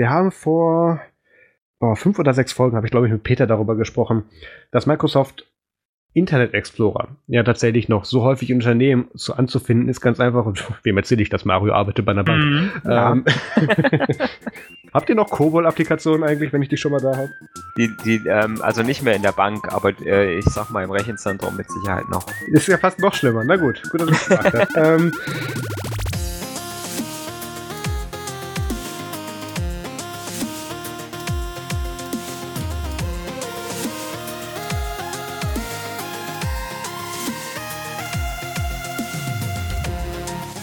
wir haben vor oh, fünf oder sechs Folgen, habe ich glaube ich mit Peter darüber gesprochen, dass Microsoft Internet Explorer ja tatsächlich noch so häufig in Unternehmen so anzufinden ist, ganz einfach. Und wem erzähle ich das? Mario arbeitet bei einer Bank. Mhm, ähm, Habt ihr noch COBOL-Applikationen eigentlich, wenn ich die schon mal da habe? Die, die, ähm, also nicht mehr in der Bank, aber äh, ich sag mal im Rechenzentrum mit Sicherheit noch. Ist ja fast noch schlimmer. Na gut, gut, dass ich gefragt habe. ähm,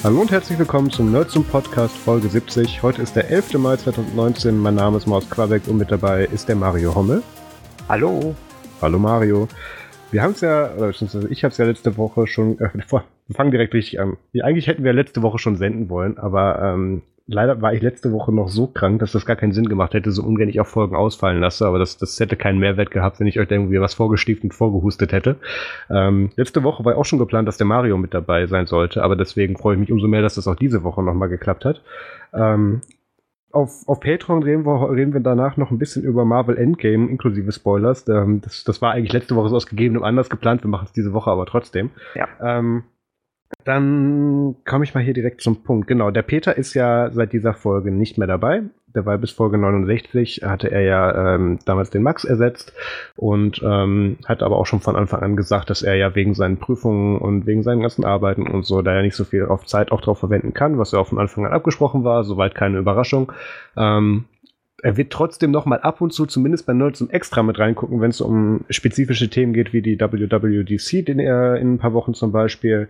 Hallo und herzlich willkommen zum Nerds zum Podcast Folge 70. Heute ist der 11. Mai 2019. Mein Name ist Maus Quabeck und mit dabei ist der Mario Hommel. Hallo. Hallo Mario. Wir haben es ja, oder ich habe es ja letzte Woche schon, äh, wir fangen direkt richtig an. Eigentlich hätten wir letzte Woche schon senden wollen, aber ähm, leider war ich letzte Woche noch so krank, dass das gar keinen Sinn gemacht hätte, so ungern ich auch Folgen ausfallen lasse. Aber das, das hätte keinen Mehrwert gehabt, wenn ich euch irgendwie was vorgestieft und vorgehustet hätte. Ähm, letzte Woche war auch schon geplant, dass der Mario mit dabei sein sollte. Aber deswegen freue ich mich umso mehr, dass das auch diese Woche nochmal geklappt hat. Ähm, auf, auf Patreon reden wir, reden wir danach noch ein bisschen über Marvel Endgame, inklusive Spoilers. Ähm, das, das war eigentlich letzte Woche so aus gegebenem Anlass geplant. Wir machen es diese Woche aber trotzdem. Ja. Ähm, dann komme ich mal hier direkt zum Punkt. Genau, der Peter ist ja seit dieser Folge nicht mehr dabei. Der war bis Folge 69, hatte er ja ähm, damals den Max ersetzt und ähm, hat aber auch schon von Anfang an gesagt, dass er ja wegen seinen Prüfungen und wegen seinen ganzen Arbeiten und so, da er nicht so viel auf Zeit auch drauf verwenden kann, was ja auch von Anfang an abgesprochen war, soweit keine Überraschung. Ähm, er wird trotzdem noch mal ab und zu, zumindest bei Nerds zum Extra mit reingucken, wenn es um spezifische Themen geht, wie die WWDC, den er in ein paar Wochen zum Beispiel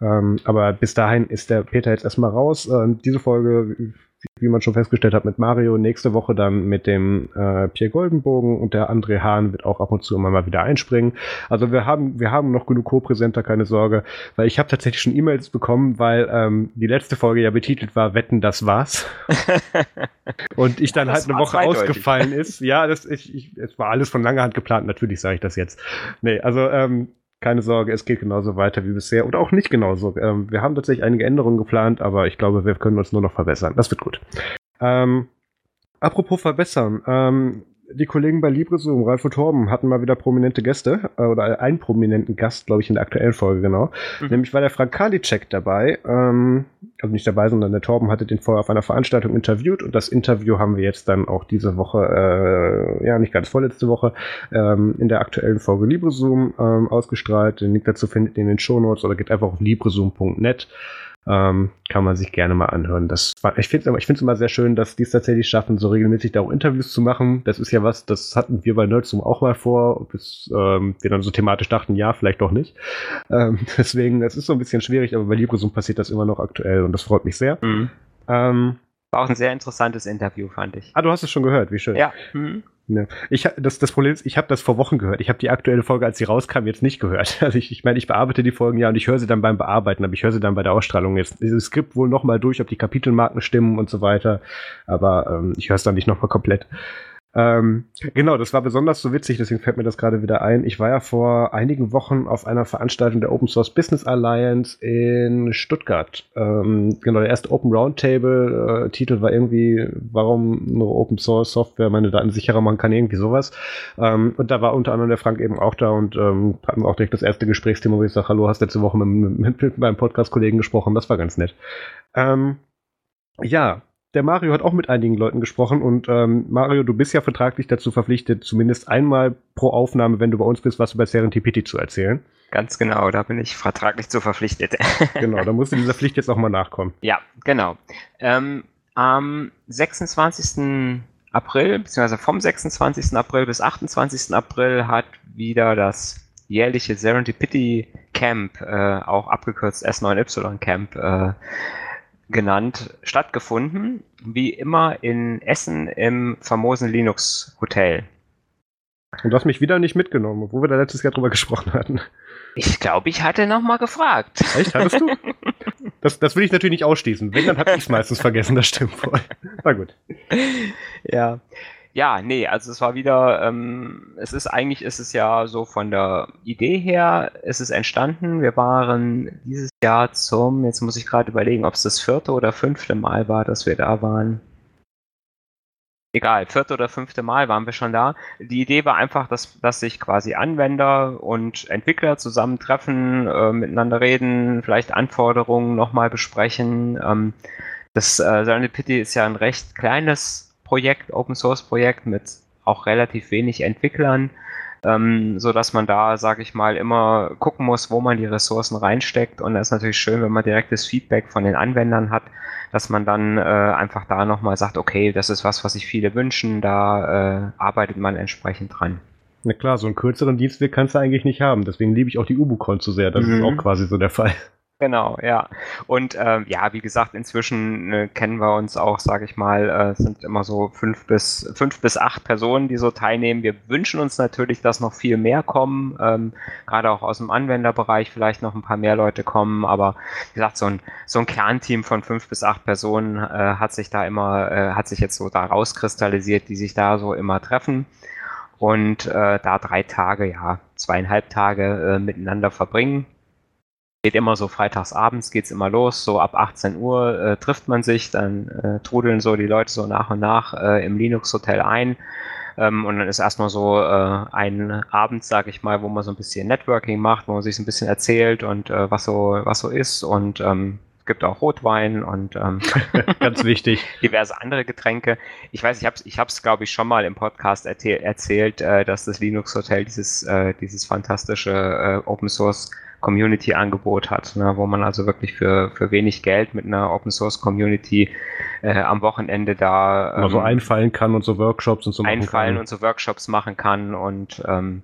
ähm, aber bis dahin ist der Peter jetzt erstmal raus. Ähm, diese Folge, wie man schon festgestellt hat, mit Mario. Nächste Woche dann mit dem äh, Pierre Goldenbogen und der André Hahn wird auch ab und zu immer mal wieder einspringen. Also wir haben, wir haben noch genug Co-Präsenter, keine Sorge, weil ich habe tatsächlich schon E-Mails bekommen, weil ähm, die letzte Folge ja betitelt war, Wetten, das war's. und ich dann das halt eine Woche ausgefallen ist. Ja, das, ich, ich, es war alles von langer Hand geplant, natürlich sage ich das jetzt. Nee, also ähm, keine Sorge, es geht genauso weiter wie bisher oder auch nicht genauso. Ähm, wir haben tatsächlich einige Änderungen geplant, aber ich glaube, wir können uns nur noch verbessern. Das wird gut. Ähm, apropos verbessern, ähm, die Kollegen bei LibreZoom, Ralf und Torben, hatten mal wieder prominente Gäste, äh, oder einen prominenten Gast, glaube ich, in der aktuellen Folge, genau. Mhm. Nämlich war der Frank Karliczek dabei, ähm, also nicht dabei, sondern der Torben hatte den vorher auf einer Veranstaltung interviewt und das Interview haben wir jetzt dann auch diese Woche, äh, ja, nicht ganz vorletzte Woche, ähm, in der aktuellen Folge LibreZoom ähm, ausgestrahlt. Den Link dazu findet ihr in den Shownotes oder geht einfach auf librezoom.net. Ähm, kann man sich gerne mal anhören. Das war, ich finde es immer sehr schön, dass die es tatsächlich schaffen, so regelmäßig da auch Interviews zu machen. Das ist ja was, das hatten wir bei Nerdzoom auch mal vor, bis ähm, wir dann so thematisch dachten, ja, vielleicht doch nicht. Ähm, deswegen, es ist so ein bisschen schwierig, aber bei LibreZoom passiert das immer noch aktuell und das freut mich sehr. Mhm. Ähm, war auch ein sehr interessantes Interview, fand ich. Ah, du hast es schon gehört, wie schön. Ja. Mhm. Ja. Ich, das, das Problem ist, ich habe das vor Wochen gehört. Ich habe die aktuelle Folge, als sie rauskam, jetzt nicht gehört. Also ich, ich meine, ich bearbeite die Folgen ja und ich höre sie dann beim Bearbeiten, aber ich höre sie dann bei der Ausstrahlung jetzt. Dieses Skript wohl nochmal durch, ob die Kapitelmarken stimmen und so weiter. Aber ähm, ich höre es dann nicht nochmal komplett. Ähm, genau, das war besonders so witzig, deswegen fällt mir das gerade wieder ein. Ich war ja vor einigen Wochen auf einer Veranstaltung der Open Source Business Alliance in Stuttgart. Ähm, genau, der erste Open Roundtable äh, Titel war irgendwie, warum nur Open Source Software meine Daten sicherer machen kann, irgendwie sowas. Ähm, und da war unter anderem der Frank eben auch da und ähm, hatten auch direkt das erste Gesprächsthema, wo ich sage, hallo, hast letzte Woche mit, mit, mit meinem Podcast-Kollegen gesprochen, das war ganz nett. Ähm, ja, der Mario hat auch mit einigen Leuten gesprochen und ähm, Mario, du bist ja vertraglich dazu verpflichtet, zumindest einmal pro Aufnahme, wenn du bei uns bist, was über Serendipity zu erzählen. Ganz genau, da bin ich vertraglich zu verpflichtet. genau, da musst du dieser Pflicht jetzt auch mal nachkommen. Ja, genau. Ähm, am 26. April, beziehungsweise vom 26. April bis 28. April hat wieder das jährliche Serendipity Camp, äh, auch abgekürzt S9Y Camp, äh, genannt, stattgefunden. Wie immer in Essen im famosen Linux Hotel. Und du hast mich wieder nicht mitgenommen, obwohl wir da letztes Jahr drüber gesprochen hatten. Ich glaube, ich hatte noch mal gefragt. Echt, hattest du? Das, das will ich natürlich nicht ausschließen. Wenn, dann habe ich es meistens vergessen, das stimmt voll. Na gut. Ja. Ja, nee, also es war wieder, ähm, es ist eigentlich, ist es ja so von der Idee her, ist es entstanden. Wir waren dieses Jahr zum, jetzt muss ich gerade überlegen, ob es das vierte oder fünfte Mal war, dass wir da waren. egal, vierte oder fünfte Mal waren wir schon da. Die Idee war einfach, dass, dass sich quasi Anwender und Entwickler zusammentreffen, äh, miteinander reden, vielleicht Anforderungen nochmal besprechen. Ähm, das äh, Serendipity ist ja ein recht kleines Projekt, Open Source Projekt mit auch relativ wenig Entwicklern, ähm, so dass man da, sage ich mal, immer gucken muss, wo man die Ressourcen reinsteckt. Und es ist natürlich schön, wenn man direktes Feedback von den Anwendern hat, dass man dann äh, einfach da nochmal sagt, okay, das ist was, was sich viele wünschen, da äh, arbeitet man entsprechend dran. Na klar, so einen kürzeren Dienstweg kannst du eigentlich nicht haben. Deswegen liebe ich auch die Ubucon zu sehr. Das mhm. ist auch quasi so der Fall. Genau, ja. Und ähm, ja, wie gesagt, inzwischen äh, kennen wir uns auch, sage ich mal, äh, sind immer so fünf bis fünf bis acht Personen, die so teilnehmen. Wir wünschen uns natürlich, dass noch viel mehr kommen, ähm, gerade auch aus dem Anwenderbereich vielleicht noch ein paar mehr Leute kommen. Aber wie gesagt, so ein so ein Kernteam von fünf bis acht Personen äh, hat sich da immer, äh, hat sich jetzt so da rauskristallisiert, die sich da so immer treffen und äh, da drei Tage, ja zweieinhalb Tage äh, miteinander verbringen geht immer so freitags abends geht's immer los, so ab 18 Uhr äh, trifft man sich, dann äh, trudeln so die Leute so nach und nach äh, im Linux Hotel ein. Ähm, und dann ist erstmal so äh, ein Abend, sag ich mal, wo man so ein bisschen Networking macht, wo man sich so ein bisschen erzählt und äh, was so was so ist und ähm, es gibt auch Rotwein und ähm, ganz wichtig diverse andere Getränke. Ich weiß, ich habe es, ich habe es, glaube ich, schon mal im Podcast erzählt, äh, dass das Linux Hotel dieses äh, dieses fantastische äh, Open Source Community-Angebot hat, ne, wo man also wirklich für, für wenig Geld mit einer Open-Source-Community äh, am Wochenende da ähm, so einfallen kann und so Workshops und so einfallen machen kann. und so Workshops machen kann und ähm,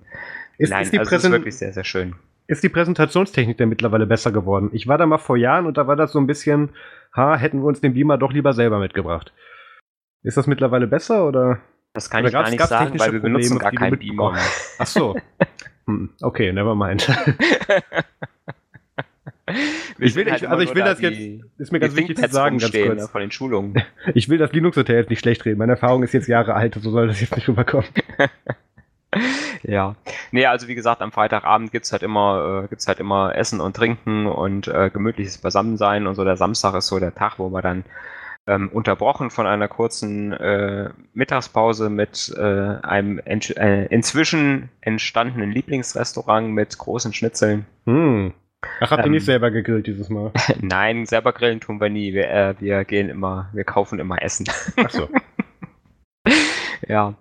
ist, nein, ist die also ist wirklich sehr, sehr schön. Ist die Präsentationstechnik denn mittlerweile besser geworden? Ich war da mal vor Jahren und da war das so ein bisschen, ha, hätten wir uns den Beamer doch lieber selber mitgebracht. Ist das mittlerweile besser oder? Das kann oder ich gar nicht sagen, weil wir benutzen gar keinen Beamer. Ach so. Hm, okay, never mind. ich will, halt also ich will das jetzt, ist mir ganz wichtig zu sagen, ganz kurz. Von den Schulungen. Ich will das Linux-Hotel jetzt nicht schlecht reden. Meine Erfahrung ist jetzt Jahre alt, so soll das jetzt nicht rüberkommen. Ja. Nee, also wie gesagt, am Freitagabend gibt's halt immer, äh, gibt's halt immer Essen und Trinken und äh, gemütliches Beisammensein und so. Der Samstag ist so der Tag, wo wir dann ähm, unterbrochen von einer kurzen äh, Mittagspause mit äh, einem äh, inzwischen entstandenen Lieblingsrestaurant mit großen Schnitzeln. Hm. Ach, habt ihr ähm, nicht selber gegrillt dieses Mal? Nein, selber grillen tun wir nie. Wir, äh, wir gehen immer, wir kaufen immer Essen. Ach so. ja.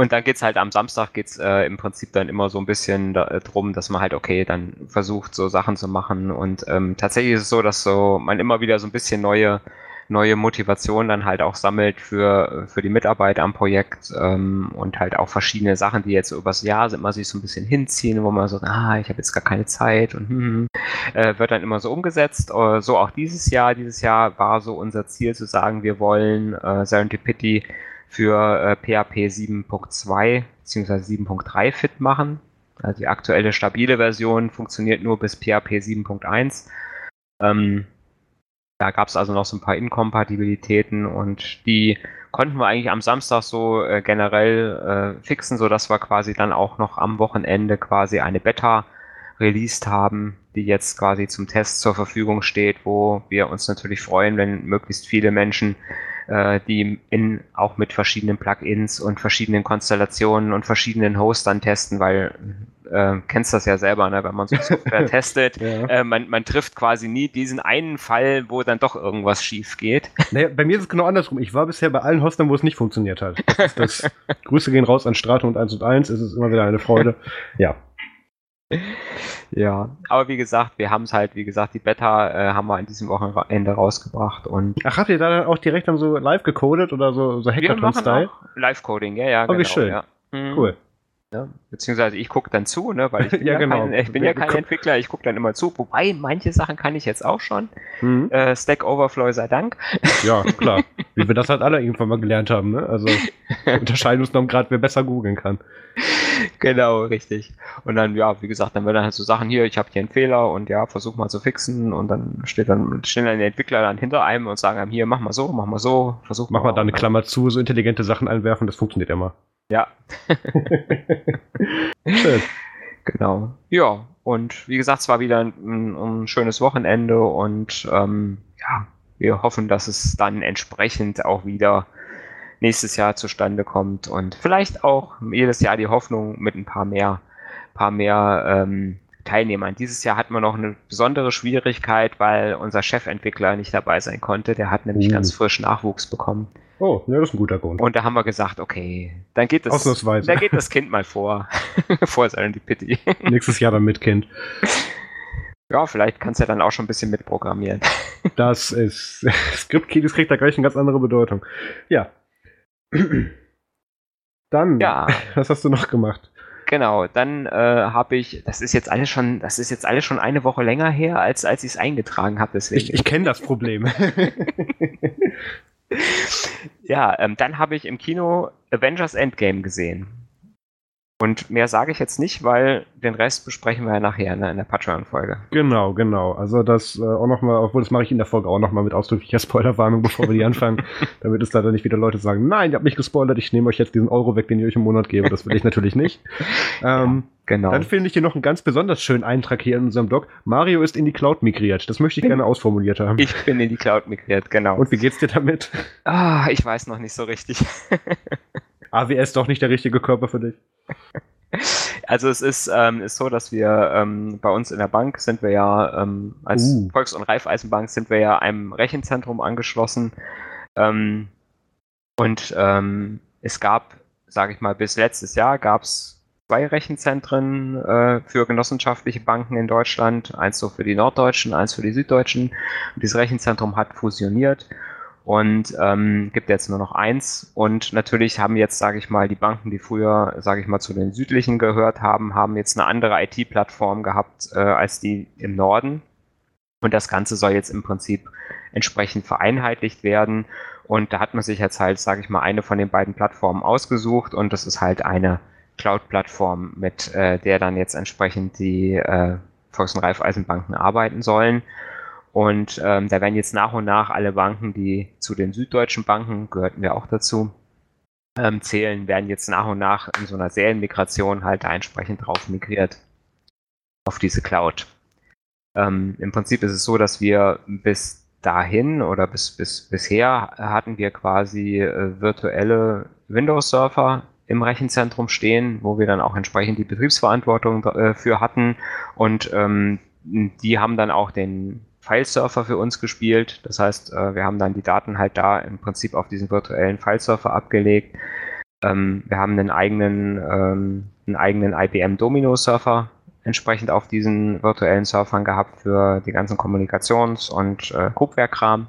Und dann geht's halt am Samstag geht's äh, im Prinzip dann immer so ein bisschen da, äh, drum, dass man halt okay dann versucht so Sachen zu machen und ähm, tatsächlich ist es so, dass so man immer wieder so ein bisschen neue neue Motivation dann halt auch sammelt für, für die Mitarbeit am Projekt ähm, und halt auch verschiedene Sachen, die jetzt übers Jahr immer sich so ein bisschen hinziehen, wo man so, ah, ich habe jetzt gar keine Zeit und hm, hm, äh, wird dann immer so umgesetzt. Äh, so auch dieses Jahr. Dieses Jahr war so unser Ziel zu sagen, wir wollen äh, Serendipity für äh, PHP 7.2 bzw. 7.3 fit machen. Also die aktuelle stabile Version funktioniert nur bis PHP 7.1. Ähm, da gab es also noch so ein paar Inkompatibilitäten und die konnten wir eigentlich am Samstag so äh, generell äh, fixen, sodass wir quasi dann auch noch am Wochenende quasi eine Beta released haben, die jetzt quasi zum Test zur Verfügung steht, wo wir uns natürlich freuen, wenn möglichst viele Menschen äh, die in, auch mit verschiedenen Plugins und verschiedenen Konstellationen und verschiedenen Hostern testen, weil äh, kennst das ja selber, ne? wenn man so Software testet, ja. äh, man, man trifft quasi nie diesen einen Fall, wo dann doch irgendwas schief geht. Naja, bei mir ist es genau andersrum. Ich war bisher bei allen Hostern, wo es nicht funktioniert hat. Das das. Grüße gehen raus an Strato und 1 und 1, es ist immer wieder eine Freude. Ja. Ja, aber wie gesagt, wir haben es halt, wie gesagt, die Beta äh, haben wir in diesem Wochenende rausgebracht und. Ach, habt ihr da dann auch direkt dann so live gecodet oder so, so Hackathon-Style? Live-Coding, ja, ja. Oh, genau, wie schön. Ja. Mhm. Cool. Ja, beziehungsweise ich gucke dann zu, ne, weil ich bin ja, ja, genau. kein, ich bin ja kein Entwickler, ich gucke dann immer zu. Wobei, manche Sachen kann ich jetzt auch schon. Mhm. Äh, Stack Overflow sei Dank. Ja, klar. Wie wir das halt alle irgendwann mal gelernt haben. Ne? Also unterscheiden uns noch gerade, wer besser googeln kann. Genau, richtig. Und dann, ja, wie gesagt, dann werden dann halt so Sachen hier, ich habe hier einen Fehler und ja, versuch mal zu fixen und dann steht dann, stehen dann die Entwickler dann hinter einem und sagen einem hier, mach mal so, mach mal so, versuch mach mal. Mach mal da eine Klammer zu, so intelligente Sachen einwerfen, das funktioniert immer. Ja. Schön. Genau. Ja, und wie gesagt, es war wieder ein, ein schönes Wochenende und ähm, ja, wir hoffen, dass es dann entsprechend auch wieder nächstes Jahr zustande kommt und vielleicht auch jedes Jahr die Hoffnung mit ein paar mehr, paar mehr ähm, Teilnehmern. Dieses Jahr hatten wir noch eine besondere Schwierigkeit, weil unser Chefentwickler nicht dabei sein konnte. Der hat nämlich uh. ganz frisch Nachwuchs bekommen. Oh, ja, das ist ein guter Grund. Und da haben wir gesagt, okay, dann geht das, da geht das Kind mal vor, vor Serendipity. Nächstes Jahr dann mit Kind. Ja, vielleicht kannst du ja dann auch schon ein bisschen mitprogrammieren. Das ist, Script-Key, das kriegt da gleich eine ganz andere Bedeutung. Ja. Dann, ja. was hast du noch gemacht? Genau, dann äh, habe ich, das ist jetzt alles schon, das ist jetzt alles schon eine Woche länger her, als, als ich es eingetragen habe. Ich, ich kenne das Problem. Ja, ähm, dann habe ich im Kino Avengers Endgame gesehen. Und mehr sage ich jetzt nicht, weil den Rest besprechen wir ja nachher in der Patreon-Folge. Genau, genau. Also das äh, auch nochmal, obwohl das mache ich in der Folge auch nochmal mit ausdrücklicher Spoilerwarnung, bevor wir die anfangen, damit es da nicht wieder Leute sagen, nein, ihr habt mich gespoilert, ich nehme euch jetzt diesen Euro weg, den ich euch im Monat gebe. Das will ich natürlich nicht. Ähm, ja, genau. Dann finde ich hier noch einen ganz besonders schönen Eintrag hier in unserem Blog. Mario ist in die Cloud migriert. Das möchte ich gerne ausformuliert haben. Ich bin in die Cloud migriert, genau. Und wie geht's dir damit? Ah, ich weiß noch nicht so richtig. AWS doch nicht der richtige Körper für dich. Also es ist, ähm, ist so, dass wir ähm, bei uns in der Bank sind wir ja ähm, als uh. Volks- und Raiffeisenbank sind wir ja einem Rechenzentrum angeschlossen. Ähm, und ähm, es gab, sage ich mal, bis letztes Jahr gab es zwei Rechenzentren äh, für genossenschaftliche Banken in Deutschland. Eins so für die Norddeutschen, eins für die Süddeutschen. Und dieses Rechenzentrum hat fusioniert und ähm, gibt jetzt nur noch eins. Und natürlich haben jetzt, sage ich mal, die Banken, die früher, sage ich mal, zu den südlichen gehört haben, haben jetzt eine andere IT-Plattform gehabt äh, als die im Norden. Und das Ganze soll jetzt im Prinzip entsprechend vereinheitlicht werden. Und da hat man sich jetzt halt, sage ich mal, eine von den beiden Plattformen ausgesucht und das ist halt eine Cloud-Plattform, mit äh, der dann jetzt entsprechend die äh, Volks- und Raiffeisenbanken arbeiten sollen. Und ähm, da werden jetzt nach und nach alle Banken, die zu den süddeutschen Banken, gehörten wir auch dazu, ähm, zählen, werden jetzt nach und nach in so einer Serienmigration halt da entsprechend drauf migriert auf diese Cloud. Ähm, Im Prinzip ist es so, dass wir bis dahin oder bis, bis bisher hatten wir quasi äh, virtuelle Windows-Server im Rechenzentrum stehen, wo wir dann auch entsprechend die Betriebsverantwortung äh, für hatten und ähm, die haben dann auch den Filesurfer für uns gespielt. Das heißt, äh, wir haben dann die Daten halt da im Prinzip auf diesen virtuellen Filesurfer abgelegt. Ähm, wir haben einen eigenen, ähm, einen eigenen IBM Domino Surfer entsprechend auf diesen virtuellen Surfern gehabt für die ganzen Kommunikations- und äh, Kubwerkkram.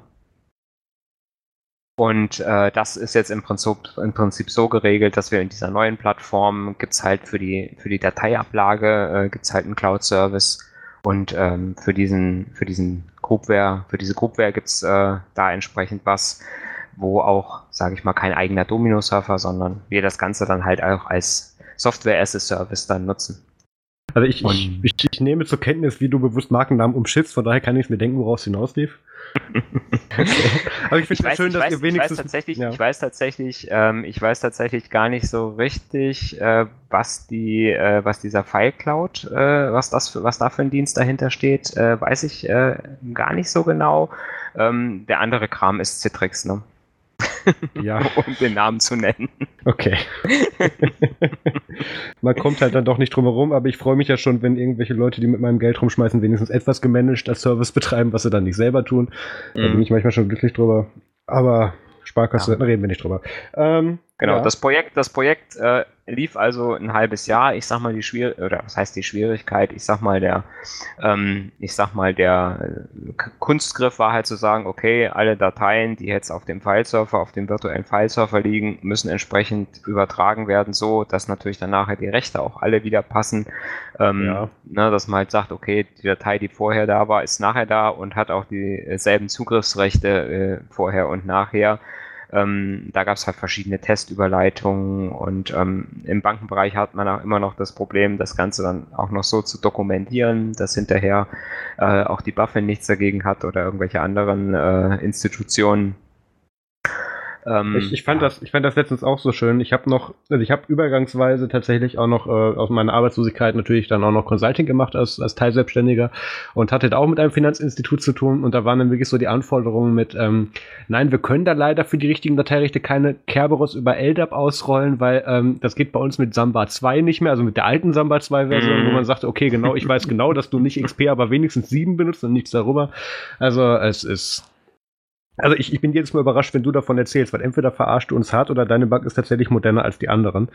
Und äh, das ist jetzt im Prinzip, im Prinzip so geregelt, dass wir in dieser neuen Plattform gibt es halt für die, für die Dateiablage äh, gibt halt einen Cloud-Service und ähm, für diesen, für diesen Groupware, für diese Groupware gibt es äh, da entsprechend was, wo auch, sage ich mal, kein eigener Domino-Server, sondern wir das Ganze dann halt auch als Software as a Service dann nutzen. Also ich, ich, ich, ich, nehme zur Kenntnis, wie du bewusst Markennamen umschiffst, von daher kann ich es mir denken, woraus es hinauslief. Aber ich finde es schön, dass weiß, ihr wenigstens. Ich weiß tatsächlich, ja. ich weiß tatsächlich, ähm, ich weiß tatsächlich gar nicht so richtig, äh, was die, äh, was dieser File Cloud, äh, was das, für, was da für ein Dienst dahinter steht, äh, weiß ich äh, gar nicht so genau. Ähm, der andere Kram ist Citrix, ne? Ja. um den Namen zu nennen. Okay. Man kommt halt dann doch nicht drum herum, aber ich freue mich ja schon, wenn irgendwelche Leute, die mit meinem Geld rumschmeißen, wenigstens etwas gemanagt als Service betreiben, was sie dann nicht selber tun. Da bin mhm. ich manchmal schon glücklich drüber. Aber Sparkasse, ja. reden wir nicht drüber. Ähm, genau, ja. das Projekt, das Projekt äh, lief also ein halbes Jahr. Ich sag mal die Schwierigkeit, oder was heißt die Schwierigkeit? Ich sag mal der, ähm, ich sag mal der äh, Kunstgriff war halt zu sagen, okay, alle Dateien, die jetzt auf dem Fileserver, auf dem virtuellen Fileserver liegen, müssen entsprechend übertragen werden, so dass natürlich dann nachher die Rechte auch alle wieder passen. Ähm, ja. ne, dass man halt sagt, okay, die Datei, die vorher da war, ist nachher da und hat auch dieselben Zugriffsrechte äh, vorher und nachher. Ähm, da gab es halt verschiedene Testüberleitungen und ähm, im Bankenbereich hat man auch immer noch das Problem, das Ganze dann auch noch so zu dokumentieren, dass hinterher äh, auch die BaFin nichts dagegen hat oder irgendwelche anderen äh, Institutionen. Ähm, ich, ich, fand das, ich fand das letztens auch so schön. Ich habe noch, also ich habe übergangsweise tatsächlich auch noch äh, aus meiner Arbeitslosigkeit natürlich dann auch noch Consulting gemacht als, als Teilselbstständiger und hatte da auch mit einem Finanzinstitut zu tun und da waren dann wirklich so die Anforderungen mit, ähm, nein, wir können da leider für die richtigen Dateirechte keine Kerberos über LDAP ausrollen, weil ähm, das geht bei uns mit Samba 2 nicht mehr, also mit der alten Samba 2 Version, mm. wo mhm. man sagte, okay, genau, ich weiß genau, dass du nicht XP, aber wenigstens 7 benutzt und nichts darüber. Also es ist also ich, ich bin jedes Mal überrascht, wenn du davon erzählst, weil entweder verarscht du uns hart oder deine Bank ist tatsächlich moderner als die anderen.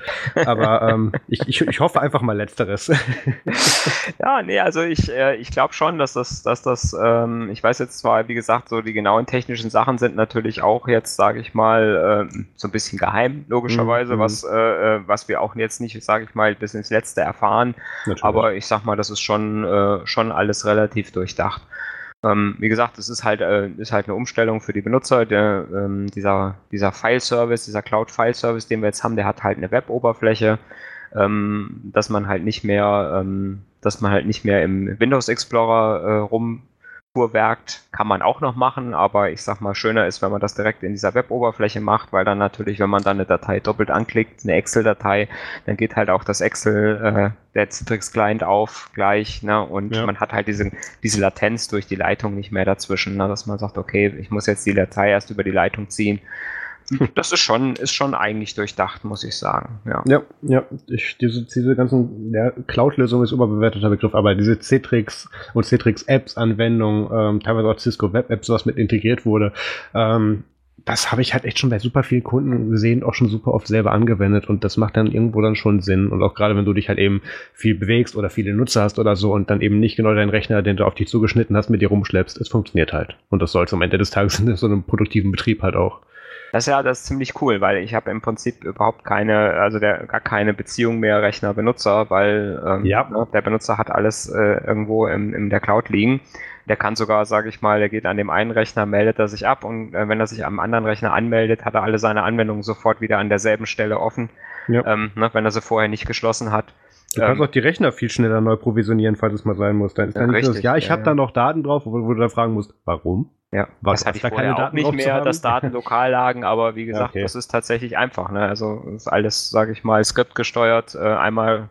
Aber ähm, ich, ich, ich hoffe einfach mal letzteres. ja, nee, also ich, äh, ich glaube schon, dass das, dass das, ähm, ich weiß jetzt zwar, wie gesagt, so die genauen technischen Sachen sind natürlich auch jetzt, sage ich mal, äh, so ein bisschen geheim, logischerweise, mhm. was, äh, äh, was wir auch jetzt nicht, sage ich mal, bis ins Letzte erfahren. Natürlich. Aber ich sag mal, das ist schon, äh, schon alles relativ durchdacht. Ähm, wie gesagt, es ist halt, äh, ist halt eine Umstellung für die Benutzer. Der, ähm, dieser, dieser File-Service, dieser Cloud-File-Service, den wir jetzt haben, der hat halt eine Web-Oberfläche, ähm, dass man halt nicht mehr, ähm, dass man halt nicht mehr im Windows Explorer äh, rum fuhrwerkt, kann man auch noch machen, aber ich sag mal, schöner ist, wenn man das direkt in dieser Web-Oberfläche macht, weil dann natürlich, wenn man dann eine Datei doppelt anklickt, eine Excel-Datei, dann geht halt auch das Excel, äh, der Citrix-Client auf gleich, ne? Und ja. man hat halt diese, diese Latenz durch die Leitung nicht mehr dazwischen, ne? dass man sagt, okay, ich muss jetzt die Datei erst über die Leitung ziehen das ist schon, ist schon eigentlich durchdacht, muss ich sagen. Ja, ja, ja ich, diese, diese ganzen ja, Cloud-Lösung ist überbewerteter Begriff, aber diese Citrix und Citrix-Apps-Anwendung, ähm, teilweise auch Cisco Web-Apps, was mit integriert wurde, ähm, das habe ich halt echt schon bei super vielen Kunden gesehen, auch schon super oft selber angewendet und das macht dann irgendwo dann schon Sinn. Und auch gerade wenn du dich halt eben viel bewegst oder viele Nutzer hast oder so und dann eben nicht genau deinen Rechner, den du auf dich zugeschnitten hast, mit dir rumschleppst, es funktioniert halt. Und das soll am Ende des Tages in so einem produktiven Betrieb halt auch. Das ist ja das ist ziemlich cool, weil ich habe im Prinzip überhaupt keine, also der, gar keine Beziehung mehr Rechner-Benutzer, weil ähm, ja. ne, der Benutzer hat alles äh, irgendwo im, in der Cloud liegen. Der kann sogar, sage ich mal, der geht an dem einen Rechner, meldet er sich ab und äh, wenn er sich am anderen Rechner anmeldet, hat er alle seine Anwendungen sofort wieder an derselben Stelle offen, ja. ähm, ne, wenn er sie vorher nicht geschlossen hat. Du kannst ähm, auch die Rechner viel schneller neu provisionieren, falls es mal sein muss. Dann ist dann ja, nicht so, ja, ich ja, habe ja. da noch Daten drauf, wo, wo, du da fragen musst, warum? Ja, Was, das hatte ich da vorher auch nicht mehr, dass Daten lokal lagen, aber wie gesagt, okay. das ist tatsächlich einfach. Ne? Also ist alles, sage ich mal, skriptgesteuert, äh, einmal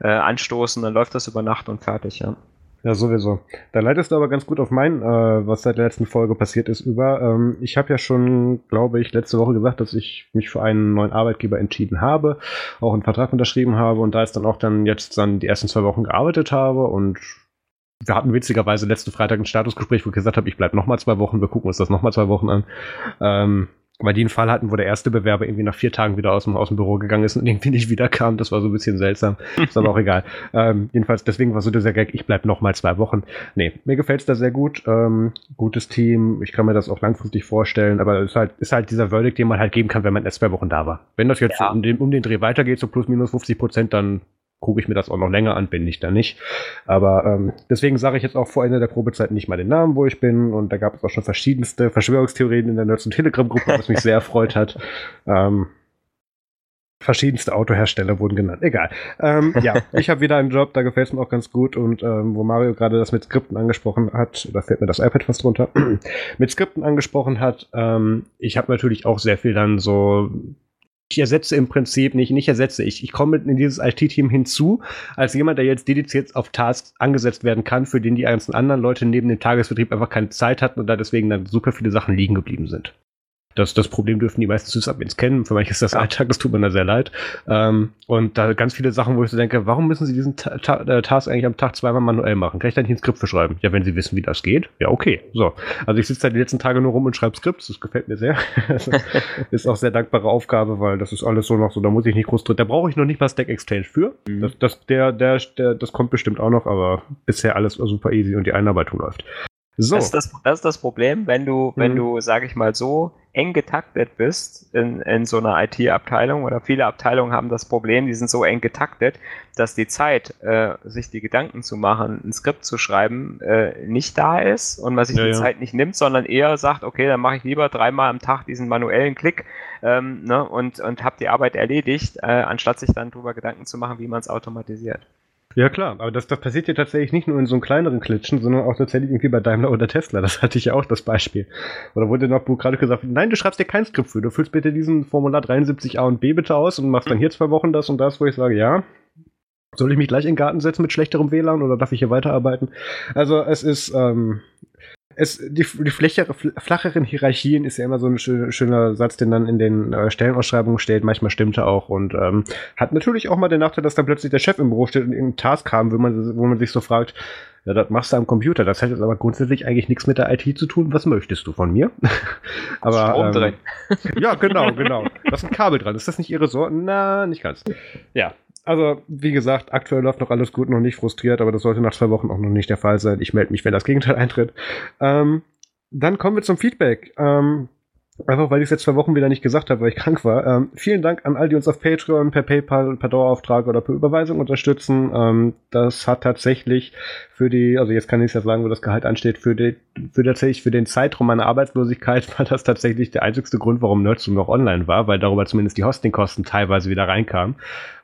äh, anstoßen, dann läuft das über Nacht und fertig, ja. Ja, sowieso. Da leitest du aber ganz gut auf mein, äh, was seit der letzten Folge passiert ist, über. Ähm, ich habe ja schon, glaube ich, letzte Woche gesagt, dass ich mich für einen neuen Arbeitgeber entschieden habe, auch einen Vertrag unterschrieben habe und da ist dann auch dann jetzt dann die ersten zwei Wochen gearbeitet habe und wir hatten witzigerweise letzten Freitag ein Statusgespräch, wo ich gesagt habe, ich bleibe nochmal zwei Wochen, wir gucken uns das nochmal zwei Wochen an. Ähm, weil die einen Fall hatten, wo der erste Bewerber irgendwie nach vier Tagen wieder aus dem, aus dem Büro gegangen ist und irgendwie nicht wiederkam. Das war so ein bisschen seltsam. Ist aber auch egal. Ähm, jedenfalls, deswegen war so dieser Gag, ich bleib noch mal zwei Wochen. Nee, mir gefällt's da sehr gut. Ähm, gutes Team. Ich kann mir das auch langfristig vorstellen, aber es ist halt, ist halt dieser Verdict, den man halt geben kann, wenn man erst zwei Wochen da war. Wenn das jetzt ja. um, den, um den Dreh weitergeht, so plus minus 50 Prozent, dann gucke ich mir das auch noch länger an, bin ich da nicht. Aber ähm, deswegen sage ich jetzt auch vor Ende der Probezeit nicht mal den Namen, wo ich bin. Und da gab es auch schon verschiedenste Verschwörungstheorien in der Nerds- und Telegram-Gruppe, was mich sehr erfreut hat. Ähm, verschiedenste Autohersteller wurden genannt. Egal. Ähm, ja, ich habe wieder einen Job, da gefällt es mir auch ganz gut. Und ähm, wo Mario gerade das mit Skripten angesprochen hat, da fällt mir das iPad fast runter, mit Skripten angesprochen hat, ähm, ich habe natürlich auch sehr viel dann so ich ersetze im Prinzip nicht, nicht ersetze ich. Ich komme in dieses IT-Team hinzu, als jemand, der jetzt dediziert auf Tasks angesetzt werden kann, für den die ganzen anderen Leute neben dem Tagesbetrieb einfach keine Zeit hatten und da deswegen dann super viele Sachen liegen geblieben sind. Das, das Problem dürfen die meisten Sysadmins kennen. Für manche ist das. Alltag, das tut mir da sehr leid. Ähm, und da ganz viele Sachen, wo ich so denke, warum müssen sie diesen Ta Ta äh, Task eigentlich am Tag zweimal manuell machen? Kann ich da nicht ein Skript für schreiben? Ja, wenn sie wissen, wie das geht. Ja, okay. So. Also ich sitze da die letzten Tage nur rum und schreibe Skripts. Das gefällt mir sehr. ist auch sehr dankbare Aufgabe, weil das ist alles so noch so, da muss ich nicht groß drin. Da brauche ich noch nicht mal Stack Exchange für. Mhm. Das, das, der, der, der, das kommt bestimmt auch noch, aber bisher alles super easy und die Einarbeitung läuft. So. Das, ist das, das ist das Problem, wenn du, wenn mhm. du, sag ich mal, so eng getaktet bist in, in so einer IT-Abteilung oder viele Abteilungen haben das Problem, die sind so eng getaktet, dass die Zeit, äh, sich die Gedanken zu machen, ein Skript zu schreiben, äh, nicht da ist und man sich ja, die ja. Zeit nicht nimmt, sondern eher sagt, okay, dann mache ich lieber dreimal am Tag diesen manuellen Klick ähm, ne, und, und habe die Arbeit erledigt, äh, anstatt sich dann darüber Gedanken zu machen, wie man es automatisiert. Ja klar, aber das, das passiert ja tatsächlich nicht nur in so einem kleineren Klitschen, sondern auch tatsächlich irgendwie bei Daimler oder Tesla. Das hatte ich ja auch das Beispiel. Oder wurde noch gerade gesagt, nein, du schreibst dir kein Skript für, du füllst bitte diesen Formular 73a und b bitte aus und machst dann hier zwei Wochen das und das, wo ich sage, ja, soll ich mich gleich in den Garten setzen mit schlechterem WLAN oder darf ich hier weiterarbeiten? Also es ist, ähm, es, die, die flächere, flacheren Hierarchien ist ja immer so ein schöner, schöner Satz, den dann in den äh, Stellenausschreibungen steht. Manchmal stimmt er auch und ähm, hat natürlich auch mal den Nachteil, dass dann plötzlich der Chef im Büro steht und irgendein Task haben, wo man, wo man sich so fragt, ja, das machst du am Computer. Das hat jetzt aber grundsätzlich eigentlich nichts mit der IT zu tun. Was möchtest du von mir? aber, Strom ähm, drin. ja, genau, genau. Da ist ein Kabel dran. Ist das nicht Ihre Sorte? Na, nicht ganz. Ja, also, wie gesagt, aktuell läuft noch alles gut, noch nicht frustriert, aber das sollte nach zwei Wochen auch noch nicht der Fall sein. Ich melde mich, wenn das Gegenteil eintritt. Ähm, dann kommen wir zum Feedback. Ähm, Einfach weil ich es jetzt zwei Wochen wieder nicht gesagt habe, weil ich krank war. Ähm, vielen Dank an all die uns auf Patreon, per PayPal, per Dauerauftrag oder per Überweisung unterstützen. Ähm, das hat tatsächlich für die, also jetzt kann ich es ja sagen, wo das Gehalt ansteht, für, die, für tatsächlich für den Zeitraum meiner Arbeitslosigkeit war das tatsächlich der einzigste Grund, warum Nerdzoom noch online war, weil darüber zumindest die Hostingkosten teilweise wieder reinkamen.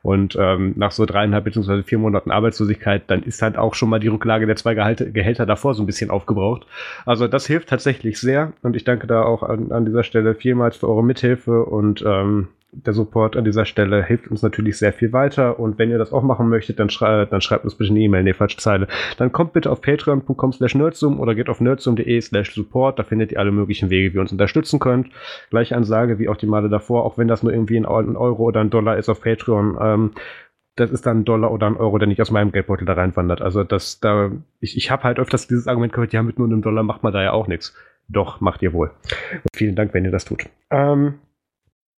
Und ähm, nach so dreieinhalb beziehungsweise vier Monaten Arbeitslosigkeit, dann ist halt auch schon mal die Rücklage der zwei Gehalte, Gehälter davor so ein bisschen aufgebraucht. Also das hilft tatsächlich sehr und ich danke da auch an, an dieser Stelle vielmals für eure Mithilfe und ähm, der Support an dieser Stelle hilft uns natürlich sehr viel weiter. Und wenn ihr das auch machen möchtet, dann, schrei dann schreibt uns bitte eine E-Mail, nee, falsche Zeile. Dann kommt bitte auf patreon.com slash nerdzoom oder geht auf nerdzoom.de slash support. Da findet ihr alle möglichen Wege, wie ihr uns unterstützen könnt. Gleiche Ansage wie auch die Male davor, auch wenn das nur irgendwie ein Euro oder ein Dollar ist auf Patreon. Ähm, das ist dann ein Dollar oder ein Euro, der nicht aus meinem Geldbeutel da reinwandert. Also das da, ich, ich habe halt öfters dieses Argument gehört, ja, mit nur einem Dollar macht man da ja auch nichts. Doch, macht ihr wohl. Und vielen Dank, wenn ihr das tut. Ähm,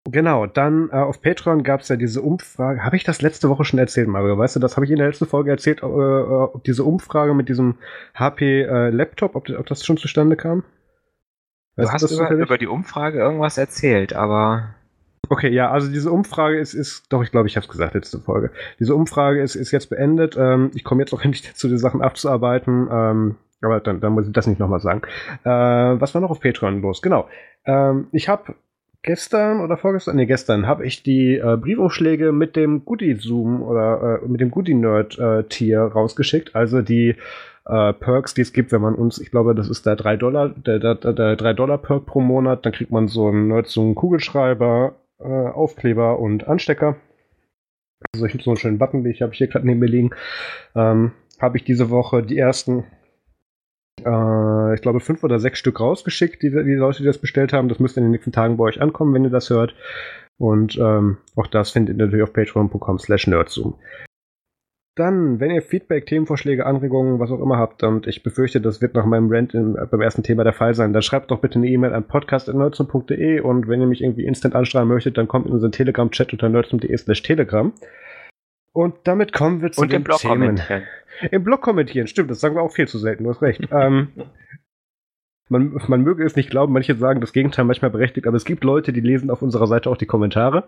genau, dann äh, auf Patreon gab es ja diese Umfrage. Habe ich das letzte Woche schon erzählt, Mario? Weißt du, das habe ich in der letzten Folge erzählt, äh, äh ob diese Umfrage mit diesem HP-Laptop, äh, ob, ob, das schon zustande kam? Weißt du hast über, über die Umfrage irgendwas erzählt, aber Okay, ja, also diese Umfrage ist, ist doch, ich glaube, ich habe es gesagt letzte Folge. Diese Umfrage ist, ist jetzt beendet. Ähm, ich komme jetzt auch endlich dazu, die Sachen abzuarbeiten. Ähm, aber dann, dann muss ich das nicht nochmal sagen. Äh, was war noch auf Patreon los? Genau. Ähm, ich habe gestern oder vorgestern, nee, gestern habe ich die äh, Briefaufschläge mit dem Goodie-Zoom oder äh, mit dem Goodie-Nerd-Tier rausgeschickt. Also die äh, Perks, die es gibt, wenn man uns, ich glaube, das ist der 3 Dollar, der, der, der 3 Dollar Perk pro Monat, dann kriegt man so einen Nerd-Zoom Kugelschreiber, äh, Aufkleber und Anstecker. Also ich habe so einen schönen Button, den ich habe hier gerade neben mir liegen. Ähm, habe ich diese Woche die ersten äh, ich glaube, fünf oder sechs Stück rausgeschickt, die, die Leute, die das bestellt haben. Das müsste in den nächsten Tagen bei euch ankommen, wenn ihr das hört. Und ähm, auch das findet ihr natürlich auf patreon.com slash nerdzoom. Dann, wenn ihr Feedback, Themenvorschläge, Anregungen, was auch immer habt, und ich befürchte, das wird nach meinem Rant in, beim ersten Thema der Fall sein, dann schreibt doch bitte eine E-Mail an podcast.nerdsum.de und wenn ihr mich irgendwie instant anschreiben möchtet, dann kommt in unseren Telegram-Chat unter nerdsum.de slash telegram. Und damit kommen wir zu und den Themen. Im Blog kommentieren, stimmt, das sagen wir auch viel zu selten, du hast recht. ähm, man, man möge es nicht glauben, manche sagen das Gegenteil manchmal berechtigt, aber es gibt Leute, die lesen auf unserer Seite auch die Kommentare.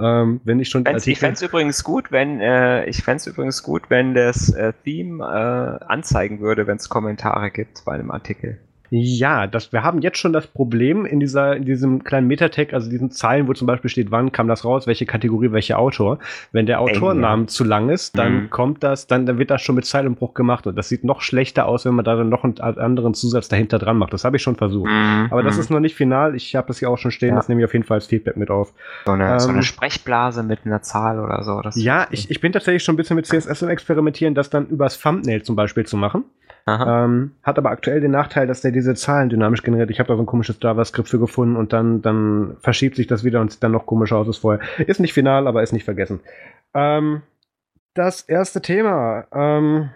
Ähm, wenn ich schon ich fände es übrigens gut, wenn äh, ich fände übrigens gut, wenn das äh, Theme äh, anzeigen würde, wenn es Kommentare gibt bei einem Artikel. Ja, das, wir haben jetzt schon das Problem in, dieser, in diesem kleinen Metatag, also diesen Zeilen, wo zum Beispiel steht, wann kam das raus, welche Kategorie, welcher Autor. Wenn der Autorennamen ja. zu lang ist, dann mhm. kommt das, dann, dann wird das schon mit Zeilenbruch gemacht und das sieht noch schlechter aus, wenn man da dann noch einen anderen Zusatz dahinter dran macht. Das habe ich schon versucht. Mhm. Aber das mhm. ist noch nicht final. Ich habe das hier auch schon stehen, ja. das nehme ich auf jeden Fall als Feedback mit auf. So eine, ähm, so eine ähm, Sprechblase mit einer Zahl oder so. ja, ich, ich bin tatsächlich schon ein bisschen mit CSS und experimentieren, das dann übers Thumbnail zum Beispiel zu machen. Ähm, hat aber aktuell den Nachteil, dass der diese Zahlen dynamisch generiert. Ich habe da so ein komisches JavaScript für gefunden und dann, dann verschiebt sich das wieder und sieht dann noch komischer aus als vorher. Ist nicht final, aber ist nicht vergessen. Ähm, das erste Thema. Ähm,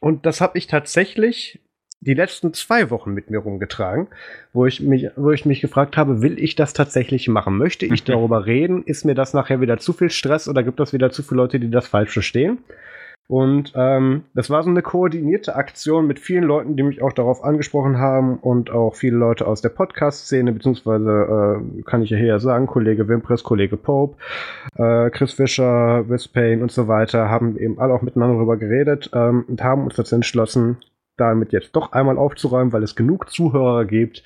und das habe ich tatsächlich die letzten zwei Wochen mit mir rumgetragen, wo ich mich, wo ich mich gefragt habe, will ich das tatsächlich machen? Möchte ich mhm. darüber reden? Ist mir das nachher wieder zu viel Stress oder gibt es wieder zu viele Leute, die das falsch verstehen? Und ähm, das war so eine koordinierte Aktion mit vielen Leuten, die mich auch darauf angesprochen haben und auch viele Leute aus der Podcast-Szene, beziehungsweise äh, kann ich ja hier sagen, Kollege Wimpress, Kollege Pope, äh, Chris Fischer, Wiz Payne und so weiter, haben eben alle auch miteinander darüber geredet ähm, und haben uns dazu entschlossen, damit jetzt doch einmal aufzuräumen, weil es genug Zuhörer gibt,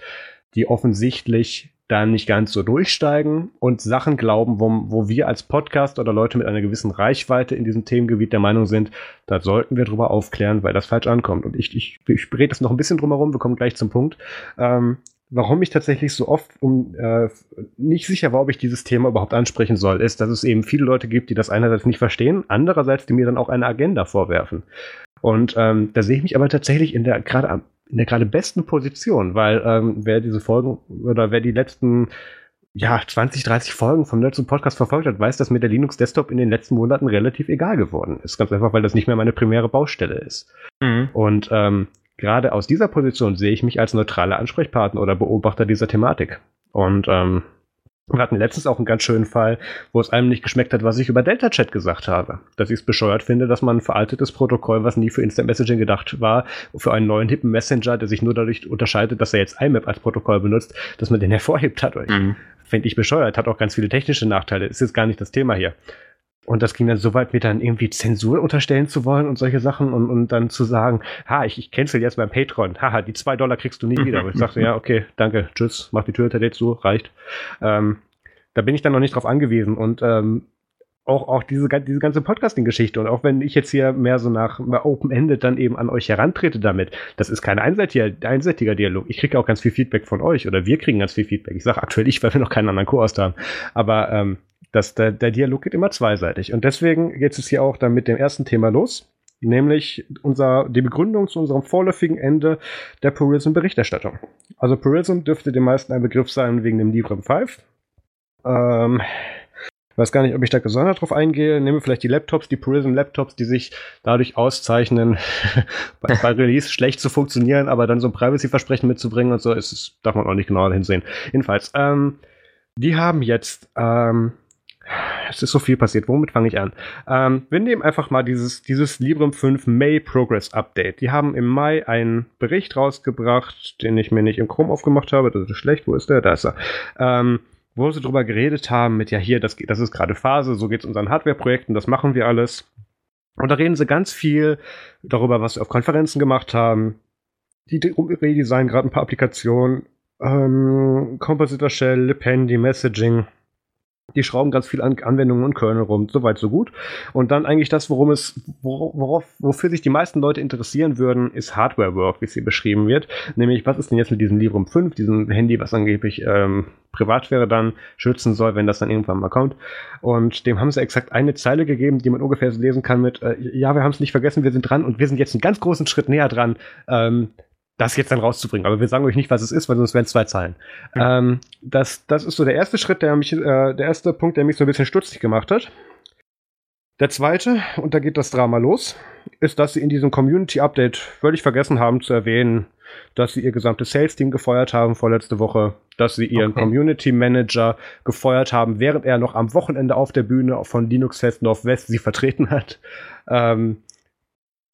die offensichtlich da nicht ganz so durchsteigen und Sachen glauben, wo, wo wir als Podcast oder Leute mit einer gewissen Reichweite in diesem Themengebiet der Meinung sind, da sollten wir drüber aufklären, weil das falsch ankommt. Und ich, ich, ich rede das noch ein bisschen drumherum, wir kommen gleich zum Punkt. Ähm, warum ich tatsächlich so oft um, äh, nicht sicher war, ob ich dieses Thema überhaupt ansprechen soll, ist, dass es eben viele Leute gibt, die das einerseits nicht verstehen, andererseits, die mir dann auch eine Agenda vorwerfen. Und ähm, da sehe ich mich aber tatsächlich in der gerade in der gerade besten Position, weil ähm, wer diese Folgen oder wer die letzten ja, 20, 30 Folgen vom Nerds Podcast verfolgt hat, weiß, dass mir der Linux Desktop in den letzten Monaten relativ egal geworden ist. Ganz einfach, weil das nicht mehr meine primäre Baustelle ist. Mhm. Und ähm, gerade aus dieser Position sehe ich mich als neutraler Ansprechpartner oder Beobachter dieser Thematik. Und ähm, wir hatten letztens auch einen ganz schönen Fall, wo es einem nicht geschmeckt hat, was ich über Delta Chat gesagt habe. Dass ich es bescheuert finde, dass man ein veraltetes Protokoll, was nie für Instant Messaging gedacht war, für einen neuen hippen Messenger, der sich nur dadurch unterscheidet, dass er jetzt IMAP als Protokoll benutzt, dass man den hervorhebt hat. Mhm. Finde ich bescheuert, hat auch ganz viele technische Nachteile. Ist jetzt gar nicht das Thema hier. Und das ging dann so weit, mir dann irgendwie Zensur unterstellen zu wollen und solche Sachen und, und dann zu sagen, ha, ich, ich cancel jetzt beim Patreon, haha, die zwei Dollar kriegst du nie wieder. Aber ich sagte, ja, okay, danke, tschüss, mach die Tür hinter dir zu, reicht. Ähm, da bin ich dann noch nicht drauf angewiesen und ähm, auch, auch diese, diese ganze Podcasting-Geschichte und auch wenn ich jetzt hier mehr so nach Open-Ended dann eben an euch herantrete damit, das ist kein einseitiger, einseitiger Dialog. Ich kriege auch ganz viel Feedback von euch oder wir kriegen ganz viel Feedback. Ich sage aktuell ich, weil wir noch keinen anderen Co-Host haben. Aber ähm, das, der, der Dialog geht immer zweiseitig. Und deswegen geht es hier auch dann mit dem ersten Thema los, nämlich unser, die Begründung zu unserem vorläufigen Ende der Purism-Berichterstattung. Also Purism dürfte den meisten ein Begriff sein wegen dem Librem 5. Ähm, weiß gar nicht, ob ich da gesondert drauf eingehe. Nehme vielleicht die Laptops, die Purism-Laptops, die sich dadurch auszeichnen, bei, bei, Release schlecht zu funktionieren, aber dann so ein Privacy-Versprechen mitzubringen und so, ist, darf man auch nicht genauer hinsehen. Jedenfalls, ähm, die haben jetzt ähm, es ist so viel passiert. Womit fange ich an? Ähm, wir nehmen einfach mal dieses, dieses Librem 5 May Progress Update. Die haben im Mai einen Bericht rausgebracht, den ich mir nicht im Chrome aufgemacht habe. Das ist schlecht. Wo ist der? Da ist er. Ähm, wo sie drüber geredet haben mit, ja, hier, das, das ist gerade Phase, so geht es unseren Hardware-Projekten, das machen wir alles. Und da reden sie ganz viel darüber, was sie auf Konferenzen gemacht haben. Die redesignen gerade ein paar Applikationen. Ähm, Compositor Shell, Lipendi, Messaging die schrauben ganz viel an Anwendungen und Kernel rum, soweit so gut. Und dann eigentlich das, worum es, worauf, wofür sich die meisten Leute interessieren würden, ist Hardware-Work, wie es hier beschrieben wird. Nämlich, was ist denn jetzt mit diesem Librem 5, diesem Handy, was angeblich ähm, Privatsphäre dann schützen soll, wenn das dann irgendwann mal kommt. Und dem haben sie exakt eine Zeile gegeben, die man ungefähr so lesen kann mit, äh, ja, wir haben es nicht vergessen, wir sind dran und wir sind jetzt einen ganz großen Schritt näher dran, ähm, das jetzt dann rauszubringen. Aber wir sagen euch nicht, was es ist, weil sonst wären es zwei Zeilen. Ja. Ähm, das, das ist so der erste Schritt, der mich, äh, der erste Punkt, der mich so ein bisschen stutzig gemacht hat. Der zweite, und da geht das Drama los, ist, dass sie in diesem Community Update völlig vergessen haben zu erwähnen, dass sie ihr gesamtes Sales-Team gefeuert haben vorletzte Woche, dass sie ihren okay. Community Manager gefeuert haben, während er noch am Wochenende auf der Bühne von Linux Fest Northwest sie vertreten hat. Ähm,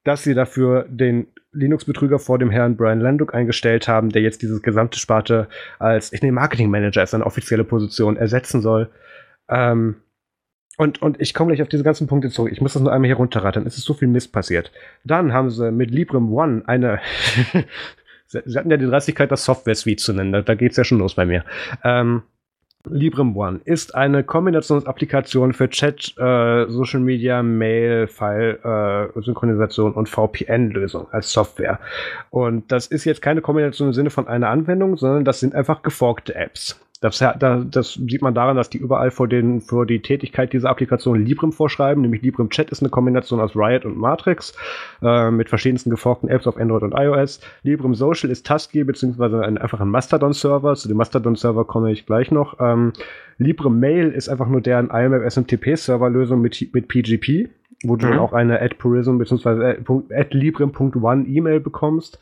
dass sie dafür den Linux-Betrüger vor dem Herrn Brian Landuk eingestellt haben, der jetzt diese gesamte Sparte als, ich nehme Marketing Manager als eine offizielle Position ersetzen soll. Ähm, und, und ich komme gleich auf diese ganzen Punkte zurück. Ich muss das nur einmal hier runterrattern. Es ist so viel Mist passiert. Dann haben sie mit Librem One eine. sie hatten ja die Dreistigkeit, das Software-Suite zu nennen. Da, da geht es ja schon los bei mir. Ähm, Librem One ist eine Kombinationsapplikation für Chat, äh, Social Media, Mail, File, äh, Synchronisation und VPN-Lösung als Software. Und das ist jetzt keine Kombination im Sinne von einer Anwendung, sondern das sind einfach geforkte Apps. Das, das, sieht man daran, dass die überall vor, den, vor die Tätigkeit dieser Applikation Librem vorschreiben, nämlich Librem Chat ist eine Kombination aus Riot und Matrix äh, mit verschiedensten geforkten Apps auf Android und iOS. Librem Social ist Tusky beziehungsweise ein, einfach ein Mastodon-Server. Zu dem Mastodon-Server komme ich gleich noch. Ähm, Librem Mail ist einfach nur deren IMAP SMTP-Serverlösung mit, mit PGP wo du mhm. auch eine at Purism bzw. at librem.one E-Mail bekommst.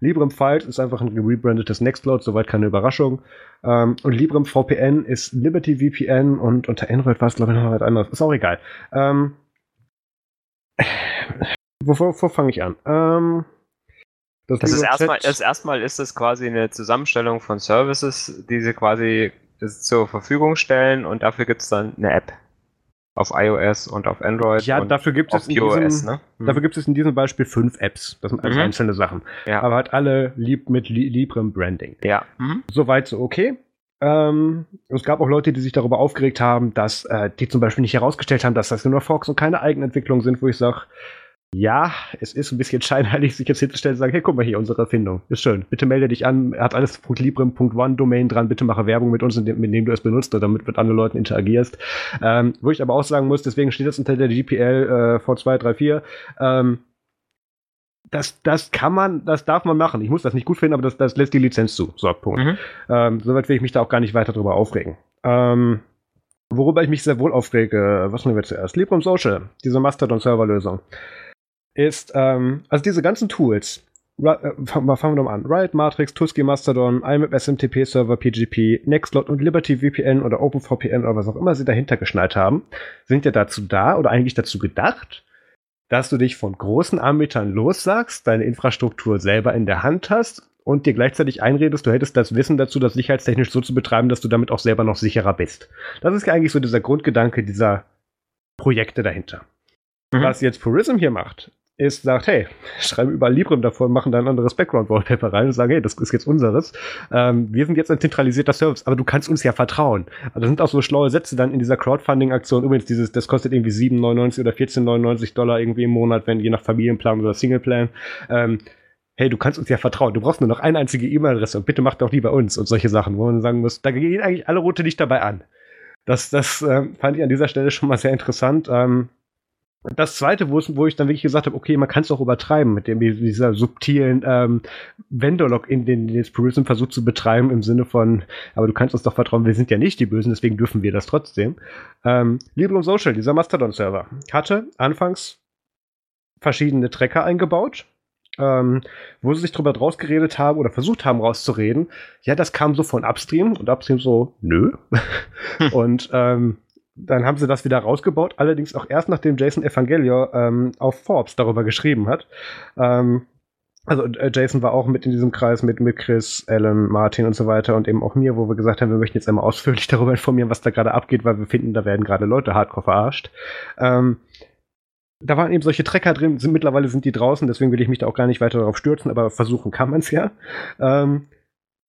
Librem Files ist einfach ein rebrandetes Nextcloud, soweit keine Überraschung. Ähm, und Librem VPN ist Liberty VPN und unter Android war es, glaube ich, noch was anderes. Ist auch egal. Ähm, wovor, wovor fange ich an? Ähm, das, das ist erstmal, das erstmal ist es quasi eine Zusammenstellung von Services, die sie quasi zur Verfügung stellen und dafür gibt es dann eine App auf iOS und auf Android. Ja, dafür gibt es in diesem, ne? hm. dafür gibt es in diesem Beispiel fünf Apps. Das sind also mhm. einzelne Sachen. Ja. Aber halt alle lieb mit Librem Branding. Ja. Mhm. Soweit so okay. Ähm, es gab auch Leute, die sich darüber aufgeregt haben, dass äh, die zum Beispiel nicht herausgestellt haben, dass das nur Fox und keine Eigenentwicklung sind, wo ich sage, ja, es ist ein bisschen scheinheilig, sich jetzt hinzustellen und sagen, hey, guck mal hier, unsere Erfindung. Ist schön. Bitte melde dich an. Er hat alles .librem.one-Domain dran. Bitte mache Werbung mit uns, mit dem du es benutzt oder damit mit anderen Leuten interagierst. Ähm, wo ich aber auch sagen muss, deswegen steht das unter der GPL äh, V234. Ähm, das, das kann man, das darf man machen. Ich muss das nicht gut finden, aber das, das lässt die Lizenz zu. So, Punkt. Mhm. Ähm, soweit will ich mich da auch gar nicht weiter drüber aufregen. Ähm, worüber ich mich sehr wohl aufrege, was nehmen wir zuerst? Librem Social, diese Mastodon-Server-Lösung, ist, ähm, also diese ganzen Tools, äh, fangen wir doch mal an. Riot Matrix, Tusky Mastodon, IMAP SMTP Server, PGP, Nextcloud und Liberty VPN oder OpenVPN oder was auch immer sie dahinter geschnallt haben, sind ja dazu da oder eigentlich dazu gedacht, dass du dich von großen Anbietern lossagst, deine Infrastruktur selber in der Hand hast und dir gleichzeitig einredest, du hättest das Wissen dazu, das sicherheitstechnisch so zu betreiben, dass du damit auch selber noch sicherer bist. Das ist ja eigentlich so dieser Grundgedanke dieser Projekte dahinter. Mhm. Was jetzt Purism hier macht, ist, sagt, hey, schreiben überall Librem davor, machen da ein anderes Background-Wallpaper rein und sagen, hey, das ist jetzt unseres. Ähm, wir sind jetzt ein zentralisierter Service, aber du kannst uns ja vertrauen. Also das sind auch so schlaue Sätze dann in dieser Crowdfunding-Aktion. Übrigens, dieses, das kostet irgendwie 7,99 oder 14,99 Dollar irgendwie im Monat, wenn je nach Familienplan oder Singleplan. Ähm, hey, du kannst uns ja vertrauen. Du brauchst nur noch eine einzige E-Mail-Adresse und bitte mach doch lieber uns und solche Sachen, wo man sagen muss, da gehen eigentlich alle Route nicht dabei an. Das, das äh, fand ich an dieser Stelle schon mal sehr interessant. Ähm, das zweite, wo, wo ich dann wirklich gesagt habe, okay, man kann es auch übertreiben mit dem, dieser subtilen ähm, Vendor-Login, den jetzt Purism versucht zu betreiben, im Sinne von, aber du kannst uns doch vertrauen, wir sind ja nicht die Bösen, deswegen dürfen wir das trotzdem. Ähm, Librem Social, dieser Mastodon-Server, hatte anfangs verschiedene Tracker eingebaut, ähm, wo sie sich drüber draus geredet haben oder versucht haben rauszureden. Ja, das kam so von Upstream und Upstream so, nö. und ähm, dann haben sie das wieder rausgebaut, allerdings auch erst nachdem Jason Evangelio ähm, auf Forbes darüber geschrieben hat. Ähm, also äh, Jason war auch mit in diesem Kreis mit, mit Chris, Alan, Martin und so weiter und eben auch mir, wo wir gesagt haben, wir möchten jetzt einmal ausführlich darüber informieren, was da gerade abgeht, weil wir finden, da werden gerade Leute hardcore verarscht. Ähm, da waren eben solche Trecker drin, sind, mittlerweile sind die draußen, deswegen will ich mich da auch gar nicht weiter darauf stürzen, aber versuchen kann man es ja. Ähm,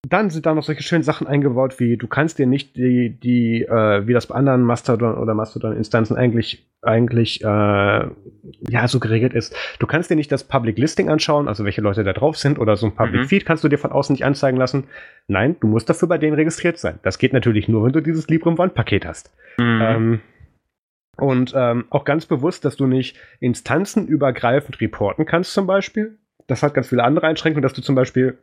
dann sind da noch solche schönen Sachen eingebaut, wie du kannst dir nicht die, die äh, wie das bei anderen Mastodon oder Mastodon-Instanzen eigentlich, eigentlich äh, ja so geregelt ist. Du kannst dir nicht das Public Listing anschauen, also welche Leute da drauf sind, oder so ein Public mhm. Feed kannst du dir von außen nicht anzeigen lassen. Nein, du musst dafür bei denen registriert sein. Das geht natürlich nur, wenn du dieses Librem One-Paket hast. Mhm. Ähm, und ähm, auch ganz bewusst, dass du nicht instanzenübergreifend reporten kannst, zum Beispiel. Das hat ganz viele andere Einschränkungen, dass du zum Beispiel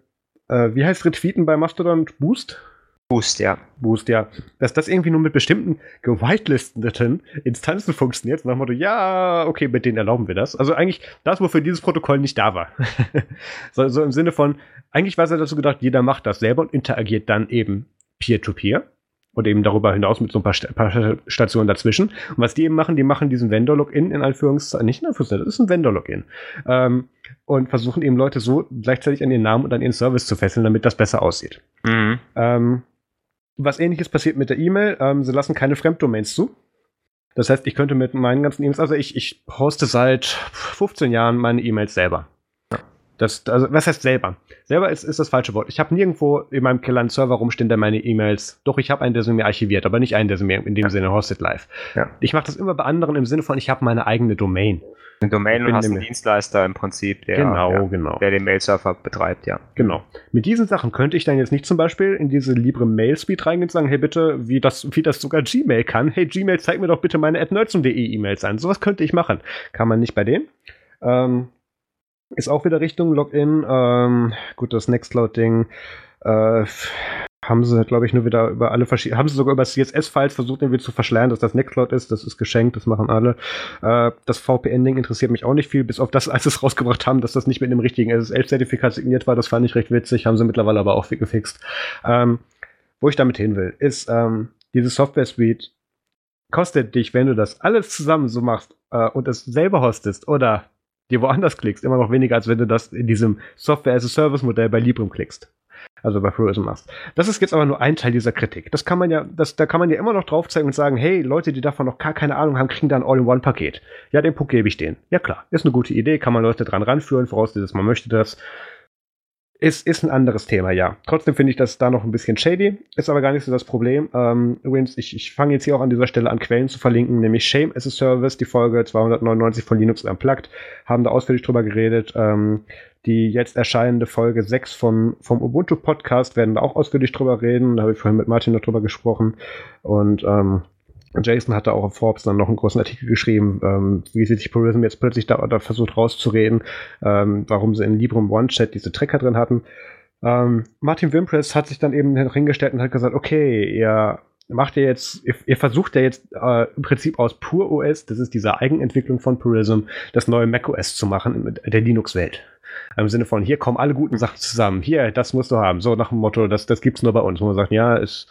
äh, wie heißt Retweeten bei Mastodon? Boost? Boost, ja. Boost, ja. Dass das irgendwie nur mit bestimmten gewitelisteten Instanzen funktioniert. Nach dem Motto, ja, okay, mit denen erlauben wir das. Also eigentlich das, wofür dieses Protokoll nicht da war. so, so, im Sinne von, eigentlich war es ja dazu gedacht, jeder macht das selber und interagiert dann eben peer-to-peer. -peer und eben darüber hinaus mit so ein paar, St paar, Stationen dazwischen. Und was die eben machen, die machen diesen Vendor-Login in Anführungszeichen, nicht in Anführungszeichen, das ist ein Vendor-Login. Ähm, und versuchen eben Leute so gleichzeitig an ihren Namen und an ihren Service zu fesseln, damit das besser aussieht. Mhm. Ähm, was ähnliches passiert mit der E-Mail. Ähm, sie lassen keine Fremddomains zu. Das heißt, ich könnte mit meinen ganzen E-Mails, also ich, ich hoste seit 15 Jahren meine E-Mails selber. Das, also, was heißt selber? Selber ist, ist das falsche Wort. Ich habe nirgendwo in meinem Keller einen Server rumstehen, der meine E-Mails. Doch, ich habe einen, der sie mir archiviert, aber nicht einen, der sie mir in dem ja. Sinne hostet live. Ja. Ich mache das immer bei anderen im Sinne von, ich habe meine eigene Domain. Eine Domain und hast einen Dienstleister im Prinzip, der, genau, ja, genau. der den Mail-Server betreibt, ja. Genau. Mit diesen Sachen könnte ich dann jetzt nicht zum Beispiel in diese Libre Mail Speed reingehen und sagen, hey bitte, wie das, wie das sogar Gmail kann. Hey Gmail, zeig mir doch bitte meine atnerdsum.de E-Mails an. Sowas könnte ich machen. Kann man nicht bei denen. Ähm, ist auch wieder Richtung Login. Ähm, gut, das Nextcloud-Ding äh, haben sie, glaube ich, nur wieder über alle verschiedenen, haben sie sogar über CSS-Files versucht, irgendwie zu verschleiern, dass das Nextcloud ist. Das ist geschenkt, das machen alle. Äh, das VPN-Ding interessiert mich auch nicht viel, bis auf das, als sie es rausgebracht haben, dass das nicht mit dem richtigen SSL-Zertifikat signiert war. Das fand ich recht witzig, haben sie mittlerweile aber auch gefixt. Ähm, wo ich damit hin will, ist, ähm, diese Software-Suite kostet dich, wenn du das alles zusammen so machst äh, und es selber hostest oder dir woanders klickst, immer noch weniger, als wenn du das in diesem Software-as-a-Service-Modell bei Librem klickst. Also bei Frozen machst. Das ist jetzt aber nur ein Teil dieser Kritik. Das kann man ja, das, da kann man ja immer noch drauf zeigen und sagen, hey, Leute, die davon noch gar keine Ahnung haben, kriegen da ein All-in-One-Paket. Ja, den Puck gebe ich denen. Ja klar, ist eine gute Idee, kann man Leute dran ranführen, vorausgesetzt, man möchte das. Ist, ist ein anderes Thema, ja. Trotzdem finde ich das da noch ein bisschen shady. Ist aber gar nicht so das Problem. Ähm, übrigens, ich, ich fange jetzt hier auch an dieser Stelle an, Quellen zu verlinken, nämlich Shame as a Service, die Folge 299 von Linux Unplugged, haben da ausführlich drüber geredet. Ähm, die jetzt erscheinende Folge 6 von, vom Ubuntu Podcast werden da auch ausführlich drüber reden. Da habe ich vorhin mit Martin noch drüber gesprochen. Und ähm, Jason hatte auch auf Forbes dann noch einen großen Artikel geschrieben, ähm, wie sich Purism jetzt plötzlich da, da versucht rauszureden, ähm, warum sie in Librem One Chat diese Tracker drin hatten. Ähm, Martin Wimpress hat sich dann eben hingestellt und hat gesagt, okay, ihr macht ihr jetzt, ihr, ihr versucht ja jetzt äh, im Prinzip aus Pur OS, das ist diese Eigenentwicklung von Purism, das neue Mac OS zu machen in der Linux-Welt. Im Sinne von, hier kommen alle guten Sachen zusammen, hier, das musst du haben. So nach dem Motto, das, das gibt's nur bei uns. Wo man sagt, ja, ist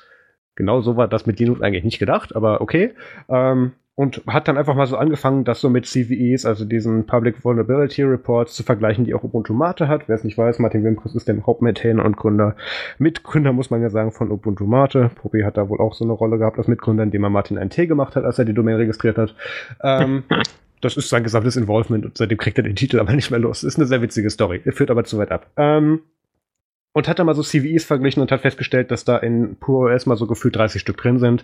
Genau so war das mit Linux eigentlich nicht gedacht, aber okay. Ähm, und hat dann einfach mal so angefangen, das so mit CVEs, also diesen Public Vulnerability Reports, zu vergleichen, die auch Ubuntu Mate hat. Wer es nicht weiß, Martin Wimpress ist der Hauptmaintainer und Gründer, Mitgründer, muss man ja sagen, von Ubuntu Mate. Poppy hat da wohl auch so eine Rolle gehabt als Mitgründer, indem er Martin ein T gemacht hat, als er die Domain registriert hat. Ähm, das ist sein gesamtes Involvement und seitdem kriegt er den Titel aber nicht mehr los. Ist eine sehr witzige Story. Führt aber zu weit ab. Ähm, und hat dann mal so CVEs verglichen und hat festgestellt, dass da in PureOS mal so gefühlt 30 Stück drin sind.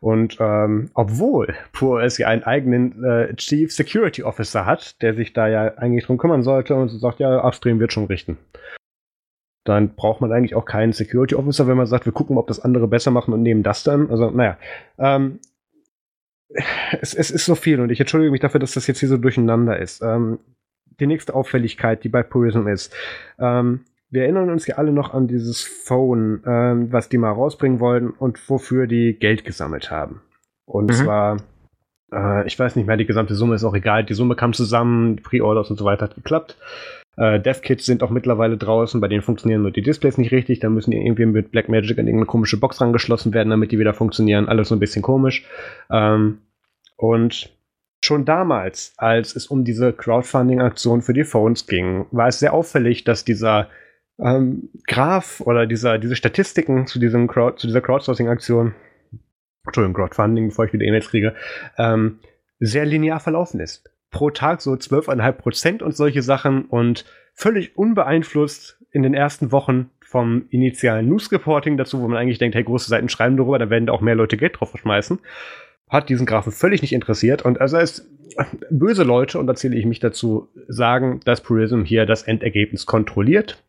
Und ähm, obwohl PureOS ja einen eigenen äh, Chief Security Officer hat, der sich da ja eigentlich drum kümmern sollte und so sagt, ja, Upstream wird schon richten. Dann braucht man eigentlich auch keinen Security Officer, wenn man sagt, wir gucken, ob das andere besser machen und nehmen das dann. Also, naja. Ähm, es, es ist so viel und ich entschuldige mich dafür, dass das jetzt hier so durcheinander ist. Ähm, die nächste Auffälligkeit, die bei Purism ist. Ähm, wir erinnern uns ja alle noch an dieses Phone, ähm, was die mal rausbringen wollten und wofür die Geld gesammelt haben. Und mhm. zwar, äh, ich weiß nicht mehr, die gesamte Summe ist auch egal. Die Summe kam zusammen, Pre-Orders und so weiter hat geklappt. Äh, Dev-Kits sind auch mittlerweile draußen, bei denen funktionieren nur die Displays nicht richtig. Da müssen die irgendwie mit Blackmagic an irgendeine komische Box rangeschlossen werden, damit die wieder funktionieren. Alles so ein bisschen komisch. Ähm, und Schon damals, als es um diese Crowdfunding-Aktion für die Phones ging, war es sehr auffällig, dass dieser ähm, Graph oder dieser, diese Statistiken zu, diesem Crowd, zu dieser Crowdsourcing-Aktion, Entschuldigung, Crowdfunding, bevor ich wieder E-Mails kriege, ähm, sehr linear verlaufen ist. Pro Tag so 12,5 Prozent und solche Sachen und völlig unbeeinflusst in den ersten Wochen vom initialen News-Reporting dazu, wo man eigentlich denkt, hey, große Seiten schreiben darüber, da werden da auch mehr Leute Geld drauf verschmeißen, hat diesen Graphen völlig nicht interessiert und also es böse Leute, und da zähle ich mich dazu, sagen, dass Purism hier das Endergebnis kontrolliert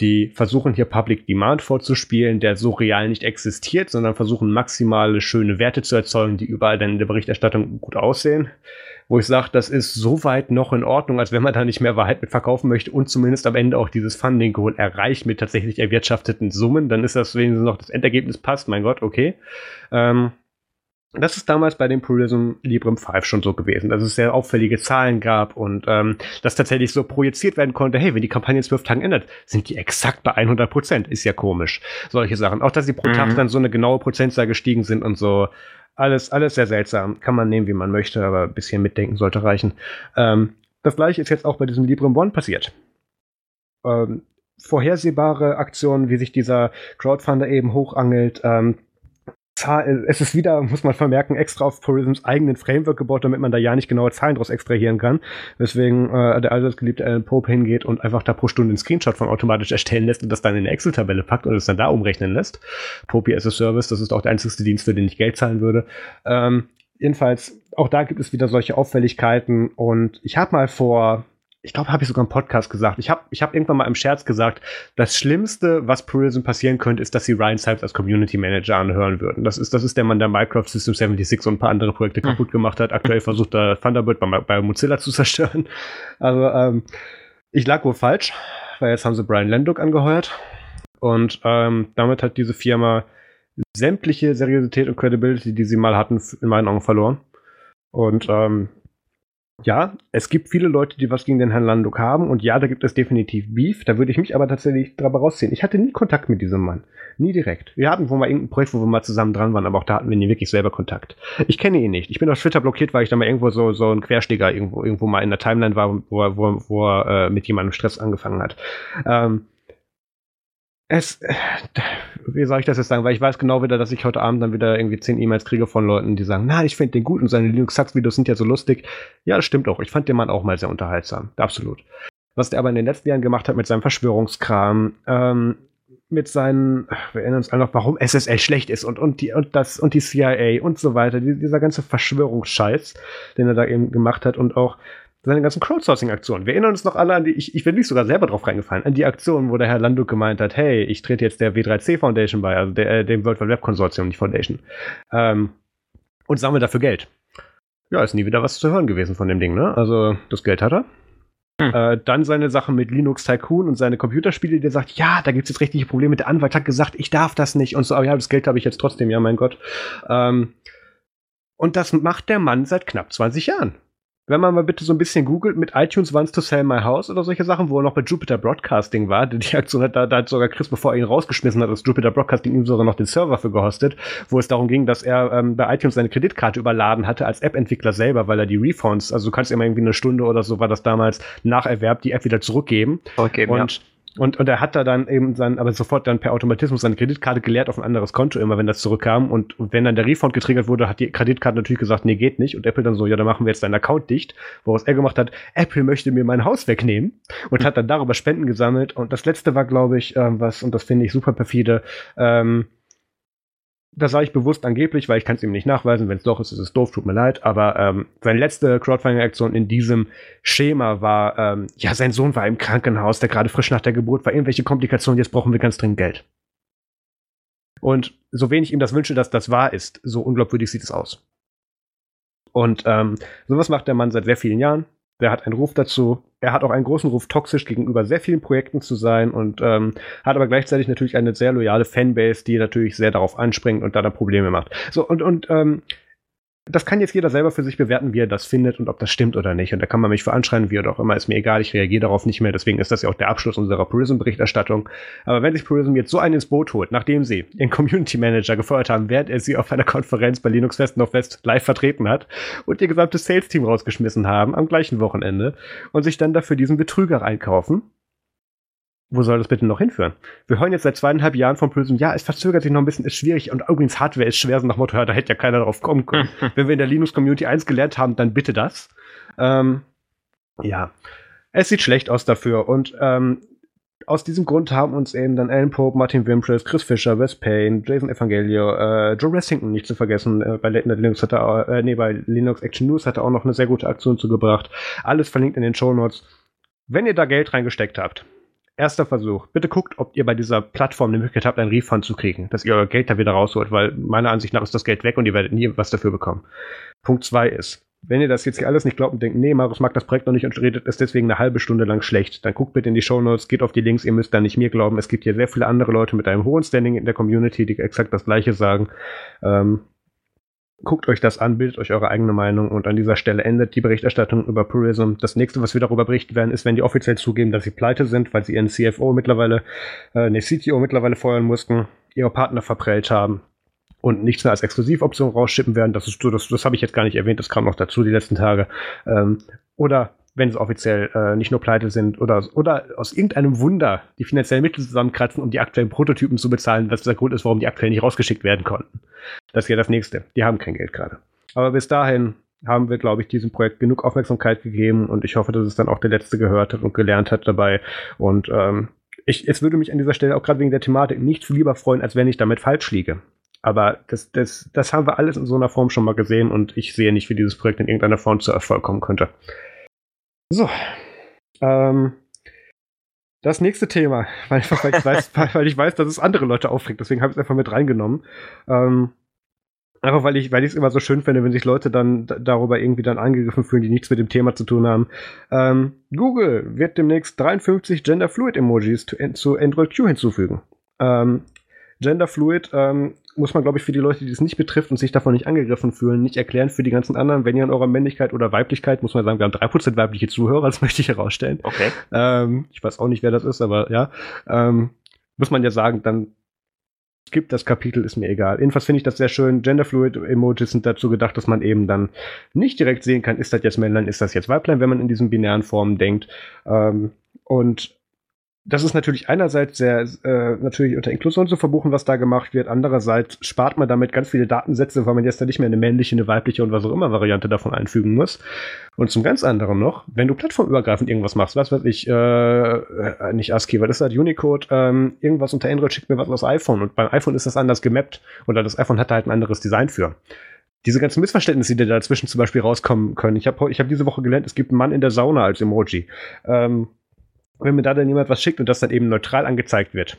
die versuchen hier Public Demand vorzuspielen, der so real nicht existiert, sondern versuchen maximale schöne Werte zu erzeugen, die überall dann in der Berichterstattung gut aussehen. Wo ich sage, das ist soweit noch in Ordnung, als wenn man da nicht mehr Wahrheit mit verkaufen möchte und zumindest am Ende auch dieses Funding Goal erreicht mit tatsächlich erwirtschafteten Summen, dann ist das wenigstens noch das Endergebnis passt, mein Gott, okay. Ähm, das ist damals bei dem Purism Librem 5 schon so gewesen, dass es sehr auffällige Zahlen gab und ähm, dass tatsächlich so projiziert werden konnte, hey, wenn die Kampagne in zwölf Tagen ändert, sind die exakt bei 100 Prozent. Ist ja komisch. Solche Sachen. Auch, dass die pro mhm. Tag dann so eine genaue Prozentzahl gestiegen sind und so. Alles, alles sehr seltsam. Kann man nehmen, wie man möchte, aber ein bisschen mitdenken sollte reichen. Ähm, das gleiche ist jetzt auch bei diesem Librem One passiert. Ähm, vorhersehbare Aktionen, wie sich dieser Crowdfunder eben hochangelt, ähm, es ist wieder, muss man vermerken, extra auf Purisms eigenen Framework gebaut, damit man da ja nicht genaue Zahlen daraus extrahieren kann. Weswegen äh, der allseits geliebte Alan Pope hingeht und einfach da pro Stunde einen Screenshot von automatisch erstellen lässt und das dann in eine Excel-Tabelle packt und es dann da umrechnen lässt. Pope as a Service, das ist auch der einzigste Dienst, für den ich Geld zahlen würde. Ähm, jedenfalls, auch da gibt es wieder solche Auffälligkeiten und ich habe mal vor ich glaube, habe ich sogar im Podcast gesagt. Ich habe ich hab irgendwann mal im Scherz gesagt, das Schlimmste, was Purism passieren könnte, ist, dass sie Ryan Sipes als Community Manager anhören würden. Das ist, das ist der Mann, der Minecraft System 76 und ein paar andere Projekte kaputt hm. gemacht hat. Aktuell versucht er Thunderbird bei, bei Mozilla zu zerstören. Also, ähm, ich lag wohl falsch, weil jetzt haben sie Brian Landuk angeheuert. Und ähm, damit hat diese Firma sämtliche Seriosität und Credibility, die sie mal hatten, in meinen Augen verloren. Und ähm, ja, es gibt viele Leute, die was gegen den Herrn Landuk haben und ja, da gibt es definitiv Beef. Da würde ich mich aber tatsächlich drüber rausziehen. Ich hatte nie Kontakt mit diesem Mann. Nie direkt. Wir hatten wohl mal irgendein Projekt, wo wir mal zusammen dran waren, aber auch da hatten wir nie wirklich selber Kontakt. Ich kenne ihn nicht. Ich bin auf Twitter blockiert, weil ich da mal irgendwo so, so ein Querschläger irgendwo, irgendwo mal in der Timeline war, wo er, wo, wo er äh, mit jemandem Stress angefangen hat. Ähm, es, wie soll ich das jetzt sagen? Weil ich weiß genau wieder, dass ich heute Abend dann wieder irgendwie zehn E-Mails kriege von Leuten, die sagen, na, ich finde den gut und seine Linux Sucks Videos sind ja so lustig. Ja, das stimmt auch. Ich fand den Mann auch mal sehr unterhaltsam. Absolut. was der aber in den letzten Jahren gemacht hat mit seinem Verschwörungskram, ähm, mit seinen, wir erinnern uns alle noch, warum SSL schlecht ist und, und, die, und das und die CIA und so weiter, die, dieser ganze Verschwörungsscheiß, den er da eben gemacht hat und auch seine ganzen Crowdsourcing-Aktionen. Wir erinnern uns noch alle an die, ich, ich bin nicht sogar selber drauf reingefallen, an die Aktion, wo der Herr Landuk gemeint hat, hey, ich trete jetzt der W3C Foundation bei, also der, äh, dem World Wide Web Konsortium, nicht Foundation, ähm, und sammle dafür Geld. Ja, ist nie wieder was zu hören gewesen von dem Ding, ne? Also, das Geld hat er. Hm. Äh, dann seine Sache mit Linux Tycoon und seine Computerspiele, der sagt, ja, da gibt es jetzt richtige Probleme. Der Anwalt hat gesagt, ich darf das nicht und so, aber ja, das Geld habe ich jetzt trotzdem, ja, mein Gott. Ähm, und das macht der Mann seit knapp 20 Jahren wenn man mal bitte so ein bisschen googelt mit iTunes Wants to Sell My House oder solche Sachen, wo er noch bei Jupiter Broadcasting war, die Aktion hat da, da hat sogar Chris, bevor er ihn rausgeschmissen hat, das Jupiter Broadcasting ihm sogar noch den Server für gehostet, wo es darum ging, dass er ähm, bei iTunes seine Kreditkarte überladen hatte als App-Entwickler selber, weil er die Refunds, also du kannst immer irgendwie eine Stunde oder so war das damals nach Erwerb die App wieder zurückgeben. Zurückgeben, und ja. Und, und er hat da dann eben sein, aber sofort dann per Automatismus seine Kreditkarte geleert auf ein anderes Konto, immer wenn das zurückkam. Und, wenn dann der Refund getriggert wurde, hat die Kreditkarte natürlich gesagt, nee, geht nicht. Und Apple dann so, ja, dann machen wir jetzt deinen Account dicht. Woraus er gemacht hat, Apple möchte mir mein Haus wegnehmen und hat dann darüber Spenden gesammelt. Und das letzte war, glaube ich, ähm, was, und das finde ich super perfide, ähm, das sage ich bewusst angeblich, weil ich kann es ihm nicht nachweisen. Wenn es doch ist, ist es doof, tut mir leid. Aber ähm, seine letzte Crowdfunding-Aktion in diesem Schema war, ähm, ja, sein Sohn war im Krankenhaus, der gerade frisch nach der Geburt war, irgendwelche Komplikationen, jetzt brauchen wir ganz dringend Geld. Und so wenig ihm das wünsche, dass das wahr ist, so unglaubwürdig sieht es aus. Und ähm, sowas macht der Mann seit sehr vielen Jahren. Der hat einen Ruf dazu. Er hat auch einen großen Ruf, toxisch gegenüber sehr vielen Projekten zu sein und ähm, hat aber gleichzeitig natürlich eine sehr loyale Fanbase, die natürlich sehr darauf anspringt und da dann Probleme macht. So, und, und ähm, das kann jetzt jeder selber für sich bewerten, wie er das findet und ob das stimmt oder nicht. Und da kann man mich für anschreien, wie oder auch immer, ist mir egal, ich reagiere darauf nicht mehr. Deswegen ist das ja auch der Abschluss unserer Purism-Berichterstattung. Aber wenn sich Purism jetzt so einen ins Boot holt, nachdem sie den Community Manager gefeuert haben, während er sie auf einer Konferenz bei Linux Fest noch West live vertreten hat und ihr gesamtes Sales-Team rausgeschmissen haben am gleichen Wochenende und sich dann dafür diesen Betrüger einkaufen, wo soll das bitte noch hinführen? Wir hören jetzt seit zweieinhalb Jahren von Prism, ja, es verzögert sich noch ein bisschen, ist schwierig und übrigens Hardware ist schwer, so nach Motto, ja, da hätte ja keiner drauf kommen können. Wenn wir in der Linux-Community eins gelernt haben, dann bitte das. Ähm, ja, es sieht schlecht aus dafür und ähm, aus diesem Grund haben uns eben dann Alan Pope, Martin Wimpress, Chris Fischer, Wes Payne, Jason Evangelio, äh, Joe Ressington nicht zu vergessen, äh, bei Night Linux hat er, äh, nee, bei Linux Action News hat er auch noch eine sehr gute Aktion zugebracht. Alles verlinkt in den Show Notes. Wenn ihr da Geld reingesteckt habt, erster Versuch. Bitte guckt, ob ihr bei dieser Plattform eine Möglichkeit habt, einen Refund zu kriegen, dass ihr euer Geld da wieder rausholt, weil meiner Ansicht nach ist das Geld weg und ihr werdet nie was dafür bekommen. Punkt zwei ist, wenn ihr das jetzt hier alles nicht glaubt und denkt, nee, Marius mag das Projekt noch nicht und redet es deswegen eine halbe Stunde lang schlecht, dann guckt bitte in die Show Notes, geht auf die Links, ihr müsst da nicht mir glauben. Es gibt hier sehr viele andere Leute mit einem hohen Standing in der Community, die exakt das Gleiche sagen. Ähm, guckt euch das an, bildet euch eure eigene Meinung und an dieser Stelle endet die Berichterstattung über Purism. Das nächste, was wir darüber berichten werden, ist, wenn die offiziell zugeben, dass sie pleite sind, weil sie ihren CFO mittlerweile, äh, ne, CTO mittlerweile feuern mussten, ihre Partner verprellt haben und nichts mehr als Exklusivoption rausschippen werden. Das ist so, das, das habe ich jetzt gar nicht erwähnt, das kam noch dazu die letzten Tage. Ähm, oder wenn sie offiziell äh, nicht nur pleite sind oder, oder aus irgendeinem Wunder die finanziellen Mittel zusammenkratzen, um die aktuellen Prototypen zu bezahlen, was der Grund ist, warum die aktuell nicht rausgeschickt werden konnten. Das ist ja das nächste. Die haben kein Geld gerade. Aber bis dahin haben wir, glaube ich, diesem Projekt genug Aufmerksamkeit gegeben und ich hoffe, dass es dann auch der Letzte gehört hat und gelernt hat dabei. Und ähm, ich, es würde mich an dieser Stelle auch gerade wegen der Thematik nichts lieber freuen, als wenn ich damit falsch liege. Aber das, das, das haben wir alles in so einer Form schon mal gesehen und ich sehe nicht, wie dieses Projekt in irgendeiner Form zu Erfolg kommen könnte. So. Ähm, das nächste Thema, weil, weil, ich weiß, weil ich weiß, dass es andere Leute aufregt, deswegen habe ich es einfach mit reingenommen. Ähm, einfach weil ich weil ich es immer so schön finde, wenn sich Leute dann darüber irgendwie dann angegriffen fühlen, die nichts mit dem Thema zu tun haben. Ähm, Google wird demnächst 53 Gender Fluid Emojis zu, zu Android Q hinzufügen. Ähm, Gender Fluid ähm, muss man, glaube ich, für die Leute, die es nicht betrifft und sich davon nicht angegriffen fühlen, nicht erklären. Für die ganzen anderen, wenn ihr an eurer Männlichkeit oder Weiblichkeit, muss man sagen, wir haben 3% weibliche Zuhörer, das möchte ich herausstellen. Okay. Ähm, ich weiß auch nicht, wer das ist, aber ja. Ähm, muss man ja sagen, dann gibt das Kapitel, ist mir egal. Jedenfalls finde ich das sehr schön. Genderfluid-Emojis sind dazu gedacht, dass man eben dann nicht direkt sehen kann, ist das jetzt Männlein, ist das jetzt Weiblein, wenn man in diesen binären Formen denkt. Ähm, und das ist natürlich einerseits sehr, äh, natürlich unter Inklusion zu verbuchen, was da gemacht wird. Andererseits spart man damit ganz viele Datensätze, weil man jetzt da nicht mehr eine männliche, eine weibliche und was auch immer Variante davon einfügen muss. Und zum ganz anderen noch, wenn du plattformübergreifend irgendwas machst, was weiß ich, äh, äh nicht ASCII, weil das ist halt Unicode, ähm, irgendwas unter Android schickt mir was aus iPhone und beim iPhone ist das anders gemappt oder das iPhone hat da halt ein anderes Design für diese ganzen Missverständnisse, die da dazwischen zum Beispiel rauskommen können. Ich habe ich hab diese Woche gelernt, es gibt einen Mann in der Sauna als Emoji. Ähm, wenn mir da dann jemand was schickt und das dann eben neutral angezeigt wird,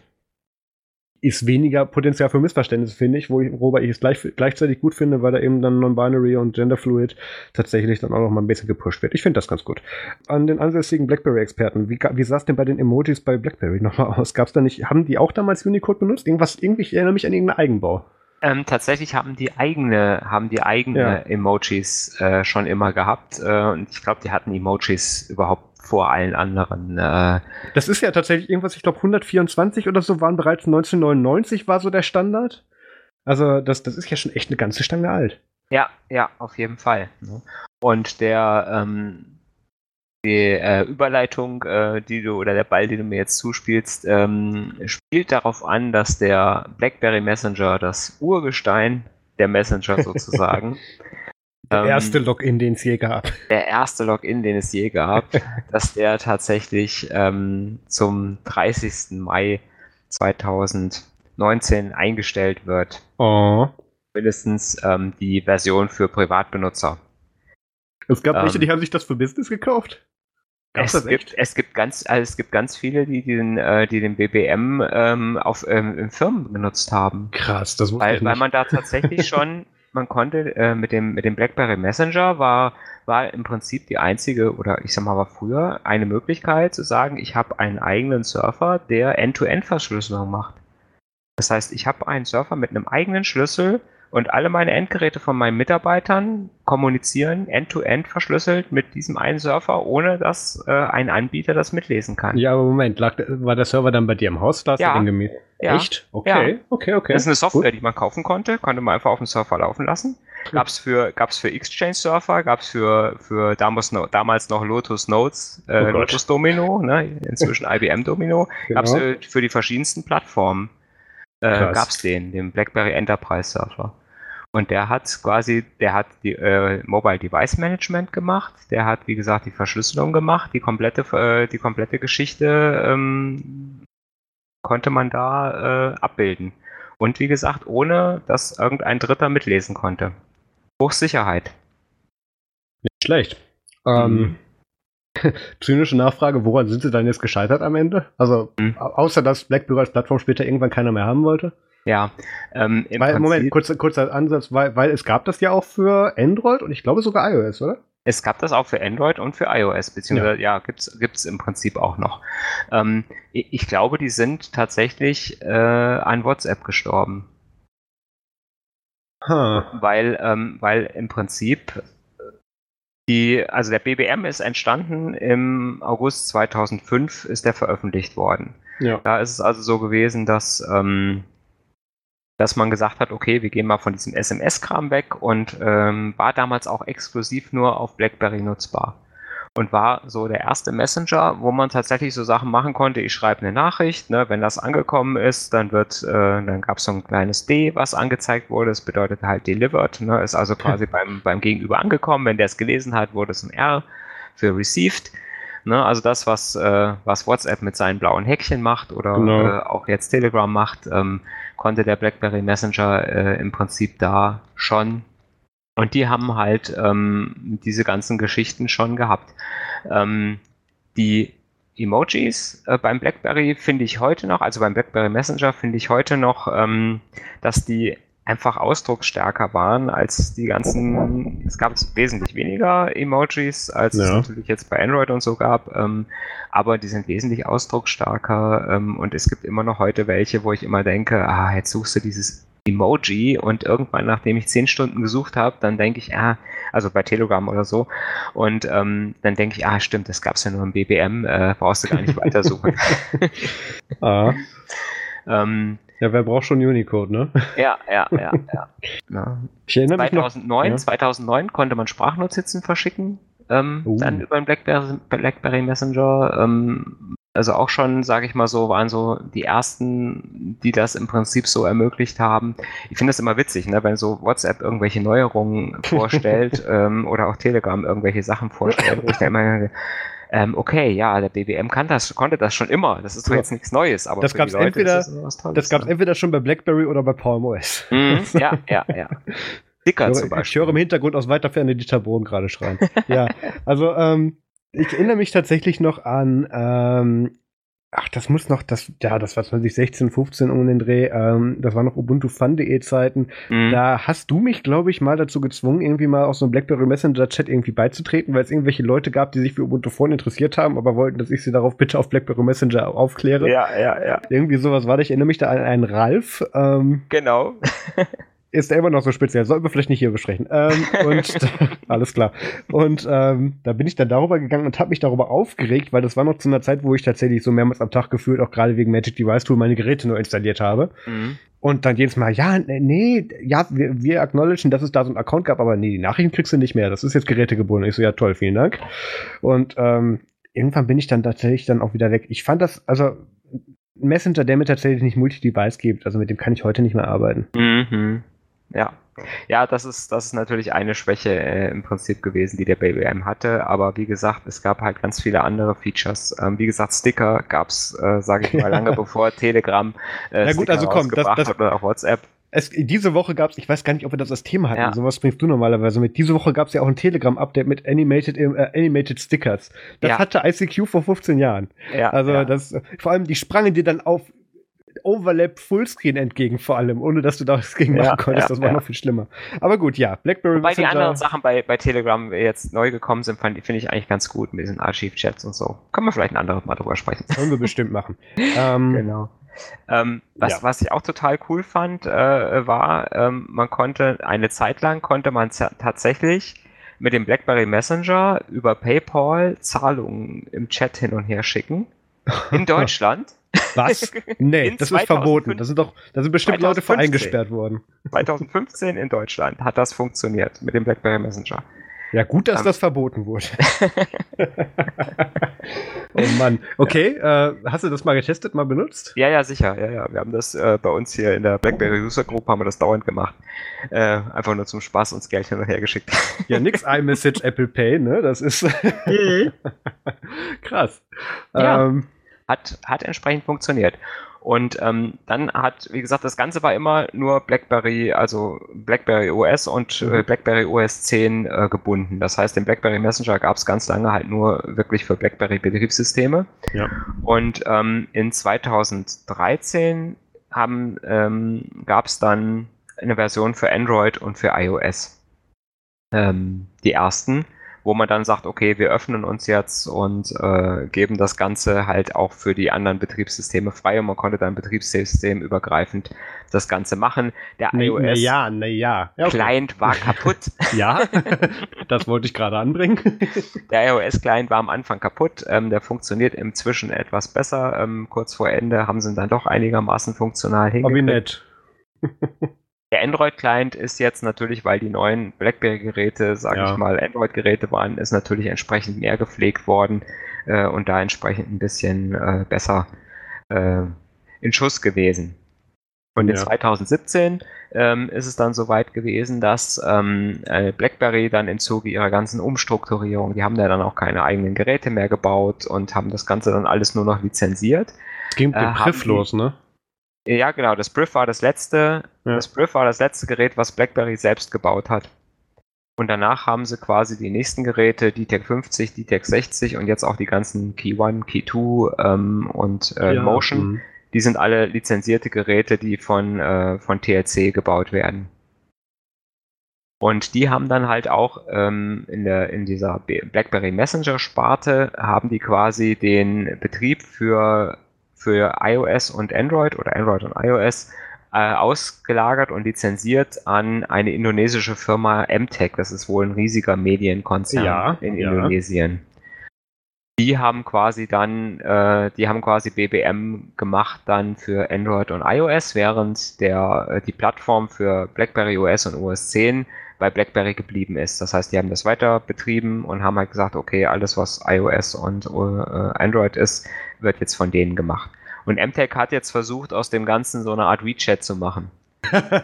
ist weniger Potenzial für Missverständnisse, finde ich, wo ich, wobei ich es gleich, gleichzeitig gut finde, weil da eben dann Non-Binary und Genderfluid tatsächlich dann auch noch mal ein bisschen gepusht wird. Ich finde das ganz gut. An den ansässigen BlackBerry-Experten, wie, wie sah es denn bei den Emojis bei BlackBerry nochmal aus? Gab es da nicht, haben die auch damals Unicode benutzt? Irgendwas, irgendwie, ich erinnere mich an irgendeinen Eigenbau. Ähm, tatsächlich haben die eigene, haben die eigene ja. Emojis äh, schon immer gehabt äh, und ich glaube, die hatten Emojis überhaupt vor allen anderen. Äh, das ist ja tatsächlich irgendwas, ich glaube 124 oder so waren bereits 1999 war so der Standard. Also das, das ist ja schon echt eine ganze Stange alt. Ja, ja, auf jeden Fall. Ne? Und der ähm, die äh, Überleitung, äh, die du oder der Ball, den du mir jetzt zuspielst, ähm, spielt darauf an, dass der BlackBerry Messenger das Urgestein der Messenger sozusagen Der ähm, erste Login, den es je gab. Der erste Login, den es je gab, dass der tatsächlich ähm, zum 30. Mai 2019 eingestellt wird. Oh. Mindestens ähm, die Version für Privatbenutzer. Es gab welche, die ähm, haben sich das für Business gekauft. Gab's es, gibt, es gibt ganz, also es gibt ganz viele, die den, äh, die den BBM ähm, auf ähm, in Firmen benutzt haben. Krass, das muss weil, ich nicht. weil man da tatsächlich schon man konnte äh, mit dem mit dem BlackBerry Messenger war war im Prinzip die einzige oder ich sag mal war früher eine Möglichkeit zu sagen, ich habe einen eigenen Surfer, der End-to-End-Verschlüsselung macht. Das heißt, ich habe einen Surfer mit einem eigenen Schlüssel, und alle meine Endgeräte von meinen Mitarbeitern kommunizieren end-to-end -end verschlüsselt mit diesem einen Surfer, ohne dass äh, ein Anbieter das mitlesen kann. Ja, aber Moment, lag, war der Server dann bei dir im Haus? Da hast ja. du den ja. Echt? Okay, ja. okay, okay. Das ist eine Software, Gut. die man kaufen konnte, konnte man einfach auf dem Surfer laufen lassen. Gab es für, gab's für Exchange-Surfer, gab es für, für damals, noch, damals noch Lotus Notes, äh, oh Lotus Domino, ne? inzwischen IBM Domino, genau. gab es für, für die verschiedensten Plattformen. Äh, gab es den, den BlackBerry Enterprise Surfer. Und der hat quasi, der hat die äh, Mobile Device Management gemacht, der hat, wie gesagt, die Verschlüsselung gemacht, die komplette, äh, die komplette Geschichte ähm, konnte man da äh, abbilden. Und wie gesagt, ohne dass irgendein Dritter mitlesen konnte. Hochsicherheit. Nicht schlecht. Ähm, mhm. zynische Nachfrage, woran sind sie dann jetzt gescheitert am Ende? Also, mhm. außer dass BlackBerry als Plattform später irgendwann keiner mehr haben wollte? Ja, ähm, im weil, Moment, kurzer, kurzer Ansatz, weil, weil es gab das ja auch für Android und ich glaube sogar iOS, oder? Es gab das auch für Android und für iOS, beziehungsweise ja, ja gibt's gibt's im Prinzip auch noch. Ähm, ich glaube, die sind tatsächlich äh, an WhatsApp gestorben. Huh. Weil, ähm, weil im Prinzip die, also der BBM ist entstanden im August 2005, ist der veröffentlicht worden. Ja. Da ist es also so gewesen, dass ähm, dass man gesagt hat, okay, wir gehen mal von diesem SMS-Kram weg und ähm, war damals auch exklusiv nur auf BlackBerry nutzbar. Und war so der erste Messenger, wo man tatsächlich so Sachen machen konnte. Ich schreibe eine Nachricht, ne, wenn das angekommen ist, dann wird, äh, dann gab es so ein kleines D, was angezeigt wurde. Das bedeutet halt delivered, ne, ist also quasi beim, beim Gegenüber angekommen. Wenn der es gelesen hat, wurde es ein R für received. Ne, also das, was, äh, was WhatsApp mit seinen blauen Häkchen macht oder genau. äh, auch jetzt Telegram macht, ähm, konnte der BlackBerry Messenger äh, im Prinzip da schon. Und die haben halt ähm, diese ganzen Geschichten schon gehabt. Ähm, die Emojis äh, beim BlackBerry finde ich heute noch, also beim BlackBerry Messenger finde ich heute noch, ähm, dass die einfach ausdrucksstärker waren als die ganzen, es gab wesentlich weniger Emojis, als ja. es natürlich jetzt bei Android und so gab, ähm, aber die sind wesentlich ausdrucksstarker ähm, und es gibt immer noch heute welche, wo ich immer denke, ah, jetzt suchst du dieses Emoji und irgendwann, nachdem ich zehn Stunden gesucht habe, dann denke ich, ah, also bei Telegram oder so, und ähm, dann denke ich, ah, stimmt, das gab es ja nur im BBM, äh, brauchst du gar nicht weitersuchen. ah. ähm, ja, wer braucht schon Unicode, ne? Ja, ja, ja, ja. ja. Ich erinnere 2009, mich noch, 2009 konnte man Sprachnotizen verschicken, ähm, uh. dann über den Blackberry, Blackberry Messenger. Ähm, also auch schon, sage ich mal so, waren so die ersten, die das im Prinzip so ermöglicht haben. Ich finde das immer witzig, ne, wenn so WhatsApp irgendwelche Neuerungen vorstellt ähm, oder auch Telegram irgendwelche Sachen vorstellt, wo ich immer ähm, okay, ja, der BWM kann das, konnte das schon immer. Das ist doch jetzt nichts Neues, aber das gab es entweder, das gab's entweder schon bei BlackBerry oder bei Palm OS. Mm, ja, ja, ja. Sticker zum Beispiel. Ich höre im Hintergrund aus weiter Ferne die Taboren gerade schreien. ja, also ähm, ich erinnere mich tatsächlich noch an, ähm, ach, das muss noch, das, ja, das war 2016, 15 um den Dreh, ähm, das war noch Ubuntu Fun.de Zeiten. Mhm. Da hast du mich, glaube ich, mal dazu gezwungen, irgendwie mal aus so einem BlackBerry Messenger Chat irgendwie beizutreten, weil es irgendwelche Leute gab, die sich für Ubuntu Phone interessiert haben, aber wollten, dass ich sie darauf bitte auf BlackBerry Messenger aufkläre. Ja, ja, ja. Irgendwie sowas war da. Ich erinnere mich da an einen Ralf. Ähm, genau. ist er immer noch so speziell. Sollten wir vielleicht nicht hier besprechen. Ähm, und alles klar. Und ähm, da bin ich dann darüber gegangen und habe mich darüber aufgeregt, weil das war noch zu einer Zeit, wo ich tatsächlich so mehrmals am Tag gefühlt, auch gerade wegen Magic Device Tool, meine Geräte nur installiert habe. Mhm. Und dann jedes Mal, ja, nee, ja, wir, wir acknowledgen, dass es da so einen Account gab, aber nee, die Nachrichten kriegst du nicht mehr. Das ist jetzt gerätegebunden. Ich so, ja, toll, vielen Dank. Und ähm, irgendwann bin ich dann tatsächlich dann auch wieder weg. Ich fand das, also Messenger, der mir tatsächlich nicht Multi-Device gibt, also mit dem kann ich heute nicht mehr arbeiten. Mhm. Ja. Ja, das ist, das ist natürlich eine Schwäche äh, im Prinzip gewesen, die der BBM hatte. Aber wie gesagt, es gab halt ganz viele andere Features. Ähm, wie gesagt, Sticker gab es, äh, sage ich mal, lange bevor Telegram äh, Na gut, Sticker also komm, das, das, hat oder auch WhatsApp. Es, diese Woche gab es, ich weiß gar nicht, ob wir das als Thema hatten, ja. sowas bringst du normalerweise mit. Diese Woche gab es ja auch ein Telegram-Update mit Animated, äh, Animated Stickers. Das ja. hatte ICQ vor 15 Jahren. Ja, also ja. das, vor allem die sprangen dir dann auf Overlap Fullscreen entgegen, vor allem, ohne dass du das gegen machen ja, konntest. Ja, das war ja. noch viel schlimmer. Aber gut, ja, BlackBerry Wobei Messenger. die anderen Sachen bei, bei Telegram jetzt neu gekommen sind, finde ich eigentlich ganz gut mit diesen Archiv-Chats und so. Können wir vielleicht ein anderes Mal drüber sprechen. Können wir bestimmt machen. ähm, genau. Ähm, was, was ich auch total cool fand, äh, war, ähm, man konnte eine Zeit lang konnte man tatsächlich mit dem BlackBerry Messenger über PayPal Zahlungen im Chat hin und her schicken. In Deutschland. Was? Nee, das ist verboten. Das sind doch, da sind bestimmt 2015, Leute vor eingesperrt worden. 2015 in Deutschland hat das funktioniert mit dem BlackBerry Messenger. Ja, gut, dass um, das verboten wurde. oh Mann. Okay, äh, hast du das mal getestet, mal benutzt? Ja, ja, sicher. Ja, ja. Wir haben das äh, bei uns hier in der BlackBerry User Group haben wir das dauernd gemacht. Äh, einfach nur zum Spaß uns Geld hin und her geschickt. ja, nix iMessage Apple Pay, ne? Das ist mhm. krass. Ja. Ähm, hat, hat entsprechend funktioniert. Und ähm, dann hat, wie gesagt, das Ganze war immer nur BlackBerry, also BlackBerry OS und äh, mhm. BlackBerry OS 10 äh, gebunden. Das heißt, den BlackBerry Messenger gab es ganz lange halt nur wirklich für BlackBerry Betriebssysteme. Ja. Und ähm, in 2013 haben, ähm, gab es dann eine Version für Android und für iOS. Ähm, die ersten wo man dann sagt, okay, wir öffnen uns jetzt und äh, geben das Ganze halt auch für die anderen Betriebssysteme frei und man konnte dann betriebssystemübergreifend das Ganze machen. Der nee, iOS na ja, na ja. ja okay. Client war kaputt. ja, das wollte ich gerade anbringen. der iOS Client war am Anfang kaputt. Ähm, der funktioniert inzwischen etwas besser. Ähm, kurz vor Ende haben sie ihn dann doch einigermaßen funktional hingekriegt. wie nett. Der Android-Client ist jetzt natürlich, weil die neuen BlackBerry-Geräte, sage ja. ich mal, Android-Geräte waren, ist natürlich entsprechend mehr gepflegt worden äh, und da entsprechend ein bisschen äh, besser äh, in Schuss gewesen. Und in ja. 2017 ähm, ist es dann soweit gewesen, dass ähm, äh, BlackBerry dann im Zuge ihrer ganzen Umstrukturierung, die haben da dann auch keine eigenen Geräte mehr gebaut und haben das Ganze dann alles nur noch lizenziert. Es ging mit dem äh, los, ne? Ja, genau. Das Brief war das letzte. Ja. Das Brief war das letzte Gerät, was BlackBerry selbst gebaut hat. Und danach haben sie quasi die nächsten Geräte, die Tech 50, die Tech 60 und jetzt auch die ganzen Key 1, Key 2 ähm, und äh, ja, Motion. Mh. Die sind alle lizenzierte Geräte, die von, äh, von TLC gebaut werden. Und die haben dann halt auch ähm, in, der, in dieser BlackBerry Messenger Sparte, haben die quasi den Betrieb für für iOS und Android oder Android und iOS äh, ausgelagert und lizenziert an eine indonesische Firma MTech. Das ist wohl ein riesiger Medienkonzern ja, in ja. Indonesien. Die haben quasi dann, äh, die haben quasi BBM gemacht dann für Android und iOS, während der, äh, die Plattform für BlackBerry OS und OS 10 bei BlackBerry geblieben ist. Das heißt, die haben das weiter betrieben und haben halt gesagt, okay, alles was iOS und äh, Android ist, wird jetzt von denen gemacht. Und MTech hat jetzt versucht, aus dem Ganzen so eine Art WeChat zu machen.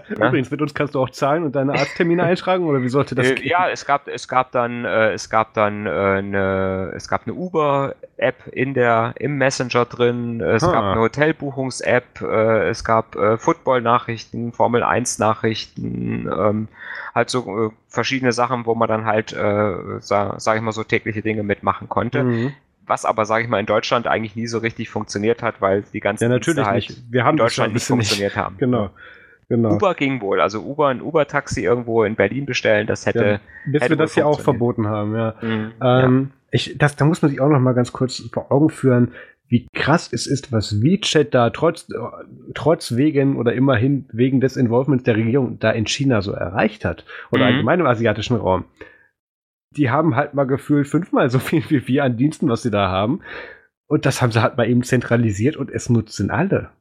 Übrigens, mit uns kannst du auch zahlen und deine Arzttermine eintragen oder wie sollte das äh, gehen? Ja, es gab, es gab dann, äh, es gab dann äh, eine, es gab eine Uber-App in der, im Messenger drin, es ah. gab eine Hotelbuchungs-App, äh, es gab äh, Football-Nachrichten, Formel 1-Nachrichten, ähm, halt so äh, verschiedene Sachen, wo man dann halt, äh, sag, sag ich mal so tägliche Dinge mitmachen konnte. Mhm was aber, sage ich mal, in Deutschland eigentlich nie so richtig funktioniert hat, weil die ganzen ja, natürlich halt nicht. Wir haben in Deutschland nicht funktioniert nicht. haben. Genau. Genau. Uber ging wohl, also Uber, ein Uber-Taxi irgendwo in Berlin bestellen, das hätte. Ja, bis hätte wir das hier auch verboten haben, ja. Mhm, ähm, ja. Ich, das, da muss man sich auch noch mal ganz kurz vor Augen führen, wie krass es ist, was WeChat da trotz, trotz wegen oder immerhin wegen des Involvements der Regierung da in China so erreicht hat. Oder mhm. allgemein im asiatischen Raum. Die haben halt mal gefühlt fünfmal so viel wie wir an Diensten, was sie da haben. Und das haben sie halt mal eben zentralisiert und es nutzen alle.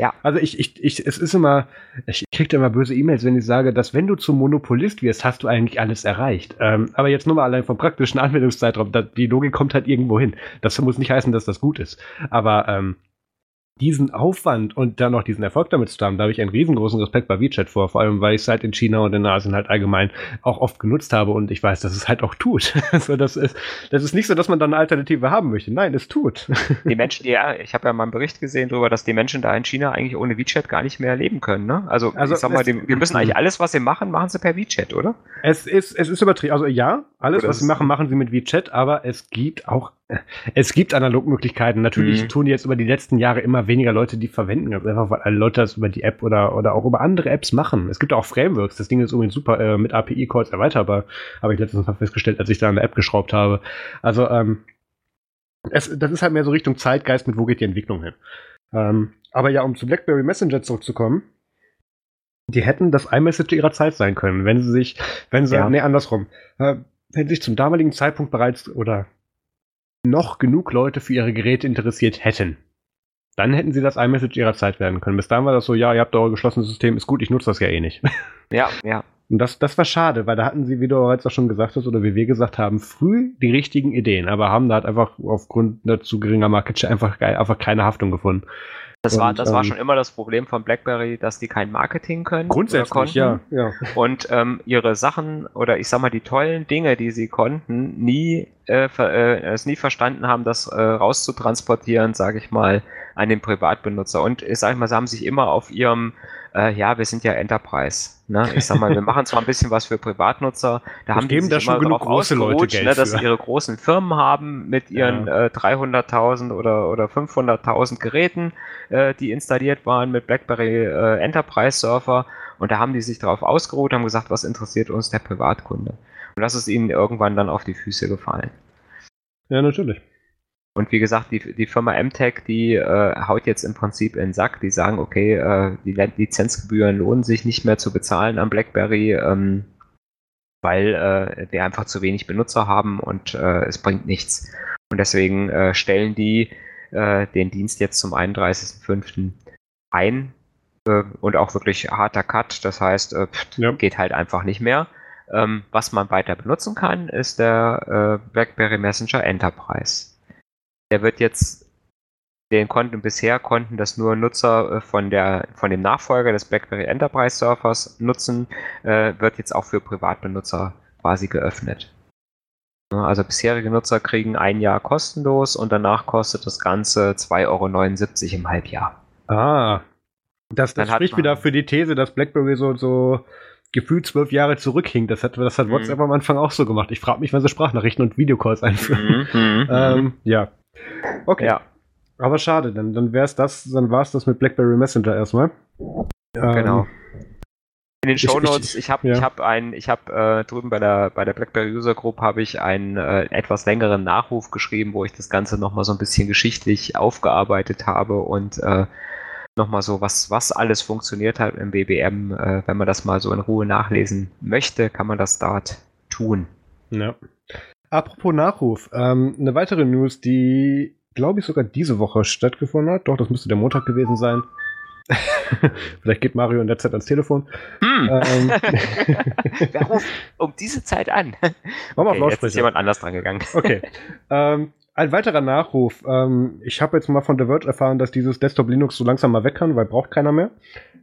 Ja. Also ich, ich, ich, es ist immer, ich kriege da immer böse E-Mails, wenn ich sage, dass wenn du zum Monopolist wirst, hast du eigentlich alles erreicht. Ähm, aber jetzt nur mal allein vom praktischen Anwendungszeitraum, da, die Logik kommt halt irgendwo hin. Das muss nicht heißen, dass das gut ist. Aber ähm, diesen Aufwand und dann noch diesen Erfolg damit zu haben, da habe ich einen riesengroßen Respekt bei WeChat vor, vor allem weil ich es halt in China und in Asien halt allgemein auch oft genutzt habe und ich weiß, dass es halt auch tut. also das ist, das ist nicht so, dass man da eine Alternative haben möchte. Nein, es tut. die Menschen, ja, ich habe ja mal einen Bericht gesehen darüber, dass die Menschen da in China eigentlich ohne WeChat gar nicht mehr leben können. Ne? Also, also ich sag mal, die, wir müssen eigentlich alles, was sie machen, machen sie per WeChat, oder? Es ist, es ist übertrieben. Also ja, alles, was sie machen, machen sie mit WeChat, aber es gibt auch es gibt Analogmöglichkeiten. Natürlich mhm. tun jetzt über die letzten Jahre immer weniger Leute die verwenden, einfach weil alle Leute das über die App oder, oder auch über andere Apps machen. Es gibt auch Frameworks. Das Ding ist übrigens super äh, mit API-Calls erweiterbar. Habe ich letztens mal festgestellt, als ich da an der App geschraubt habe. Also, ähm, es, das ist halt mehr so Richtung Zeitgeist, mit wo geht die Entwicklung hin. Ähm, aber ja, um zu BlackBerry Messenger zurückzukommen, die hätten das iMessage ihrer Zeit sein können, wenn sie sich, wenn sie, ja. nee, andersrum, äh, wenn sich zum damaligen Zeitpunkt bereits oder noch genug Leute für ihre Geräte interessiert hätten, dann hätten sie das iMessage ihrer Zeit werden können. Bis dahin war das so, ja, ihr habt euer geschlossenes System, ist gut, ich nutze das ja eh nicht. Ja, ja. Und das, das war schade, weil da hatten sie, wie du bereits auch schon gesagt hast, oder wie wir gesagt haben, früh die richtigen Ideen, aber haben da halt einfach aufgrund zu geringer Market einfach, einfach keine Haftung gefunden. Das, war, das ähm, war schon immer das Problem von BlackBerry, dass die kein Marketing können. Grundsätzlich, ja, ja. Und ähm, ihre Sachen oder ich sag mal die tollen Dinge, die sie konnten, nie äh, äh, es nie verstanden haben, das äh, rauszutransportieren, sage ich mal, an den Privatbenutzer. Und ich sage mal, sie haben sich immer auf ihrem äh, ja, wir sind ja Enterprise. Ne? Ich sag mal, wir machen zwar ein bisschen was für Privatnutzer, da haben die sich da schon genug große Leute Geld ne, dass sie ihre großen Firmen haben mit ihren ja. äh, 300.000 oder, oder 500.000 Geräten, äh, die installiert waren mit BlackBerry äh, Enterprise Surfer und da haben die sich darauf ausgeruht, haben gesagt, was interessiert uns der Privatkunde. Und das ist ihnen irgendwann dann auf die Füße gefallen. Ja, natürlich. Und wie gesagt, die, die Firma MTech, die äh, haut jetzt im Prinzip in den Sack. Die sagen, okay, äh, die Lizenzgebühren lohnen sich nicht mehr zu bezahlen am BlackBerry, ähm, weil äh, wir einfach zu wenig Benutzer haben und äh, es bringt nichts. Und deswegen äh, stellen die äh, den Dienst jetzt zum 31.05. ein und auch wirklich harter Cut. Das heißt, äh, ja. geht halt einfach nicht mehr. Ähm, was man weiter benutzen kann, ist der BlackBerry Messenger Enterprise der wird jetzt, den konnten bisher konnten das nur Nutzer äh, von der von dem Nachfolger des BlackBerry Enterprise Surfers nutzen, äh, wird jetzt auch für Privatbenutzer quasi geöffnet. Also bisherige Nutzer kriegen ein Jahr kostenlos und danach kostet das Ganze 2,79 Euro im Halbjahr. Ah, das, das spricht wieder für die These, dass BlackBerry so, so gefühlt zwölf Jahre zurückhing. Das hat, das hat mhm. WhatsApp am Anfang auch so gemacht. Ich frage mich, wann sie Sprachnachrichten und Videocalls einführen. Mhm, mhm, mhm. ähm, ja. Okay. Ja. Aber schade, dann, dann wäre es das, dann war es das mit BlackBerry Messenger erstmal. Genau. Ähm, in den Show Notes, ich, ich habe ja. hab ein, ich habe äh, drüben bei der bei der BlackBerry User Group habe ich einen äh, etwas längeren Nachruf geschrieben, wo ich das Ganze nochmal so ein bisschen geschichtlich aufgearbeitet habe und äh, nochmal so, was, was alles funktioniert hat im BBM. Äh, wenn man das mal so in Ruhe nachlesen möchte, kann man das dort tun. Ja. Apropos Nachruf, ähm, eine weitere News, die, glaube ich, sogar diese Woche stattgefunden hat. Doch, das müsste der Montag gewesen sein. Vielleicht geht Mario in der Zeit ans Telefon. Hm. Ähm. Wer ruft um diese Zeit an? Okay, jetzt ist jemand anders dran gegangen. Okay. Ähm, ein weiterer Nachruf. Ähm, ich habe jetzt mal von The Verge erfahren, dass dieses Desktop Linux so langsam mal weg kann, weil braucht keiner mehr.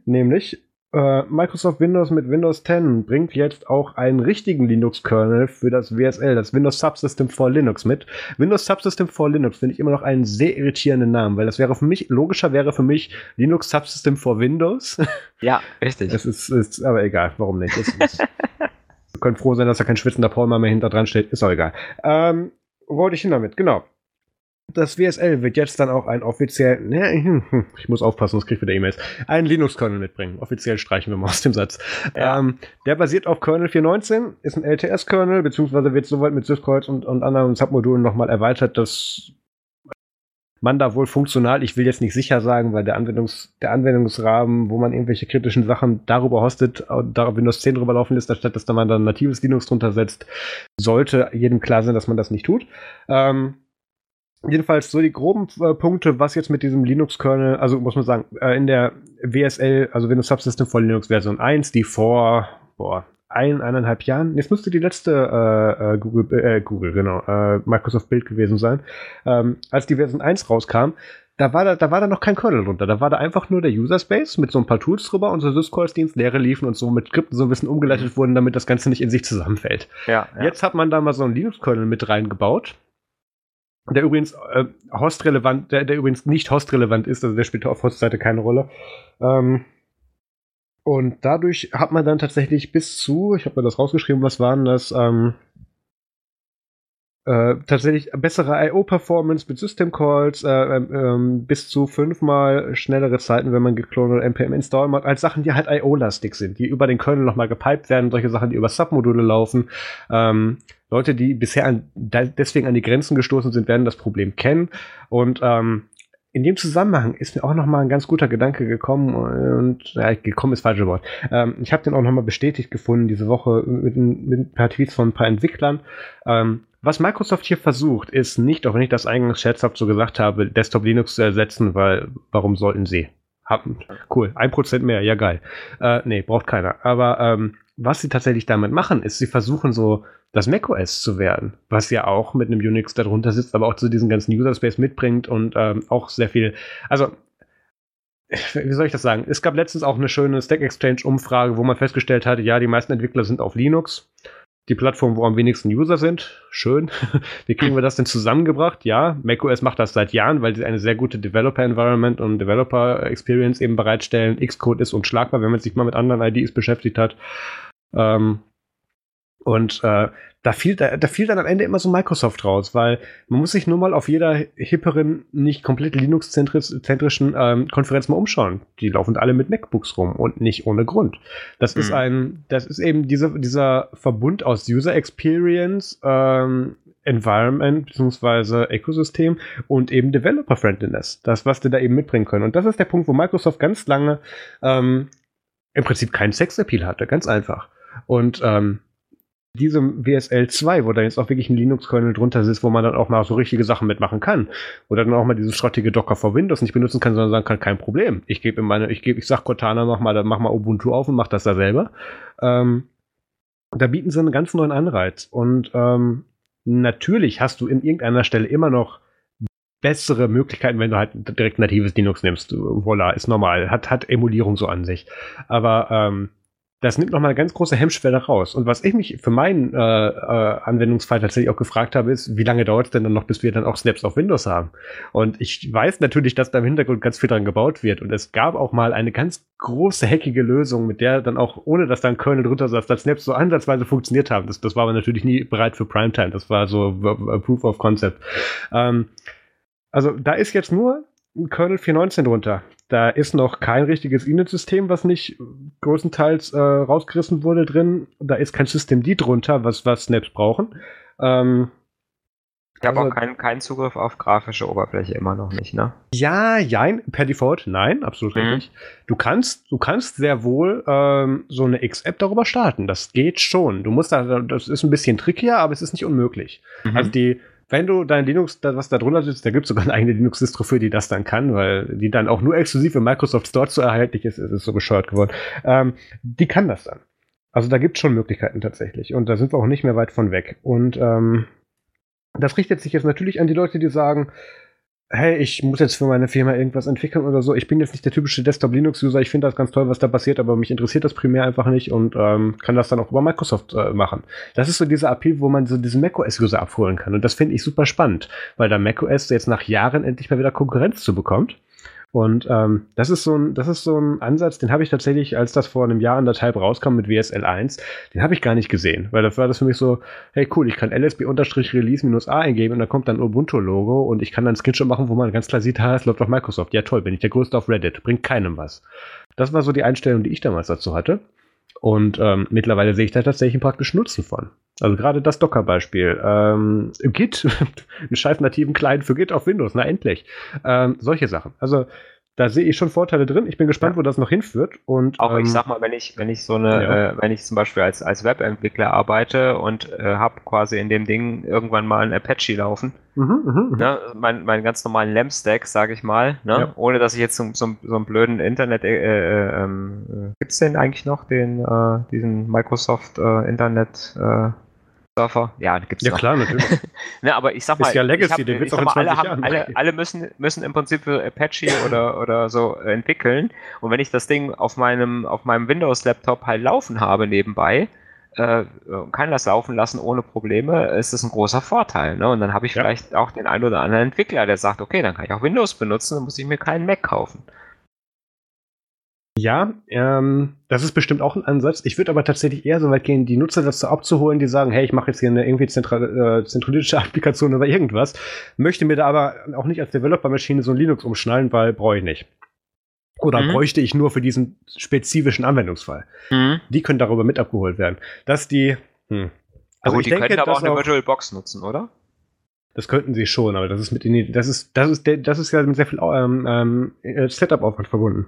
Nämlich äh, Microsoft Windows mit Windows 10 bringt jetzt auch einen richtigen Linux-Kernel für das WSL, das Windows Subsystem for Linux mit. Windows Subsystem for Linux finde ich immer noch einen sehr irritierenden Namen, weil das wäre für mich, logischer wäre für mich Linux Subsystem for Windows. Ja, richtig. Es ist, ist aber egal, warum nicht. Es, es, wir können froh sein, dass da kein schwitzender Paul mehr hinter dran steht. Ist auch egal. Ähm, wo wollte ich hin damit? Genau das WSL wird jetzt dann auch ein offiziell, ne, ich muss aufpassen, sonst kriege ich wieder E-Mails, einen Linux-Kernel mitbringen. Offiziell streichen wir mal aus dem Satz. Ja. Ähm, der basiert auf Kernel 4.19, ist ein LTS-Kernel, beziehungsweise wird soweit mit Syscalls und, und anderen Submodulen nochmal erweitert, dass man da wohl funktional, ich will jetzt nicht sicher sagen, weil der, Anwendungs, der Anwendungsrahmen, wo man irgendwelche kritischen Sachen darüber hostet, da Windows 10 drüber laufen lässt, anstatt dass da man dann natives Linux drunter setzt, sollte jedem klar sein, dass man das nicht tut. Ähm, Jedenfalls so die groben äh, Punkte, was jetzt mit diesem Linux-Kernel, also muss man sagen, äh, in der WSL, also Windows Subsystem for Linux Version 1, die vor, boah, ein, eineinhalb Jahren, jetzt müsste die letzte äh, äh Google, äh, Google, genau, äh, Microsoft Bild gewesen sein, ähm, als die Version 1 rauskam, da war da, da war da noch kein Kernel drunter. Da war da einfach nur der User Space mit so ein paar Tools drüber und so Syscalls-Dienst leere liefen und so mit Skripten so ein bisschen umgeleitet wurden, damit das Ganze nicht in sich zusammenfällt. Ja, ja. Jetzt hat man da mal so einen Linux-Kernel mit reingebaut der übrigens äh, hostrelevant, der, der übrigens nicht hostrelevant ist, also der spielt auf Hostseite keine Rolle. Ähm, und dadurch hat man dann tatsächlich bis zu, ich habe mir das rausgeschrieben, was waren das, ähm, äh, tatsächlich bessere IO-Performance mit System Calls, äh, ähm, ähm, bis zu fünfmal schnellere Zeiten, wenn man geklont oder npm install macht, als Sachen, die halt IO-lastig sind, die über den Kernel nochmal gepiped werden, solche Sachen, die über Submodule laufen. Ähm, Leute, die bisher an, deswegen an die Grenzen gestoßen sind, werden das Problem kennen. Und ähm, in dem Zusammenhang ist mir auch noch mal ein ganz guter Gedanke gekommen und ja, gekommen ist falsche Wort. Ähm, ich habe den auch noch mal bestätigt gefunden diese Woche mit, mit ein paar Tweets von ein paar Entwicklern. Ähm, was Microsoft hier versucht, ist nicht, auch wenn ich das eingangs scherzhaft so gesagt habe, Desktop Linux zu ersetzen, weil warum sollten sie? Haben, cool, ein Prozent mehr, ja geil. Äh, nee, braucht keiner. Aber ähm, was sie tatsächlich damit machen, ist, sie versuchen so das macOS zu werden, was ja auch mit einem Unix darunter sitzt, aber auch zu diesem ganzen User Space mitbringt und ähm, auch sehr viel, also wie soll ich das sagen? Es gab letztens auch eine schöne Stack Exchange Umfrage, wo man festgestellt hatte, ja, die meisten Entwickler sind auf Linux. Die Plattform, wo am wenigsten User sind. Schön. Wie kriegen wir das denn zusammengebracht? Ja, macOS macht das seit Jahren, weil sie eine sehr gute Developer Environment und Developer Experience eben bereitstellen. Xcode ist unschlagbar, wenn man sich mal mit anderen IDs beschäftigt hat. Ähm, und äh, da, fiel, da, da fiel dann am Ende immer so Microsoft raus, weil man muss sich nur mal auf jeder hipperen, nicht komplett Linux-zentrischen ähm, Konferenz mal umschauen. Die laufen alle mit MacBooks rum und nicht ohne Grund. Das mhm. ist ein, das ist eben diese, dieser Verbund aus User Experience, ähm, Environment bzw. Ökosystem und eben Developer Friendliness. Das, was die da eben mitbringen können. Und das ist der Punkt, wo Microsoft ganz lange ähm, im Prinzip keinen Sexappeal hatte, ganz einfach. Und ähm, diesem WSL 2, wo da jetzt auch wirklich ein Linux-Kernel drunter sitzt, wo man dann auch mal so richtige Sachen mitmachen kann. Oder dann auch mal dieses schrottige Docker for Windows nicht benutzen kann, sondern sagen kann, kein Problem. Ich gebe in meine, ich gebe, ich sag Cortana, mach mal, mach mal Ubuntu auf und mach das da selber. Ähm, da bieten sie einen ganz neuen Anreiz. Und ähm, natürlich hast du in irgendeiner Stelle immer noch bessere Möglichkeiten, wenn du halt direkt natives Linux nimmst. Voila, ist normal. Hat, hat Emulierung so an sich. Aber ähm, das nimmt nochmal eine ganz große Hemmschwelle raus. Und was ich mich für meinen äh, äh, Anwendungsfall tatsächlich auch gefragt habe, ist, wie lange dauert es denn dann noch, bis wir dann auch Snaps auf Windows haben? Und ich weiß natürlich, dass da im Hintergrund ganz viel dran gebaut wird. Und es gab auch mal eine ganz große, hackige Lösung, mit der dann auch, ohne dass da ein Kernel drunter saß, dass Snaps so ansatzweise funktioniert haben. Das, das war aber natürlich nie bereit für Primetime. Das war so Proof of Concept. Ähm, also da ist jetzt nur ein Kernel 4.19 drunter. Da ist noch kein richtiges Init-System, was nicht größtenteils äh, rausgerissen wurde drin. Da ist kein System D drunter, was, was Snaps brauchen. Ähm, ich habe also, auch keinen kein Zugriff auf grafische Oberfläche immer noch nicht, ne? Ja, jein, per Default, nein, absolut mhm. richtig. Du kannst, du kannst sehr wohl ähm, so eine X-App darüber starten. Das geht schon. Du musst da, das ist ein bisschen trickier, aber es ist nicht unmöglich. Mhm. Also die, wenn du dein Linux, was da drunter sitzt, da gibt es sogar eine eigene Linux-Distro für, die das dann kann, weil die dann auch nur exklusiv im Microsoft Store zu erhältlich ist, ist so bescheuert geworden. Ähm, die kann das dann. Also da gibt es schon Möglichkeiten tatsächlich. Und da sind wir auch nicht mehr weit von weg. Und ähm, das richtet sich jetzt natürlich an die Leute, die sagen, hey, ich muss jetzt für meine Firma irgendwas entwickeln oder so. Ich bin jetzt nicht der typische Desktop-Linux-User. Ich finde das ganz toll, was da passiert, aber mich interessiert das primär einfach nicht und ähm, kann das dann auch über Microsoft äh, machen. Das ist so dieser Appeal, wo man so diesen macOS-User abholen kann. Und das finde ich super spannend, weil da macOS jetzt nach Jahren endlich mal wieder Konkurrenz zu bekommt. Und ähm, das ist so ein, das ist so ein Ansatz, den habe ich tatsächlich, als das vor einem Jahr in der Type rauskam mit WSL 1, den habe ich gar nicht gesehen, weil das war das für mich so, hey cool, ich kann lsb-release-a eingeben und da kommt dann Ubuntu-Logo und ich kann dann Screenshot machen, wo man ganz klar sieht, ha, es läuft auf Microsoft. Ja toll, bin ich der Größte auf Reddit, bringt keinem was. Das war so die Einstellung, die ich damals dazu hatte. Und ähm, mittlerweile sehe ich da tatsächlich einen praktischen Nutzen von. Also gerade das Docker-Beispiel. Ähm, Git, einen scheiß nativen Client für Git auf Windows, na endlich. Ähm, solche Sachen. Also da sehe ich schon Vorteile drin. Ich bin gespannt, ja. wo das noch hinführt. Und, auch ähm, ich sag mal, wenn ich, wenn ich so eine, ja. äh, wenn ich zum Beispiel als, als Webentwickler arbeite und äh, habe quasi in dem Ding irgendwann mal ein Apache laufen, mhm, mh, mh. Ne, mein, meinen ganz normalen LAMP-Stack, sage ich mal, ne, ja. ohne dass ich jetzt so, so, so einen blöden Internet, äh, äh, ähm, gibt's denn eigentlich noch den, äh, diesen Microsoft äh, Internet, äh, Surfer. Ja, gibt's Ja, noch. klar, natürlich. ne, aber ich sag mal, ist ja Legacy, hab, den wird's auch in 20 alle, haben, alle, alle müssen, müssen im Prinzip für Apache oder, oder so entwickeln. Und wenn ich das Ding auf meinem, auf meinem Windows-Laptop halt laufen habe nebenbei, äh, kann das laufen lassen ohne Probleme, ist das ein großer Vorteil. Ne? Und dann habe ich ja. vielleicht auch den einen oder anderen Entwickler, der sagt, okay, dann kann ich auch Windows benutzen, dann muss ich mir keinen Mac kaufen. Ja, ähm, das ist bestimmt auch ein Ansatz. Ich würde aber tatsächlich eher so weit gehen, die Nutzer dazu abzuholen, die sagen, hey, ich mache jetzt hier eine irgendwie zentral, äh, zentralistische Applikation oder irgendwas, möchte mir da aber auch nicht als Developer-Maschine so ein Linux umschnallen, weil brauche ich nicht. Oder mhm. bräuchte ich nur für diesen spezifischen Anwendungsfall. Mhm. Die können darüber mit abgeholt werden. Dass die, hm. Also gut, die denke, können aber auch eine VirtualBox nutzen, oder? Das könnten sie schon, aber das ist mit in das ist das ist das ist ja mit sehr viel ähm, ähm, äh, Setup-Aufwand verbunden.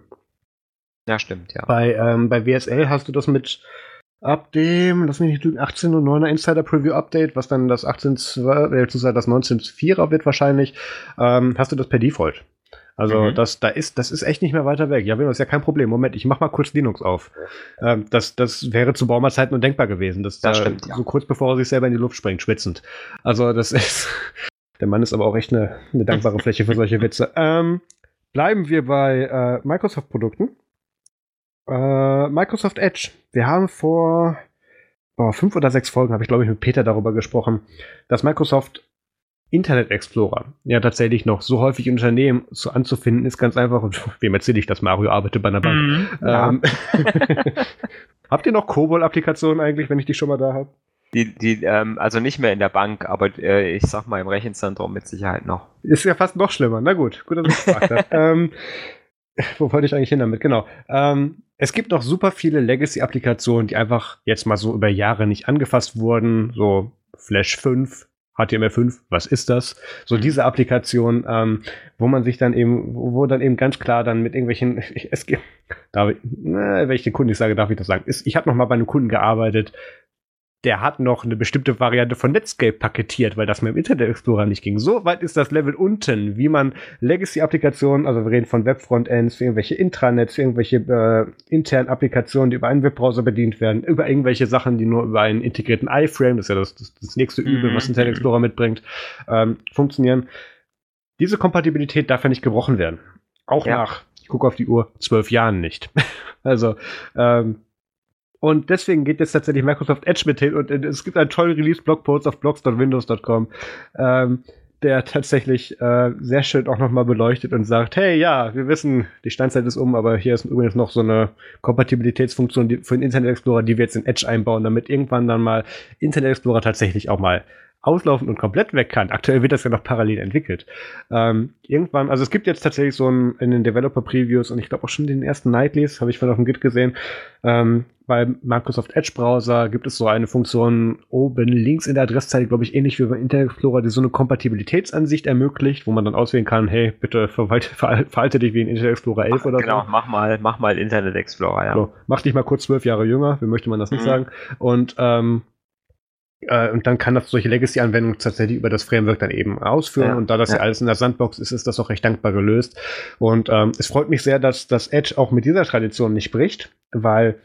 Ja, stimmt, ja. Bei, ähm, bei WSL hast du das mit ab dem, lass mich nicht lügen, 18.09er Insider Preview Update, was dann das 18.12, äh, das 19.4er wird wahrscheinlich, ähm, hast du das per Default. Also mhm. das, da ist, das ist echt nicht mehr weiter weg. Ja, das ist ja kein Problem. Moment, ich mach mal kurz Linux auf. Ähm, das, das wäre zu Baumer-Zeiten undenkbar gewesen. Das, das stimmt, ja. So kurz bevor er sich selber in die Luft springt, schwitzend. Also das ist, der Mann ist aber auch echt eine, eine dankbare Fläche für solche Witze. Ähm, bleiben wir bei äh, Microsoft-Produkten. Äh, Microsoft Edge. Wir haben vor oh, fünf oder sechs Folgen, habe ich glaube ich mit Peter darüber gesprochen, dass Microsoft Internet Explorer ja tatsächlich noch so häufig in Unternehmen so anzufinden ist, ganz einfach. Und wem erzähle ich, dass Mario arbeitet bei einer Bank? Ja. ähm, Habt ihr noch COBOL-Applikationen eigentlich, wenn ich die schon mal da habe? Die, die, ähm, also nicht mehr in der Bank, aber äh, ich sag mal im Rechenzentrum mit Sicherheit noch. Ist ja fast noch schlimmer. Na gut, gut, dass ich gefragt habe. ähm, wo wollte ich eigentlich hin damit? Genau. Ähm, es gibt noch super viele Legacy-Applikationen, die einfach jetzt mal so über Jahre nicht angefasst wurden. So Flash 5, HTML5, was ist das? So diese Applikation, ähm, wo man sich dann eben, wo dann eben ganz klar dann mit irgendwelchen, es gibt, darf ich, na, wenn ich den Kunden nicht sage, darf ich das sagen. Ist, ich habe noch mal bei einem Kunden gearbeitet, der hat noch eine bestimmte Variante von Netscape paketiert, weil das mit dem Internet Explorer nicht ging. So weit ist das Level unten, wie man Legacy-Applikationen, also wir reden von Web-Frontends, irgendwelche Intranets, irgendwelche äh, internen Applikationen, die über einen Webbrowser bedient werden, über irgendwelche Sachen, die nur über einen integrierten iFrame, das ist ja das, das, das nächste Übel, mhm. was Internet Explorer mitbringt, ähm, funktionieren. Diese Kompatibilität darf ja nicht gebrochen werden. Auch ja. nach, ich gucke auf die Uhr, zwölf Jahren nicht. also, ähm, und deswegen geht jetzt tatsächlich Microsoft Edge mit hin und es gibt einen tollen Release-Blogpost auf blogs.windows.com, ähm, der tatsächlich äh, sehr schön auch nochmal beleuchtet und sagt, hey, ja, wir wissen, die Steinzeit ist um, aber hier ist übrigens noch so eine Kompatibilitätsfunktion für den Internet Explorer, die wir jetzt in Edge einbauen, damit irgendwann dann mal Internet Explorer tatsächlich auch mal auslaufen und komplett weg kann. Aktuell wird das ja noch parallel entwickelt. Ähm, irgendwann, also es gibt jetzt tatsächlich so ein, in den Developer-Previews und ich glaube auch schon den ersten Nightlies, habe ich von auf dem Git gesehen, ähm, bei Microsoft Edge Browser gibt es so eine Funktion oben links in der Adresszeile, glaube ich, ähnlich wie beim Internet Explorer, die so eine Kompatibilitätsansicht ermöglicht, wo man dann auswählen kann, hey, bitte verwalte, verhalte dich wie ein Internet Explorer 11 Ach, oder genau, so. Genau, mach mal, mach mal Internet Explorer, ja. So, mach dich mal kurz zwölf Jahre jünger, wie möchte man das nicht mhm. sagen. Und ähm, Äh, und dann kann das solche Legacy-Anwendungen tatsächlich über das Framework dann eben ausführen. Ja, und da das ja. ja. alles in der Sandbox ist, ist das auch recht dankbar gelöst. Und ähm, es freut mich sehr, dass das Edge auch mit dieser Tradition nicht bricht, weil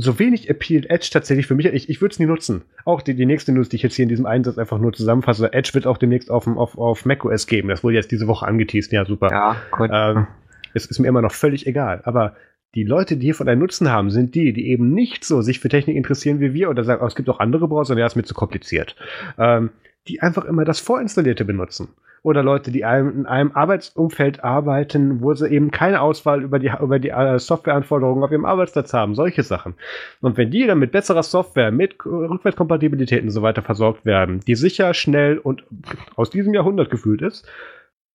so wenig appealt Edge tatsächlich für mich. Ich, ich würde es nie nutzen. Auch die, die nächste News, die ich jetzt hier in diesem Einsatz einfach nur zusammenfasse. Edge wird auch demnächst auf, auf, auf macOS geben. Das wurde jetzt diese Woche angeteased. Ja, super. Ja, cool. Ähm, es ist mir immer noch völlig egal. Aber die Leute, die hiervon einen Nutzen haben, sind die, die eben nicht so sich für Technik interessieren wie wir oder sagen, oh, es gibt auch andere Browser, ja, ist mir zu kompliziert. Ähm, die einfach immer das Vorinstallierte benutzen oder Leute, die in einem Arbeitsumfeld arbeiten, wo sie eben keine Auswahl über die, über die äh, Softwareanforderungen auf ihrem Arbeitsplatz haben, solche Sachen. Und wenn die dann mit besserer Software, mit Rückwärtskompatibilität und so weiter versorgt werden, die sicher, schnell und aus diesem Jahrhundert gefühlt ist,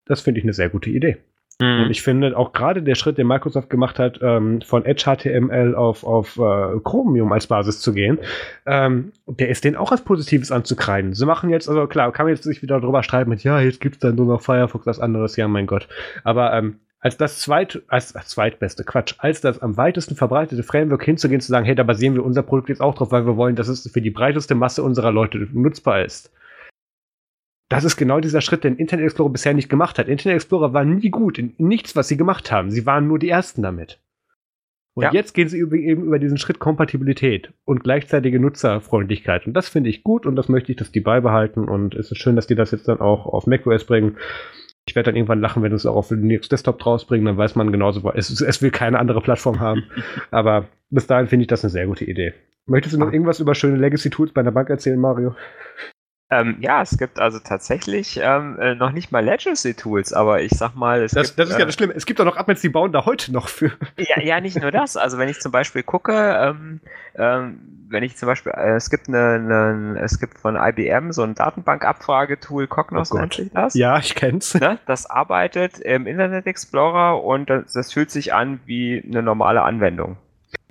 das finde ich eine sehr gute Idee. Mhm. Und ich finde auch gerade der Schritt, den Microsoft gemacht hat, ähm, von Edge HTML auf, auf äh, Chromium als Basis zu gehen, ähm, der ist den auch als Positives anzukreiden. Sie machen jetzt, also klar, kann man jetzt sich wieder drüber streiten mit, ja, jetzt gibt's dann nur noch Firefox, was anderes, ja, mein Gott. Aber ähm, als das zweit, als, als zweitbeste, Quatsch, als das am weitesten verbreitete Framework hinzugehen, zu sagen, hey, da basieren wir unser Produkt jetzt auch drauf, weil wir wollen, dass es für die breiteste Masse unserer Leute nutzbar ist das ist genau dieser Schritt, den Internet Explorer bisher nicht gemacht hat. Internet Explorer war nie gut in nichts, was sie gemacht haben. Sie waren nur die Ersten damit. Und ja. jetzt gehen sie über, eben über diesen Schritt Kompatibilität und gleichzeitige Nutzerfreundlichkeit. Und das finde ich gut und das möchte ich, dass die beibehalten. Und es ist schön, dass die das jetzt dann auch auf macOS bringen. Ich werde dann irgendwann lachen, wenn sie es auch auf Linux Desktop rausbringen, dann weiß man genauso, es, es will keine andere Plattform haben. Aber bis dahin finde ich das eine sehr gute Idee. Möchtest du noch irgendwas über schöne Legacy-Tools bei der Bank erzählen, Mario? Ähm, ja, es gibt also tatsächlich ähm, äh, noch nicht mal Legacy-Tools, aber ich sag mal, es das, gibt, das ist ja äh, das Schlimme. Es gibt auch noch Admins, die bauen da heute noch für. Ja, ja nicht nur das. Also wenn ich zum Beispiel gucke, ähm, ähm, wenn ich zum Beispiel, äh, es gibt eine, eine, es gibt von IBM so ein Datenbankabfragetool, Cognos oh nennt sich das. Ja, ich kenn's. Ne? Das arbeitet im Internet Explorer und das, das fühlt sich an wie eine normale Anwendung.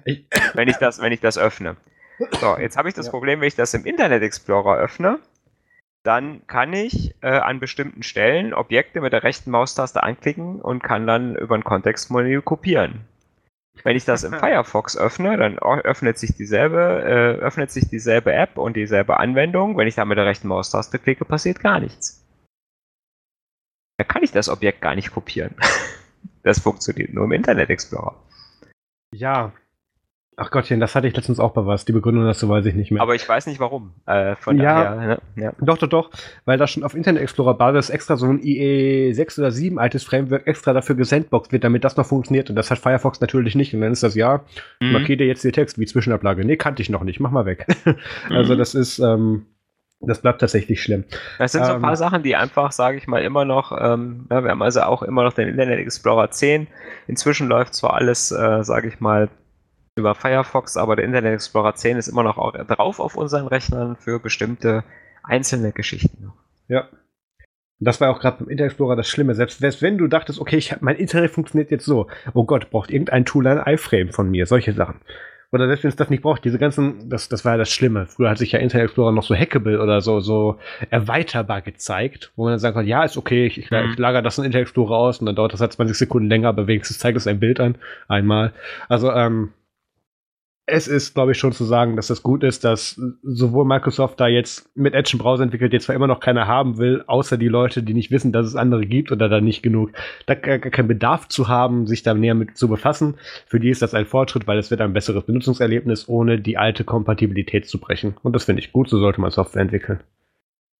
Ich wenn ich das, wenn ich das öffne. So, jetzt habe ich das ja. Problem, wenn ich das im Internet Explorer öffne, dann kann ich äh, an bestimmten Stellen Objekte mit der rechten Maustaste anklicken und kann dann über ein Kontextmenü kopieren. Wenn ich das im Firefox öffne, dann öffnet sich dieselbe, äh, öffnet sich dieselbe App und dieselbe Anwendung. Wenn ich da mit der rechten Maustaste klicke, passiert gar nichts. Da kann ich das Objekt gar nicht kopieren. das funktioniert nur im Internet Explorer. Ja, Ach Gottchen, das hatte ich letztens auch bei was. Die Begründung dazu weiß ich nicht mehr. Aber ich weiß nicht warum. Äh, von ja, daher, ne? ja, doch, doch, doch. Weil da schon auf Internet Explorer Basis extra so ein IE 6 oder 7 altes Framework extra dafür gesandboxt wird, damit das noch funktioniert. Und das hat Firefox natürlich nicht. Und dann ist das ja, mhm. markiere jetzt den Text wie Zwischenablage. Nee, kannte ich noch nicht. Mach mal weg. also mhm. das ist, ähm, das bleibt tatsächlich schlimm. Das sind so ein paar ähm, Sachen, die einfach, sage ich mal, immer noch, ähm, ja, wir haben also auch immer noch den Internet Explorer 10. Inzwischen läuft zwar alles, äh, sage ich mal, über Firefox, aber der Internet Explorer 10 ist immer noch drauf auf unseren Rechnern für bestimmte einzelne Geschichten. Ja. Das war auch gerade beim Internet Explorer das Schlimme. Selbst wenn du dachtest, okay, ich, mein Internet funktioniert jetzt so. Oh Gott, braucht irgendein Tool ein iFrame von mir? Solche Sachen. Oder selbst wenn es das nicht braucht, diese ganzen, das, das war ja das Schlimme. Früher hat sich ja Internet Explorer noch so hackable oder so, so erweiterbar gezeigt, wo man dann sagen kann, ja, ist okay, ich, ich, mhm. ich lagere das in Internet Explorer aus und dann dauert das halt 20 Sekunden länger, aber wenigstens zeigt es ein Bild an, einmal. Also, ähm, es ist, glaube ich, schon zu sagen, dass das gut ist, dass sowohl Microsoft da jetzt mit Edge einen Browser entwickelt, den zwar immer noch keiner haben will, außer die Leute, die nicht wissen, dass es andere gibt oder da nicht genug, da gar keinen Bedarf zu haben, sich da näher mit zu befassen. Für die ist das ein Fortschritt, weil es wird ein besseres Benutzungserlebnis, ohne die alte Kompatibilität zu brechen. Und das finde ich gut, so sollte man Software entwickeln.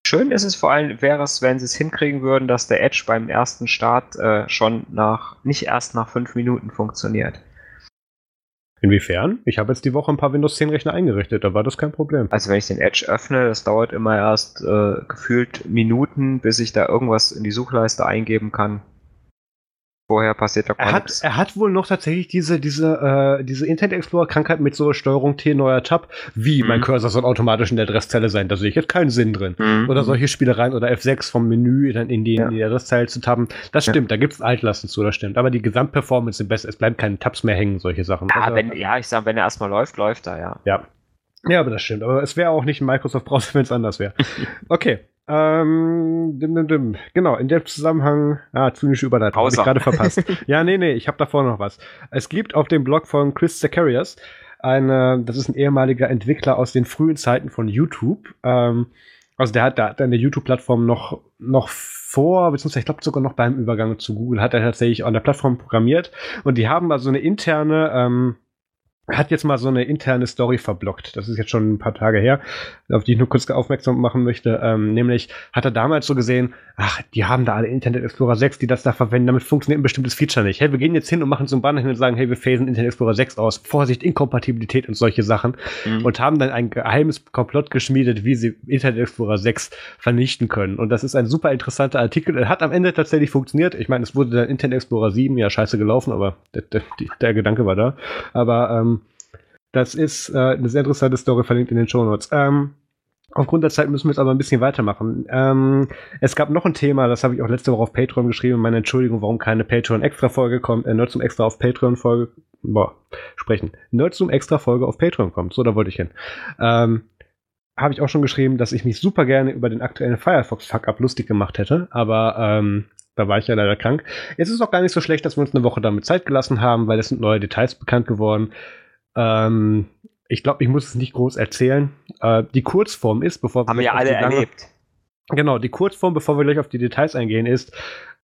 Schön ist es vor allem, wäre es, wenn sie es hinkriegen würden, dass der Edge beim ersten Start äh, schon nach, nicht erst nach fünf Minuten funktioniert. Inwiefern? Ich habe jetzt die Woche ein paar Windows 10 Rechner eingerichtet, da war das kein Problem. Also wenn ich den Edge öffne, das dauert immer erst äh, gefühlt Minuten, bis ich da irgendwas in die Suchleiste eingeben kann. Vorher passiert da er hat, er hat wohl noch tatsächlich diese, diese, äh, diese Internet Explorer-Krankheit mit so Steuerung T neuer Tab. Wie, mhm. mein Cursor soll automatisch in der Adresszelle sein. Da sehe ich jetzt keinen Sinn drin. Mhm. Oder solche Spielereien oder F6 vom Menü dann in die, ja. in die Adresszeile zu tappen. Das stimmt, ja. da gibt es Altlasten zu, das stimmt. Aber die Gesamtperformance sind besser. Es bleiben keine Tabs mehr hängen, solche Sachen. Ja, also, wenn, ja ich sag, wenn er erstmal läuft, läuft er, ja. Ja. Ja, aber das stimmt. Aber es wäre auch nicht ein Microsoft-Browser, wenn es anders wäre. Okay. Ähm, dim, dim, dim. Genau, in dem Zusammenhang, ah, zynische Überleitung, habe ich gerade verpasst. ja, nee, nee, ich habe davor noch was. Es gibt auf dem Blog von Chris Zacharias eine, das ist ein ehemaliger Entwickler aus den frühen Zeiten von YouTube. Ähm, also der hat da eine YouTube-Plattform noch, noch vor, beziehungsweise ich glaube sogar noch beim Übergang zu Google, hat er tatsächlich an der Plattform programmiert. Und die haben also eine interne ähm, hat jetzt mal so eine interne Story verblockt. Das ist jetzt schon ein paar Tage her, auf die ich nur kurz aufmerksam machen möchte. Ähm, nämlich hat er damals so gesehen, ach, die haben da alle Internet Explorer 6, die das da verwenden, damit funktioniert ein bestimmtes Feature nicht. Hey, wir gehen jetzt hin und machen so ein Banner hin und sagen, hey, wir phasen Internet Explorer 6 aus. Vorsicht, Inkompatibilität und solche Sachen. Mhm. Und haben dann ein geheimes Komplott geschmiedet, wie sie Internet Explorer 6 vernichten können. Und das ist ein super interessanter Artikel. Er hat am Ende tatsächlich funktioniert. Ich meine, es wurde dann Internet Explorer 7 ja scheiße gelaufen, aber der, der, der Gedanke war da. Aber ähm, das ist äh, eine sehr interessante Story, verlinkt in den Show Notes. Ähm, aufgrund der Zeit müssen wir jetzt aber ein bisschen weitermachen. Ähm, es gab noch ein Thema, das habe ich auch letzte Woche auf Patreon geschrieben. Meine Entschuldigung, warum keine Patreon-Extra-Folge kommt. Äh, zum Extra auf Patreon-Folge. Boah, sprechen. Nerd zum Extra-Folge auf Patreon kommt. So, da wollte ich hin. Ähm, habe ich auch schon geschrieben, dass ich mich super gerne über den aktuellen Firefox-Fuck-Up lustig gemacht hätte, aber ähm, da war ich ja leider krank. Es ist auch gar nicht so schlecht, dass wir uns eine Woche damit Zeit gelassen haben, weil es sind neue Details bekannt geworden. Ähm, ich glaube, ich muss es nicht groß erzählen. Äh, die Kurzform ist, bevor wir. Haben wir alle lange, erlebt. Genau, die Kurzform, bevor wir gleich auf die Details eingehen, ist,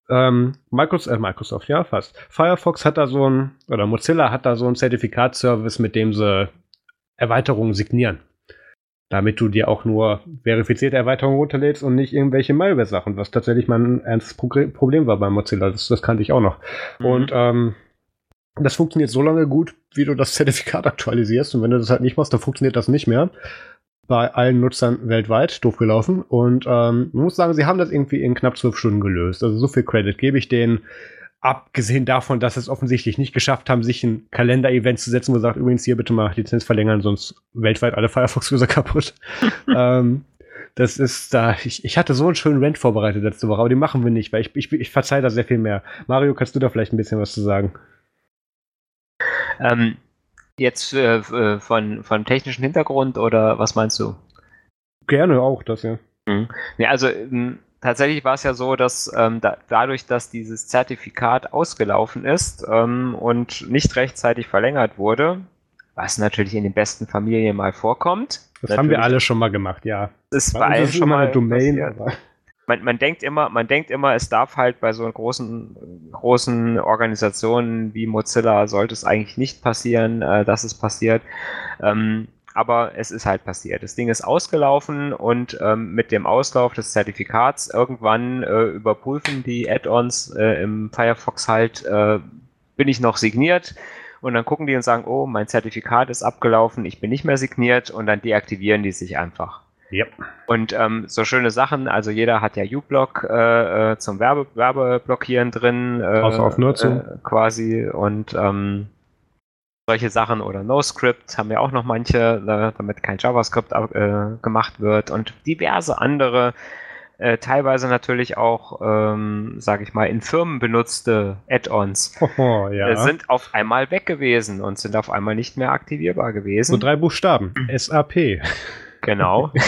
ähm, Microsoft, äh, Microsoft, ja, fast. Firefox hat da so ein, oder Mozilla hat da so ein Zertifikatsservice, mit dem sie Erweiterungen signieren. Damit du dir auch nur verifizierte Erweiterungen runterlädst und nicht irgendwelche Malware-Sachen, was tatsächlich mal ein ernstes Problem war bei Mozilla. Das, das kannte ich auch noch. Mhm. Und ähm, das funktioniert so lange gut, wie du das Zertifikat aktualisierst. Und wenn du das halt nicht machst, dann funktioniert das nicht mehr. Bei allen Nutzern weltweit doof gelaufen. Und ähm, man muss sagen, sie haben das irgendwie in knapp zwölf Stunden gelöst. Also so viel Credit gebe ich denen. Abgesehen davon, dass sie es offensichtlich nicht geschafft haben, sich ein Kalender-Event zu setzen, wo sagt, übrigens hier bitte mal Lizenz verlängern, sonst weltweit alle Firefox-User kaputt. ähm, das ist da, ich, ich hatte so einen schönen Rant vorbereitet letzte Woche, aber den machen wir nicht, weil ich, ich, ich verzeihe da sehr viel mehr. Mario, kannst du da vielleicht ein bisschen was zu sagen? Ähm, jetzt äh, äh, von, von technischen Hintergrund oder was meinst du? Gerne auch das, ja. Mhm. Ja, also ähm, tatsächlich war es ja so, dass ähm, da, dadurch, dass dieses Zertifikat ausgelaufen ist ähm, und nicht rechtzeitig verlängert wurde, was natürlich in den besten Familien mal vorkommt. Das haben wir alle schon mal gemacht, ja. Das ist bei allen schon mal Domain. Aber man, man denkt immer, man denkt immer, es darf halt bei so großen, großen Organisationen wie Mozilla sollte es eigentlich nicht passieren, äh, dass es passiert. Ähm, aber es ist halt passiert. Das Ding ist ausgelaufen und ähm, mit dem Auslauf des Zertifikats irgendwann äh, überprüfen die Add-ons äh, im Firefox halt, äh, bin ich noch signiert? Und dann gucken die und sagen, oh, mein Zertifikat ist abgelaufen, ich bin nicht mehr signiert und dann deaktivieren die sich einfach. Yep. Und ähm, so schöne Sachen, also jeder hat ja uBlock äh, äh, zum Werbe Werbeblockieren drin. Äh, Außer auf Nutzung. Äh, quasi und ähm, solche Sachen oder NoScript haben ja auch noch manche, damit kein JavaScript äh, gemacht wird und diverse andere, äh, teilweise natürlich auch, ähm, sage ich mal, in Firmen benutzte Add-ons oh, ja. sind auf einmal weg gewesen und sind auf einmal nicht mehr aktivierbar gewesen. So drei Buchstaben. SAP. Genau.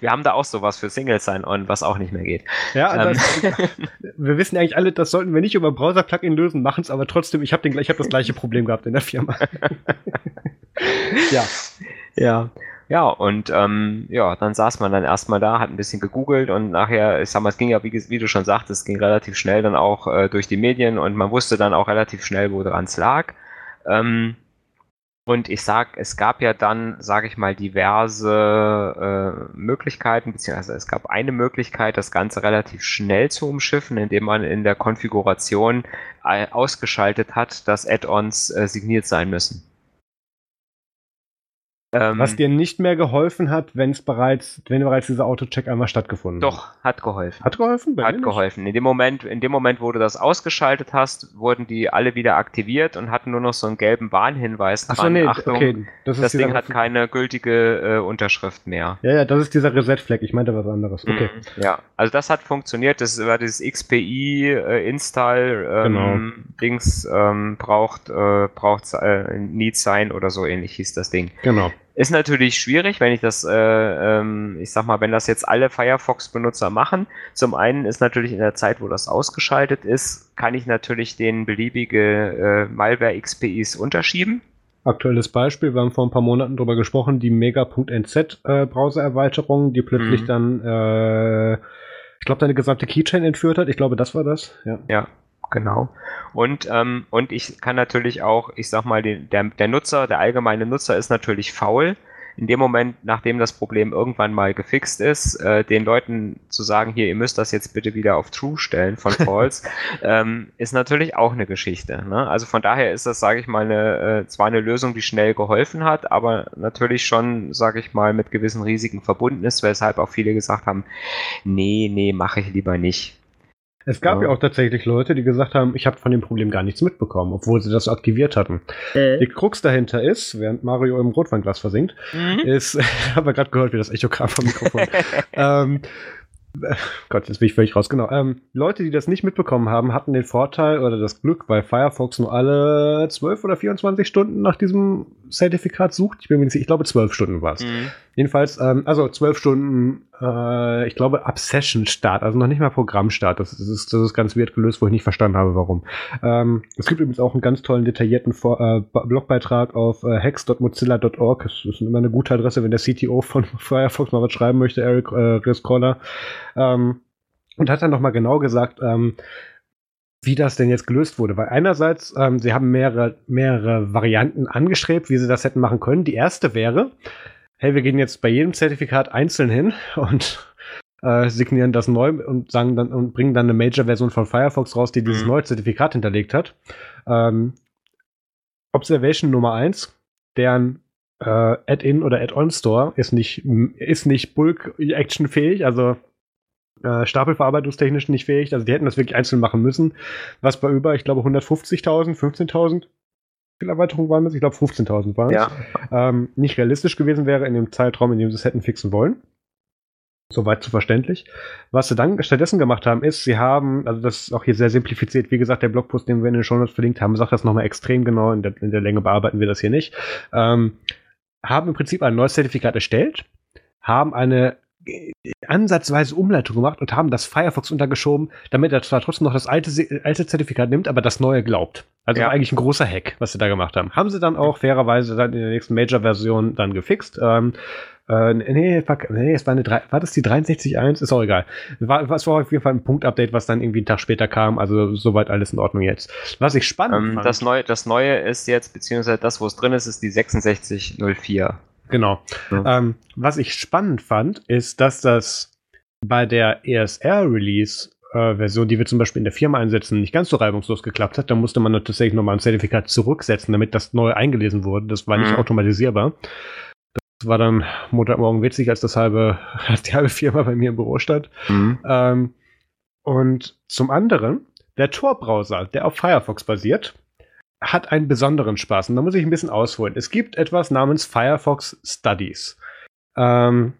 wir haben da auch sowas für Single Sign-On, was auch nicht mehr geht. Ja, ähm. das, wir wissen eigentlich alle, das sollten wir nicht über Browser-Plugin lösen, machen es aber trotzdem. Ich habe hab das gleiche Problem gehabt in der Firma. ja. Ja. Ja, und ähm, ja, dann saß man dann erstmal da, hat ein bisschen gegoogelt und nachher, ich sag mal, es ging ja, wie, wie du schon sagtest, es ging relativ schnell dann auch äh, durch die Medien und man wusste dann auch relativ schnell, wo dran es lag. Ähm, und ich sag, es gab ja dann, sage ich mal, diverse äh, Möglichkeiten, beziehungsweise es gab eine Möglichkeit, das Ganze relativ schnell zu umschiffen, indem man in der Konfiguration äh, ausgeschaltet hat, dass Add-ons äh, signiert sein müssen. Ähm, Was dir nicht mehr geholfen hat, wenn es bereits, wenn bereits dieser Autocheck einmal stattgefunden hat. Doch, hat geholfen. Hat geholfen? Bei hat geholfen. In dem Moment, in dem Moment, wo du das ausgeschaltet hast, wurden die alle wieder aktiviert und hatten nur noch so einen gelben Warnhinweis Ach so, nee, Achtung, okay. das, das Ding hat keine gültige äh, Unterschrift mehr. Ja, ja, das ist dieser Reset-Flag. Ich meinte was anderes. Okay. Mhm, ja, also das hat funktioniert. Das war dieses XPI äh, Install ähm, genau. Dings ähm, braucht äh, braucht äh, Need Sign oder so ähnlich hieß das Ding. Genau. Ist natürlich schwierig, wenn ich das, äh, ähm, ich sag mal, wenn das jetzt alle Firefox-Benutzer machen. Zum einen ist natürlich in der Zeit, wo das ausgeschaltet ist, kann ich natürlich den beliebige äh, Malware-XPIs unterschieben. Aktuelles Beispiel, wir haben vor ein paar Monaten darüber gesprochen, die Mega.nz äh, die plötzlich mhm. dann, äh, ich glaube, deine gesamte Keychain entführt hat. Ich glaube, das war das. Ja, ja genau. Und, ähm, und ich kann natürlich auch, ich sag mal, den, der, der Nutzer, der allgemeine Nutzer ist natürlich faul in dem Moment, nachdem das Problem irgendwann mal gefixt ist, äh, den Leuten zu sagen, hier, ihr müsst das jetzt bitte wieder auf True stellen von False, ähm, ist natürlich auch eine Geschichte. Ne? Also von daher ist das, sage ich mal, eine, äh, zwar eine Lösung, die schnell geholfen hat, aber natürlich schon, sage ich mal, mit gewissen Risiken verbunden ist, weshalb auch viele gesagt haben, nee, nee, mache ich lieber nicht. Es gab ja. ja. auch tatsächlich Leute, die gesagt haben, ich habe von dem Problem gar nichts mitbekommen, obwohl sie das aktiviert hatten. Äh. Die Krux dahinter ist, während Mario im Rotweinglas versinkt, mhm. ist, ich habe gerade gehört, wie das Echo kam vom Mikrofon. ähm, Gott, jetzt bin ich völlig raus. Genau. Ähm, Leute, die das nicht mitbekommen haben, hatten den Vorteil oder das Glück, weil Firefox nur alle 12 oder 24 Stunden nach diesem Zertifikat sucht. Ich bin mir nicht sicher, ich glaube 12 Stunden war es. Mhm. Jedenfalls, ähm, also 12 Stunden, äh, ich glaube Obsession-Start, also noch nicht mal Programmstart. Das ist, das ist ganz weird gelöst, wo ich nicht verstanden habe, warum. Ähm, es gibt übrigens auch einen ganz tollen, detaillierten Vor äh, Blogbeitrag auf äh, hex.mozilla.org. Das ist immer eine gute Adresse, wenn der CTO von Firefox mal was schreiben möchte, Eric äh, Riskola. Ähm, und hat dann noch mal genau gesagt, ähm, wie das denn jetzt gelöst wurde. Weil einerseits, ähm, sie haben mehrere, mehrere Varianten angestrebt, wie sie das hätten machen können. Die erste wäre, hey, wir gehen jetzt bei jedem Zertifikat einzeln hin und äh, signieren das neu und sagen dann und bringen dann eine Major-Version von Firefox raus, die dieses mhm. neue Zertifikat hinterlegt hat. Ähm, Observation Nummer eins, deren äh, Add-in oder Add-on-Store ist nicht, ist nicht Bulk-Action-fähig, also äh, stapelverarbeitungstechnisch nicht fähig. Also die hätten das wirklich einzeln machen müssen. Was bei über, ich glaube, 150.000, 15.000 Erweiterungen waren es. Ich glaube, 15.000 waren es. Ja. Ähm, nicht realistisch gewesen wäre in dem Zeitraum, in dem sie es hätten fixen wollen. Soweit zu verständlich. Was sie dann stattdessen gemacht haben, ist, sie haben, also das ist auch hier sehr simplifiziert, wie gesagt, der Blogpost, den wir in den Show Notes verlinkt haben, sagt das nochmal extrem genau, in der, in der Länge bearbeiten wir das hier nicht, ähm, haben im Prinzip ein neues Zertifikat erstellt, haben eine ansatzweise Umleitung gemacht und haben das Firefox untergeschoben, damit er zwar trotzdem noch das alte, alte Zertifikat nimmt, aber das neue glaubt. Also ja. eigentlich ein großer Hack, was sie da gemacht haben. Haben sie dann auch fairerweise dann in der nächsten Major-Version dann gefixt. Ähm, äh, nee, fuck, nee, es war eine 3, war das die 63.1? Ist auch egal. War, es war auf jeden Fall ein Punkt-Update, was dann irgendwie einen Tag später kam. Also soweit alles in Ordnung jetzt. Was ich spannend ähm, fand. Das neue, das neue ist jetzt, beziehungsweise das, wo es drin ist, ist die 6604. Genau. Ja. Ähm, was ich spannend fand, ist, dass das bei der ESR-Release äh, Version, die wir zum Beispiel in der Firma einsetzen, nicht ganz so reibungslos geklappt hat. Da musste man tatsächlich nochmal ein Zertifikat zurücksetzen, damit das neu eingelesen wurde. Das war nicht mhm. automatisierbar. Das war dann Montagmorgen witzig, als das halbe, als die halbe Firma bei mir im Büro stand. Mhm. Ähm, und zum anderen, der Tor-Browser, der auf Firefox basiert, hat einen besonderen Spaß. Und da muss ich ein bisschen ausholen. Es gibt etwas namens Firefox Studies. Ähm,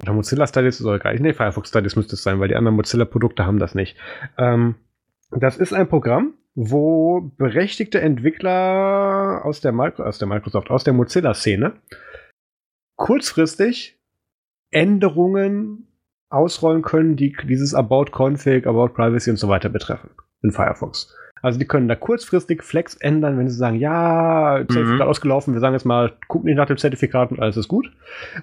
oder Mozilla Studies ist gar nicht. Nee, Firefox Studies müsste es sein, weil die anderen Mozilla-Produkte haben das nicht. Ähm, das ist ein Programm, wo berechtigte Entwickler aus der, aus der Microsoft, aus der Mozilla-Szene kurzfristig Änderungen ausrollen können, die dieses About Config, About Privacy und so weiter betreffen in Firefox. Also die können da kurzfristig Flex ändern, wenn sie sagen, ja, Zertifikat mhm. ausgelaufen, wir sagen jetzt mal, gucken nicht nach dem Zertifikat und alles ist gut.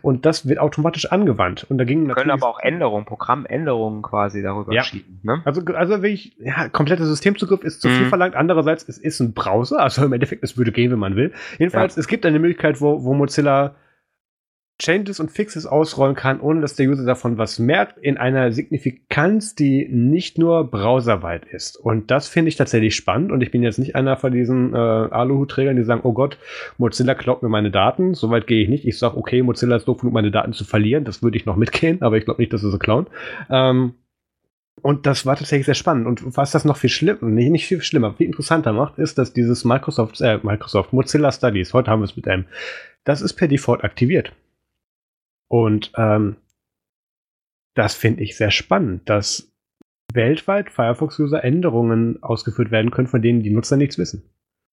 Und das wird automatisch angewandt. Und dagegen können aber auch Änderungen, Programmänderungen quasi darüber ja. schieben. Ne? Also, also wirklich, ja, kompletter Systemzugriff ist zu mhm. viel verlangt. Andererseits, es ist ein Browser, also im Endeffekt, es würde gehen, wenn man will. Jedenfalls, ja. es gibt eine Möglichkeit, wo, wo Mozilla Changes und Fixes ausrollen kann, ohne dass der User davon was merkt, in einer Signifikanz, die nicht nur browserweit ist. Und das finde ich tatsächlich spannend. Und ich bin jetzt nicht einer von diesen äh, Aluhutträgern, die sagen, oh Gott, Mozilla klaut mir meine Daten. Soweit gehe ich nicht. Ich sage, okay, Mozilla ist doof genug, meine Daten zu verlieren. Das würde ich noch mitgehen, aber ich glaube nicht, dass sie so klauen. Ähm, und das war tatsächlich sehr spannend. Und was das noch viel schlimmer, nicht, nicht viel schlimmer, viel interessanter macht, ist, dass dieses Microsoft, äh, Microsoft Mozilla Studies, heute haben wir es mit einem, das ist per Default aktiviert. Und ähm, das finde ich sehr spannend, dass weltweit Firefox-User Änderungen ausgeführt werden können, von denen die Nutzer nichts wissen.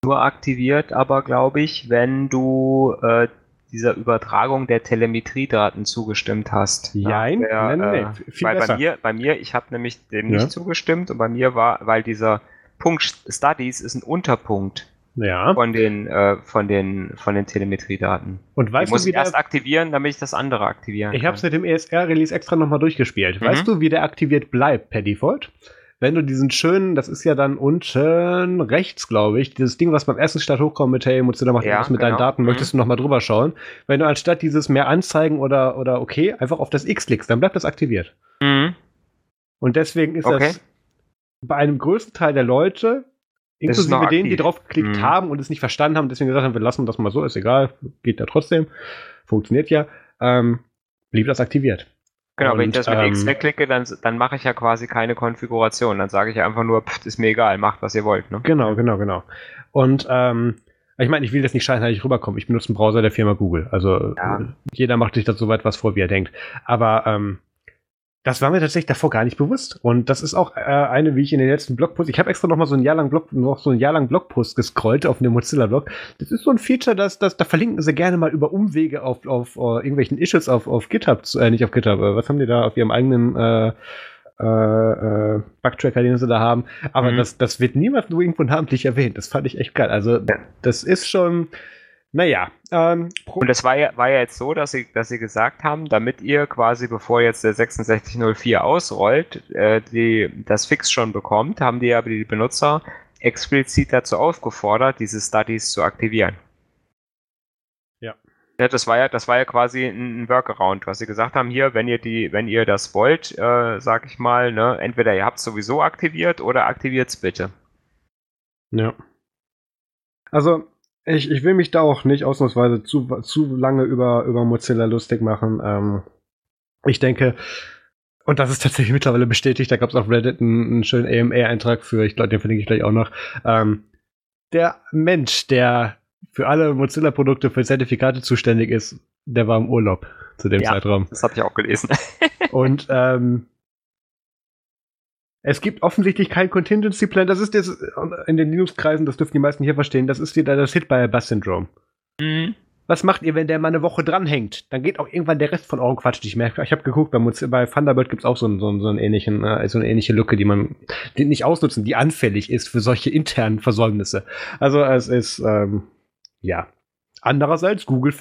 Nur aktiviert aber, glaube ich, wenn du äh, dieser Übertragung der Telemetriedaten zugestimmt hast. Nein, der, nein, nein, äh, viel weil besser. bei mir, bei mir, ich habe nämlich dem ja. nicht zugestimmt und bei mir war, weil dieser Punkt Studies ist ein Unterpunkt ja. von den, äh, von den, von den Telemetriedaten. Und weißt muss du, wie ich erst aktivieren, damit ich das andere aktivieren ich kann. habe es mit dem ESR-Release extra nochmal durchgespielt. Mhm. Weißt du, wie der aktiviert bleibt per Default? Wenn du diesen schönen, das ist ja dann unten rechts, glaube ich, dieses Ding, was beim ersten Start hochkommt mit Hey, Mozilla macht Ja, was mit deinen genau. Daten, Mhm. möchtest du nochmal drüber schauen. Wenn du anstatt dieses mehr anzeigen oder, oder okay, einfach auf das X klickst, dann bleibt das aktiviert. Mhm. Und deswegen ist Okay. das bei einem größten Teil der Leute, inklusive denen, die aktiv. drauf geklickt Mhm. haben und es nicht verstanden haben, deswegen gesagt haben, wir lassen das mal so, ist egal, geht ja trotzdem, funktioniert ja, ähm, blieb das aktiviert. Genau, wenn ich Und, das mit X ähm, wegklicke, dann, dann mache ich ja quasi keine Konfiguration. Dann sage ich einfach nur, pff, ist mir egal, macht was ihr wollt. Ne? Genau, genau, genau. Und ähm, ich meine, ich will jetzt nicht scheinheilig rüberkommen. Ich benutze einen Browser der Firma Google. Also Ja. jeder macht sich da so weit was vor, wie er denkt. Aber ähm, das war mir tatsächlich davor gar nicht bewusst. Und das ist auch äh, eine, wie ich in den letzten Blogpost, ich habe extra noch mal so ein Jahr lang Blog, noch so ein Jahr lang Blogpost gescrollt auf dem Mozilla-Blog. Das ist so ein Feature, das, das, da verlinken sie gerne mal über Umwege auf, auf uh, irgendwelchen Issues auf, auf GitHub, äh, nicht auf GitHub, äh, was haben die da auf ihrem eigenen äh, äh, äh, Bugtracker, den sie da haben. Aber Mhm. das, das wird niemals nur irgendwo namentlich erwähnt. Das fand ich echt geil. Also, das ist schon, naja, ähm, Und das war ja, war ja jetzt so, dass sie, dass sie gesagt haben, damit ihr quasi, bevor jetzt der 6604 ausrollt, äh, die, das Fix schon bekommt, haben die aber die Benutzer explizit dazu aufgefordert, diese Studies zu aktivieren. Ja. Ja, das war ja, das war ja quasi ein, ein Workaround, was sie gesagt haben, hier, wenn ihr die, wenn ihr das wollt, äh, sag ich mal, ne, entweder ihr habt es sowieso aktiviert oder aktiviert's bitte. Ja. Also, ich, ich will mich da auch nicht ausnahmsweise zu, zu lange über, über Mozilla lustig machen. Ähm, ich denke, und das ist tatsächlich mittlerweile bestätigt, da gab es auf Reddit einen, einen schönen AMA-Eintrag für, ich glaube, den verlinke ich gleich auch noch. Ähm, der Mensch, der für alle Mozilla-Produkte für Zertifikate zuständig ist, der war im Urlaub zu dem Ja. Zeitraum. Das habe ich auch gelesen. Und ähm, es gibt offensichtlich kein Contingency Plan. Das ist jetzt in den Linux-Kreisen, das dürfen die meisten hier verstehen, das ist wieder das Hit-by-Bus-Syndrom. Mhm. Was macht ihr, wenn der mal eine Woche dranhängt? Dann geht auch irgendwann der Rest von eurem Quatsch nicht mehr. Ich habe geguckt, bei, Mozi- bei Thunderbird gibt es auch so, einen, so, einen, so, einen ähnlichen, äh, so eine ähnliche Lücke, die man die nicht ausnutzen, die anfällig ist für solche internen Versäumnisse. Also es ist, ähm, ja. Andererseits, Google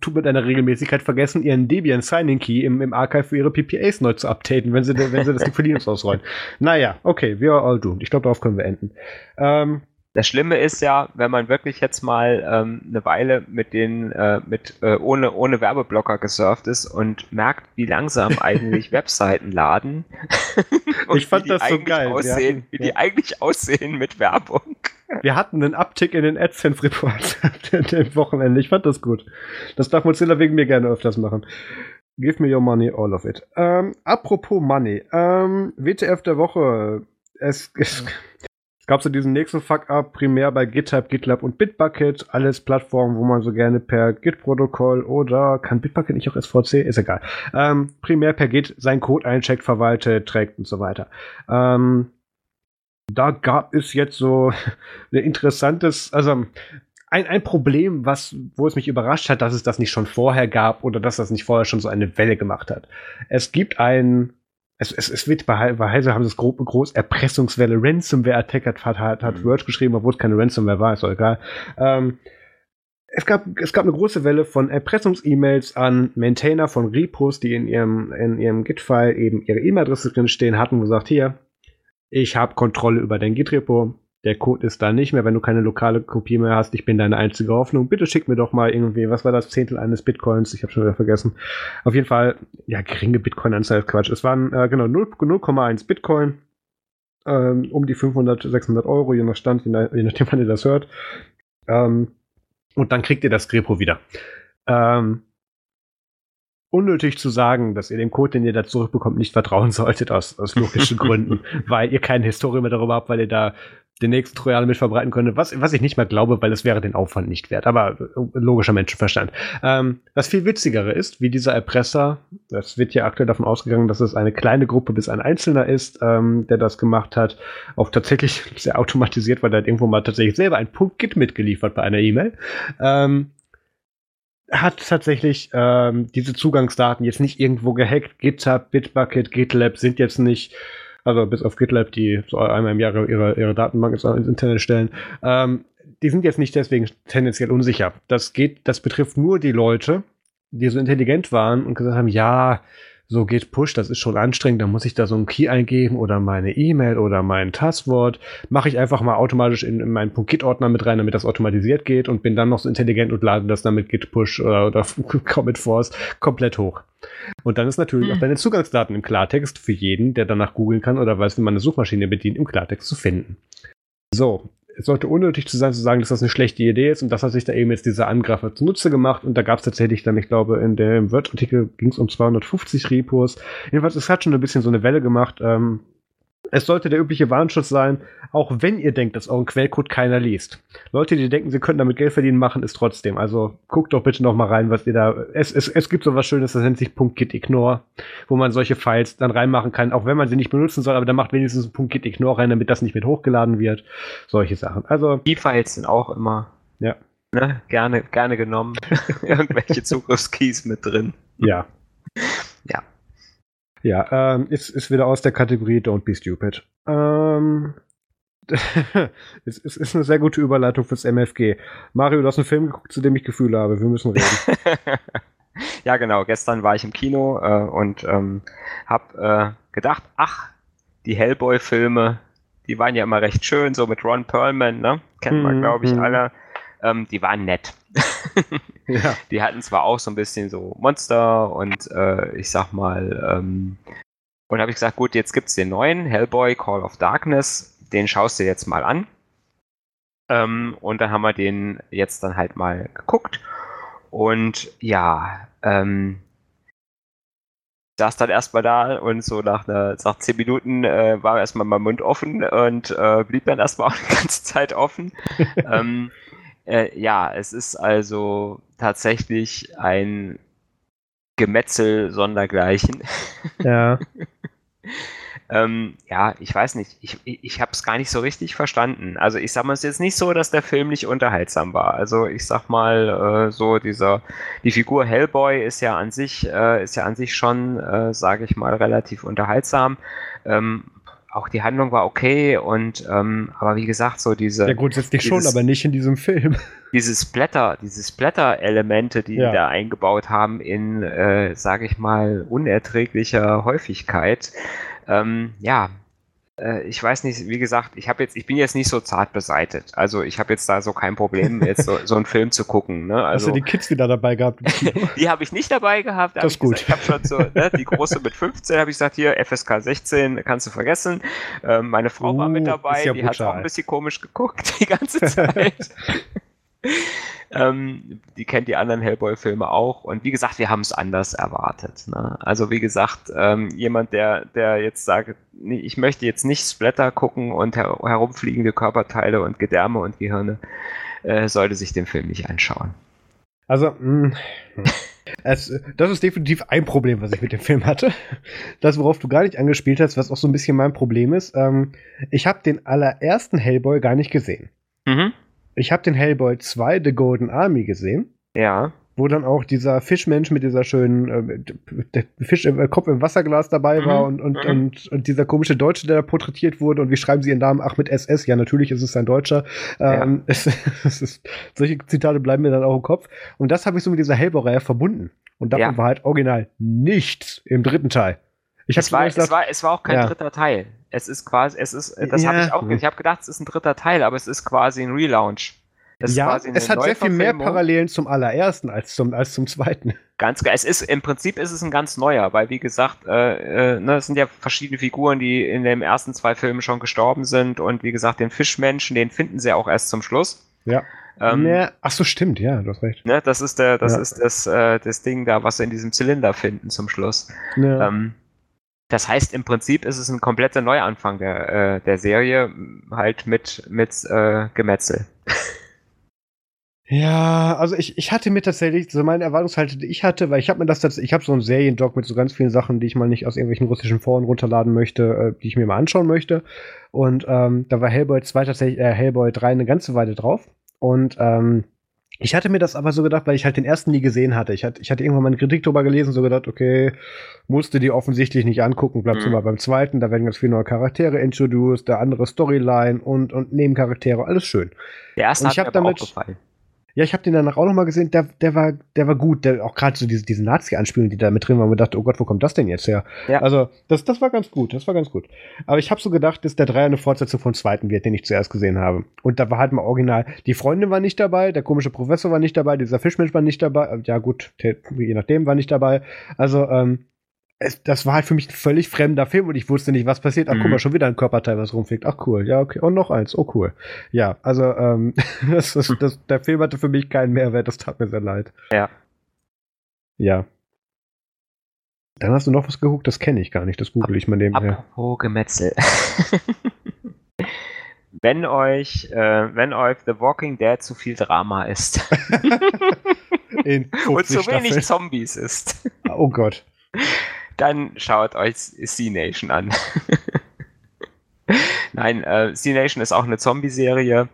tut mit einer Regelmäßigkeit vergessen, ihren Debian Signing Key im, im Archive für ihre PPAs neu zu updaten, wenn sie, wenn sie das nicht für Linux ausrollen. Naja, okay, we are all doomed. Ich glaube, darauf können wir enden. Ähm, Das Schlimme ist ja, wenn man wirklich jetzt mal ähm, eine Weile mit den äh, mit äh, ohne ohne Werbeblocker gesurft ist und merkt, wie langsam eigentlich Webseiten laden. und Ich fand wie die das so geil. Wir Aussehen, hatten- wie ja. die eigentlich aussehen mit Werbung. Wir hatten einen Uptick in den AdSense-Reports dem Wochenende. Ich fand das gut. Das darf Mozilla wegen mir gerne öfters machen. Give me your money, all of it. Ähm, apropos Money. Ähm, WTF der Woche. Es, es, es gab so diesen nächsten Fuck-up, primär bei GitHub, GitLab und Bitbucket. Alles Plattformen, wo man so gerne per Git-Protokoll oder kann Bitbucket nicht auch SVC? Ist egal. Ähm, primär per Git seinen Code eincheckt, verwaltet, trägt und so weiter. Ähm, da gab es jetzt so ein interessantes, also ein, ein Problem, was, wo es mich überrascht hat, dass es das nicht schon vorher gab oder dass das nicht vorher schon so eine Welle gemacht hat. Es gibt ein, es, es, es wird bei, bei Heise haben sie es grob, groß Erpressungswelle, Ransomware-Attack hat, hat, hat, hat Mhm. Word geschrieben, obwohl es keine Ransomware war, ist doch egal. Ähm, es gab, es gab eine große Welle von Erpressungs-E-Mails an Maintainer von Repos, die in ihrem, in ihrem Git-File eben ihre E-Mail-Adresse drin stehen hatten, wo gesagt, hier, ich habe Kontrolle über dein Git-Repo. Der Code ist da nicht mehr, wenn du keine lokale Kopie mehr hast. Ich bin deine einzige Hoffnung. Bitte schick mir doch mal irgendwie, was war das Zehntel eines Bitcoins? Ich habe schon wieder vergessen. Auf jeden Fall, ja, geringe Bitcoin-Anzahl ist Quatsch. Es waren äh, genau 0 0,1 Bitcoin, ähm, um die 500, 600 Euro, je nach Stand, je, nach, je nachdem, wann ihr das hört. Ähm, und dann kriegt ihr das Repo wieder. Ähm, unnötig zu sagen, dass ihr dem Code, den ihr da zurückbekommt, nicht vertrauen solltet, aus, aus logischen Gründen, weil ihr keine Historie mehr darüber habt, weil ihr da den nächsten Trojaner mit verbreiten könntet, was, was ich nicht mehr glaube, weil es wäre den Aufwand nicht wert. Aber äh, logischer Menschenverstand. Ähm, das viel witzigere ist, wie dieser Erpresser, das wird ja aktuell davon ausgegangen, dass es eine kleine Gruppe bis ein Einzelner ist, ähm, der das gemacht hat, auch tatsächlich sehr automatisiert, weil er hat irgendwo mal tatsächlich selber ein Punkt Git mitgeliefert bei einer E-Mail. Ähm, hat tatsächlich ähm, diese Zugangsdaten jetzt nicht irgendwo gehackt. GitHub, Bitbucket, GitLab sind jetzt nicht Also bis auf GitLab, die so einmal im Jahr ihre, ihre Datenbank ins, Internet stellen. Ähm, die sind jetzt nicht deswegen tendenziell unsicher. Das geht, das betrifft nur die Leute, die so intelligent waren und gesagt haben, ja, so geht Push, das ist schon anstrengend, da muss ich da so einen Key eingeben oder meine E-Mail oder mein Passwort. Mache ich einfach mal automatisch in, in meinen Git-Ordner mit rein, damit das automatisiert geht und bin dann noch so intelligent und lade das dann mit Git Push oder, oder Commit Force komplett hoch. Und dann ist natürlich hm. auch deine Zugangsdaten im Klartext für jeden, der danach googeln kann oder weiß, wie man eine Suchmaschine bedient, im Klartext zu finden. So, es sollte unnötig zu sein, zu sagen, dass das eine schlechte Idee ist. Und das hat sich da eben jetzt dieser Angreifer zunutze gemacht. Und da gab es tatsächlich dann, ich glaube, in dem Word-Artikel ging es um 250 Repos. Jedenfalls, es hat schon ein bisschen so eine Welle gemacht. Ähm, es sollte der übliche Warnschutz sein, auch wenn ihr denkt, dass euren Quellcode keiner liest. Leute, die denken, sie könnten damit Geld verdienen, machen es trotzdem. Also guckt doch bitte noch mal rein, was ihr da. Es, es, es gibt so was Schönes, das nennt sich .gitignore, wo man solche Files dann reinmachen kann, auch wenn man sie nicht benutzen soll, aber da macht wenigstens ein rein, damit das nicht mit hochgeladen wird. Solche Sachen. Also die Files sind auch immer ja. Ne, gerne, gerne genommen. Irgendwelche Zugriffskeys mit drin. Ja. Ja. Ja, ähm, ist, ist wieder aus der Kategorie Don't be stupid. Ähm, es, es ist eine sehr gute Überleitung fürs MFG. Mario, du hast einen Film geguckt, zu dem ich Gefühle habe. Wir müssen reden. ja, genau. Gestern war ich im Kino äh, und ähm, habe äh, gedacht, ach, die Hellboy-Filme, die waren ja immer recht schön, so mit Ron Perlman, ne? Kennt man, mhm, glaube ich, mhm. alle. Ähm, die waren nett. ja. Die hatten zwar auch so ein bisschen so Monster und äh, ich sag mal, ähm, und habe ich gesagt, gut, jetzt gibt's den neuen Hellboy Call of Darkness, den schaust du jetzt mal an. Ähm, und dann haben wir den jetzt dann halt mal geguckt. Und ja, ähm, saß dann erstmal da und so nach, einer, nach zehn Minuten äh, war erstmal mein Mund offen und äh, blieb dann erstmal auch die ganze Zeit offen. ähm, äh, ja, es ist also tatsächlich ein Gemetzel sondergleichen. Ja. ähm, ja, ich weiß nicht. Ich, ich, ich habe es gar nicht so richtig verstanden. Also ich sag mal, es ist jetzt nicht so, dass der Film nicht unterhaltsam war. Also ich sag mal, äh, so dieser, die Figur Hellboy ist ja an sich, äh, ist ja an sich schon, äh, sage ich mal, relativ unterhaltsam. Ähm, auch die Handlung war okay und ähm, aber wie gesagt, so diese. Ja, grundsätzlich dieses, schon, aber nicht in diesem Film. Diese Splatter, diese Splatter-Elemente, die ja. da eingebaut haben in, äh, sage ich mal, unerträglicher Häufigkeit. Ähm, ja, ich weiß nicht, wie gesagt, ich habe jetzt, ich bin jetzt nicht so zart beseitet. Also ich habe jetzt da so kein Problem, jetzt so, so einen Film zu gucken. Ne? Also, Hast du die Kids wieder dabei gehabt? die habe ich nicht dabei gehabt. Da das ist gut. Gesagt, ich habe schon so, ne, die große mit 15 habe ich gesagt, hier, FSK 16, kannst du vergessen. Ähm, meine Frau uh, war mit uh, dabei, ja die brutal. hat auch ein bisschen komisch geguckt die ganze Zeit. ähm, die kennt die anderen Hellboy-Filme auch. Und wie gesagt, wir haben es anders erwartet. Ne? Also wie gesagt, ähm, jemand, der, der jetzt sagt, nee, ich möchte jetzt nicht Splatter gucken und her herumfliegende Körperteile und Gedärme und Gehirne, äh, sollte sich den Film nicht anschauen. Also, mh, hm. es, das ist definitiv ein Problem, was ich mit dem Film hatte. Das, worauf du gar nicht angespielt hast, was auch so ein bisschen mein Problem ist. Ähm, ich habe den allerersten Hellboy gar nicht gesehen. Mhm. Ich habe den Hellboy 2 The Golden Army gesehen. Ja. Wo dann auch dieser Fischmensch mit dieser schönen äh, der Fisch im äh, Kopf im Wasserglas dabei war mhm. und, und, mhm. und, und, dieser komische Deutsche, der da porträtiert wurde. Und wie schreiben sie ihren Namen? Ach, mit SS. Ja, natürlich ist es ein Deutscher. Ähm, ja. es, es ist, solche Zitate bleiben mir dann auch im Kopf. Und das habe ich so mit dieser Hellboy-Reihe verbunden. Und davon ja. war halt original nichts im dritten Teil. Ich es, war, es, war, es war auch kein ja. dritter Teil. Es ist quasi, es ist, das ja. habe ich auch, ich habe gedacht, es ist ein dritter Teil, aber es ist quasi ein Relaunch. ja, es hat sehr viel mehr Parallelen zum allerersten als zum, als zum zweiten. Ganz geil. Es ist, im Prinzip ist es ein ganz neuer, weil wie gesagt, äh, äh, ne, es sind ja verschiedene Figuren, die in den ersten zwei Filmen schon gestorben sind und wie gesagt, den Fischmenschen, den finden sie auch erst zum Schluss. Ja. Ähm, ach so, stimmt, ja, du hast recht. Ne, das ist der, das ja. ist das, äh, das Ding da, was sie in diesem Zylinder finden zum Schluss. Ja. Ähm, das heißt, im Prinzip ist es ein kompletter Neuanfang der, äh, der Serie, halt mit, mit äh, Gemetzel. Ja, also ich, ich hatte mir tatsächlich, so meine Erwartungshalte, die ich hatte, weil ich habe mir das tatsächlich, ich habe so einen Seriendog mit so ganz vielen Sachen, die ich mal nicht aus irgendwelchen russischen Foren runterladen möchte, äh, die ich mir mal anschauen möchte. Und ähm, da war Hellboy 2 tatsächlich, äh, Hellboy 3 eine ganze Weile drauf. Und ähm, Ich hatte mir das aber so gedacht, weil ich halt den ersten nie gesehen hatte. Ich hatte, ich hatte irgendwann mal eine Kritik drüber gelesen, so gedacht, okay, musste die offensichtlich nicht angucken, bleibst mhm. du mal beim zweiten, da werden ganz viele neue Charaktere introduced, der andere Storyline und, und Nebencharaktere, alles schön. Der erste und ich hat mir damit, auch gefallen. Ja, ich habe den danach auch noch mal gesehen. Der, der war, der war gut. Der, auch gerade so diese, diese Nazi-Anspielungen, die da mit drin waren, man dachte, oh Gott, wo kommt das denn jetzt her? Ja. Also das, das war ganz gut. Das war ganz gut. Aber ich habe so gedacht, dass der Dreier eine Fortsetzung von zweiten wird, den ich zuerst gesehen habe. Und da war halt mal original. Die Freundin war nicht dabei, der komische Professor war nicht dabei, dieser Fischmensch war nicht dabei. Ja gut, je nachdem war nicht dabei. Also ähm, es, das war halt für mich ein völlig fremder Film und ich wusste nicht, was passiert. Ach, mhm. guck mal, schon wieder ein Körperteil, was rumfliegt. Ach, cool. Ja, okay. Und noch eins. Oh, cool. Ja, also, ähm, das, das, das, der Film hatte für mich keinen Mehrwert. Das tat mir sehr leid. Ja. Ja. Dann hast du noch was geguckt, das kenne ich gar nicht. Das google ich mal nebenher. Apropos Gemetzel. wenn euch, äh, wenn euch The Walking Dead zu viel Drama ist. und zu wenig Zombies ist. Oh Gott dann schaut euch C-Nation an. Nein, äh, C-Nation ist auch eine Zombie-Serie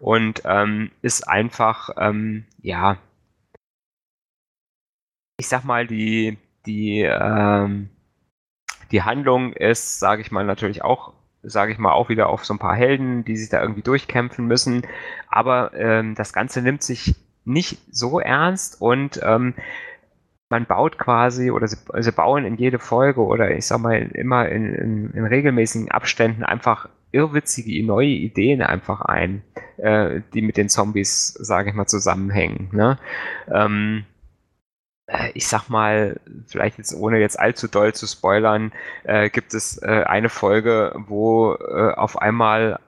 und ähm, ist einfach, ähm, ja, ich sag mal, die, die, ähm, die Handlung ist, sage ich mal, natürlich auch, sage ich mal, auch wieder auf so ein paar Helden, die sich da irgendwie durchkämpfen müssen. Aber ähm, das Ganze nimmt sich nicht so ernst und ähm, man baut quasi oder sie, sie, bauen in jede Folge oder ich sag mal immer in, in, in regelmäßigen Abständen einfach irrwitzige neue Ideen einfach ein, äh, die mit den Zombies, sage ich mal, zusammenhängen. Ne? Ähm, äh, ich sag mal, vielleicht jetzt ohne jetzt allzu doll zu spoilern, äh, gibt es äh, eine Folge, wo äh, auf einmal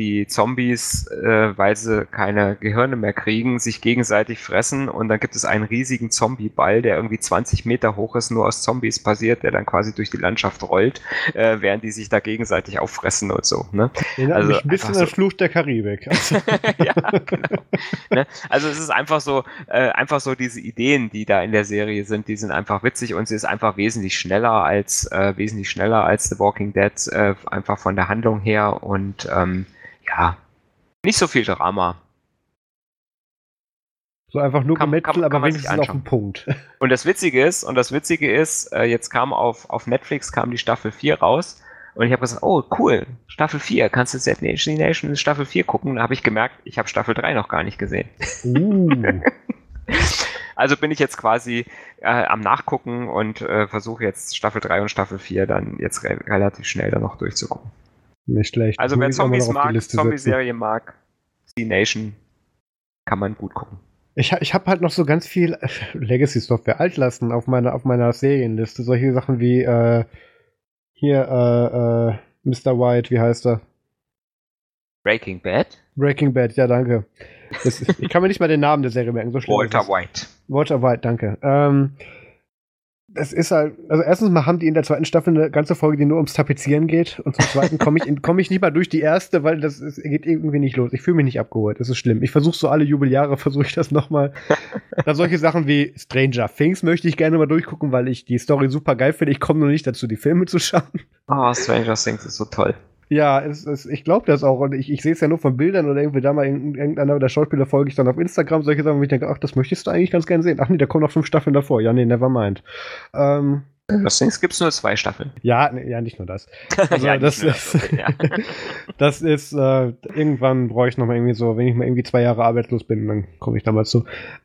die Zombies, äh, weil sie keine Gehirne mehr kriegen, sich gegenseitig fressen und dann gibt es einen riesigen Zombieball, der irgendwie 20 Meter hoch ist, nur aus Zombies basiert, der dann quasi durch die Landschaft rollt, äh, während die sich da gegenseitig auffressen und so. Ne? also mich ein bisschen so. an Fluch der Karibik. Also. ja, genau. ne? Also es ist einfach so, äh, einfach so diese Ideen, die da in der Serie sind, die sind einfach witzig und sie ist einfach wesentlich schneller als äh, wesentlich schneller als The Walking Dead, äh, einfach von der Handlung her und ähm, ja, nicht so viel Drama. So einfach nur kann, Gemetzel, aber wenigstens auf den Punkt. Und das Witzige ist, und das Witzige ist, äh, jetzt kam auf, auf Netflix kam die Staffel 4 raus und ich habe gesagt, oh cool, Staffel 4, kannst du Z Nation Staffel 4 gucken? Da habe ich gemerkt, ich habe Staffel 3 noch gar nicht gesehen. Uh. also bin ich jetzt quasi äh, am Nachgucken und äh, versuche jetzt Staffel 3 und Staffel 4 dann jetzt re relativ schnell dann noch durchzugucken. Nicht schlecht. Also wer Zombies mag, Zombie-Serie mag, The Nation, kann man gut gucken. Ich, ich habe halt noch so ganz viel äh, Legacy-Software altlassen auf meiner, auf meiner Serienliste. Solche Sachen wie äh, hier äh, äh, Mr. White, wie heißt er? Breaking Bad? Breaking Bad, ja, danke. Das, ich kann mir nicht mal den Namen der Serie merken. So Walter White. Walter White, danke. Ähm, es ist halt, also erstens mal haben die in der zweiten Staffel eine ganze Folge, die nur ums Tapezieren geht. Und zum zweiten komme ich, komm ich nicht mal durch die erste, weil das ist, geht irgendwie nicht los. Ich fühle mich nicht abgeholt. Das ist schlimm. Ich versuche so alle Jubeljahre, versuche ich das nochmal. da solche Sachen wie Stranger Things möchte ich gerne mal durchgucken, weil ich die Story super geil finde. Ich komme nur nicht dazu, die Filme zu schauen. Oh, Stranger Things ist so toll. Ja, es, es, ich glaube das auch. Und ich, ich sehe es ja nur von Bildern oder irgendwie da mal irgendeiner der Schauspieler folge ich dann auf Instagram, solche Sachen, wo ich denke, ach, das möchtest du eigentlich ganz gerne sehen. Ach nee, da kommen noch fünf Staffeln davor. Ja, nee, never mind. Ähm, Allerdings gibt es nur zwei Staffeln. Ja, ja, nicht nur das. Also, ja, das, ist, okay, ja. das ist, äh, irgendwann brauche ich noch mal irgendwie so, wenn ich mal irgendwie zwei Jahre arbeitslos bin, dann komme ich da mal zu.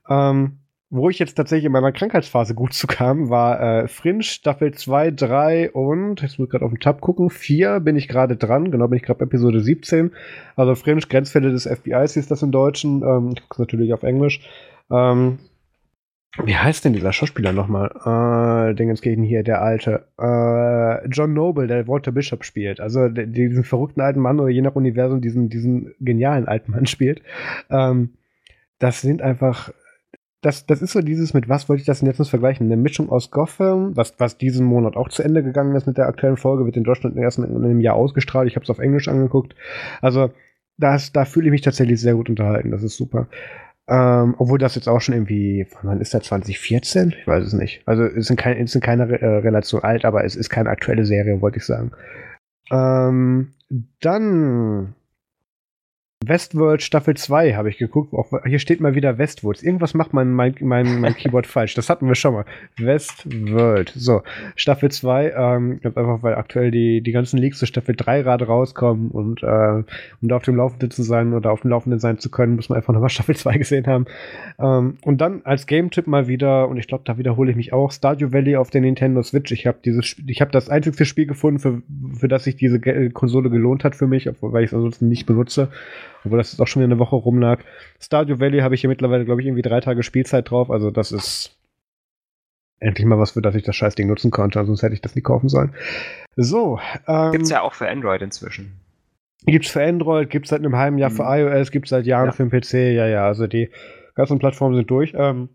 Ähm, wo ich jetzt tatsächlich in meiner Krankheitsphase gut zu kam, war äh, Fringe Staffel 2, 3 und, jetzt muss ich gerade auf den Tab gucken, 4 bin ich gerade dran, genau bin ich gerade bei Episode 17. Also Fringe, Grenzfälle des FBIs hieß das im Deutschen, ähm, ich gucke natürlich auf Englisch. Ähm, wie heißt denn dieser Schauspieler nochmal? Äh, Dingens gegen hier, der alte. Äh, John Noble, der Walter Bishop spielt. Also diesen verrückten alten Mann oder je nach Universum diesen, diesen genialen alten Mann spielt. Ähm, das sind einfach das, das ist so dieses, mit was wollte ich das denn jetzt vergleichen? Eine Mischung aus Gotham, was, was diesen Monat auch zu Ende gegangen ist mit der aktuellen Folge, wird in Deutschland erst in einem Jahr ausgestrahlt. Ich habe es auf Englisch angeguckt. Also, das, da fühle ich mich tatsächlich sehr gut unterhalten. Das ist super. Ähm, obwohl das jetzt auch schon irgendwie, wann ist das, 2014? Ich weiß es nicht. Also es sind, kein, es sind keine äh, Relation alt, aber es ist keine aktuelle Serie, wollte ich sagen. Ähm, dann Westworld Staffel 2 habe ich geguckt. Auch, hier steht mal wieder Westworld. Irgendwas macht mein, mein, mein, mein Keyboard falsch. Das hatten wir schon mal. Westworld. So, Staffel 2. Ähm, ganz einfach, weil aktuell die, die ganzen Leaks zu Staffel 3 gerade rauskommen und äh, um da auf dem Laufenden zu sein oder auf dem Laufenden sein zu können, muss man einfach nochmal Staffel 2 gesehen haben. Ähm, und dann als Game-Tipp mal wieder, und ich glaube, da wiederhole ich mich auch, Stardew Valley auf der Nintendo Switch. Ich habe dieses, ich habe das einzigste Spiel gefunden, für, für das sich diese Konsole gelohnt hat für mich, weil ich es ansonsten nicht benutze obwohl das jetzt auch schon wieder eine Woche rumlag. Stardew Valley habe ich hier mittlerweile, glaube ich, irgendwie drei Tage Spielzeit drauf. Also das ist endlich mal was, für das ich das Scheißding nutzen konnte. Sonst hätte ich das nie kaufen sollen. So. Ähm, gibt's ja auch für Android inzwischen. Gibt's für Android, gibt's seit einem halben Jahr mhm. für iOS, gibt's seit Jahren ja. für den PC. Ja, ja, also die ganzen Plattformen sind durch. Ähm,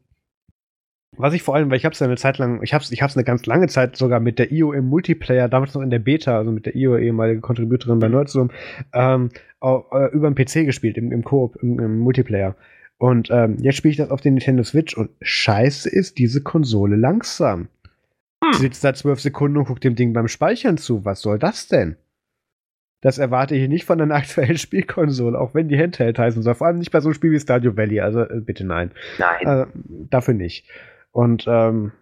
was ich vor allem, weil ich habe es ja eine Zeit lang, ich habe es ich hab's eine ganz lange Zeit sogar mit der IO im Multiplayer, damals noch in der Beta, also mit der IO, ehemalige Contributorin bei Nerdsum, ähm, äh, über den PC gespielt, im, im Koop, im, im Multiplayer. Und ähm, jetzt spiele ich das auf den Nintendo Switch und scheiße ist diese Konsole langsam. Hm. Sitzt da zwölf Sekunden und guckt dem Ding beim Speichern zu. Was soll das denn? Das erwarte ich nicht von einer aktuellen Spielkonsole, auch wenn die Handheld heißen soll. Vor allem nicht bei so einem Spiel wie Stadio Valley. Also äh, bitte nein. Nein. Äh, dafür nicht. Und ähm,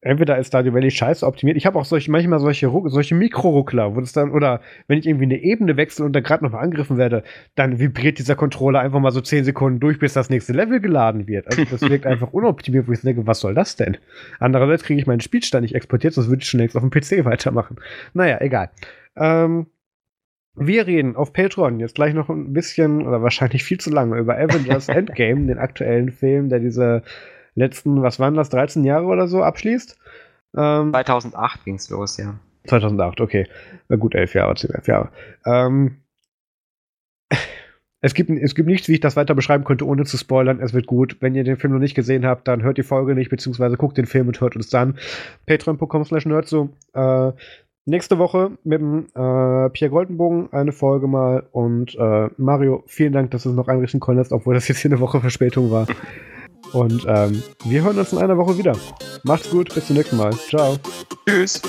entweder ist Stardew Valley scheiße optimiert. Ich habe auch solche, manchmal solche, solche Mikroruckler, wo das dann, oder wenn ich irgendwie eine Ebene wechsle und da gerade noch mal angegriffen werde, dann vibriert dieser Controller einfach mal so 10 Sekunden durch, bis das nächste Level geladen wird. Also das wirkt einfach unoptimiert, wo ich denke, was soll das denn? Andererseits kriege ich meinen Spielstand nicht exportiert, sonst würde ich schon längst auf dem PC weitermachen. Naja, egal. Ähm, wir reden auf Patreon jetzt gleich noch ein bisschen oder wahrscheinlich viel zu lange über Avengers Endgame, den aktuellen Film, der diese letzten, was waren das, 13 Jahre oder so abschließt. Ähm, 2008 ging es los, ja. 2008, okay. Na gut, elf Jahre, zehn, elf Jahre. Ähm, es gibt, es gibt nichts, wie ich das weiter beschreiben könnte, ohne zu spoilern. Es wird gut. Wenn ihr den Film noch nicht gesehen habt, dann hört die Folge nicht, beziehungsweise guckt den Film und hört uns dann. Patreon.com slash nerdso. Äh, nächste Woche mit dem äh, Pierre Goldenbogen eine Folge mal. Und äh, Mario, vielen Dank, dass du es noch einrichten konntest, obwohl das jetzt hier eine Woche Verspätung war. Und ähm, wir hören uns in einer Woche wieder. Macht's gut, bis zum nächsten Mal. Ciao. Tschüss.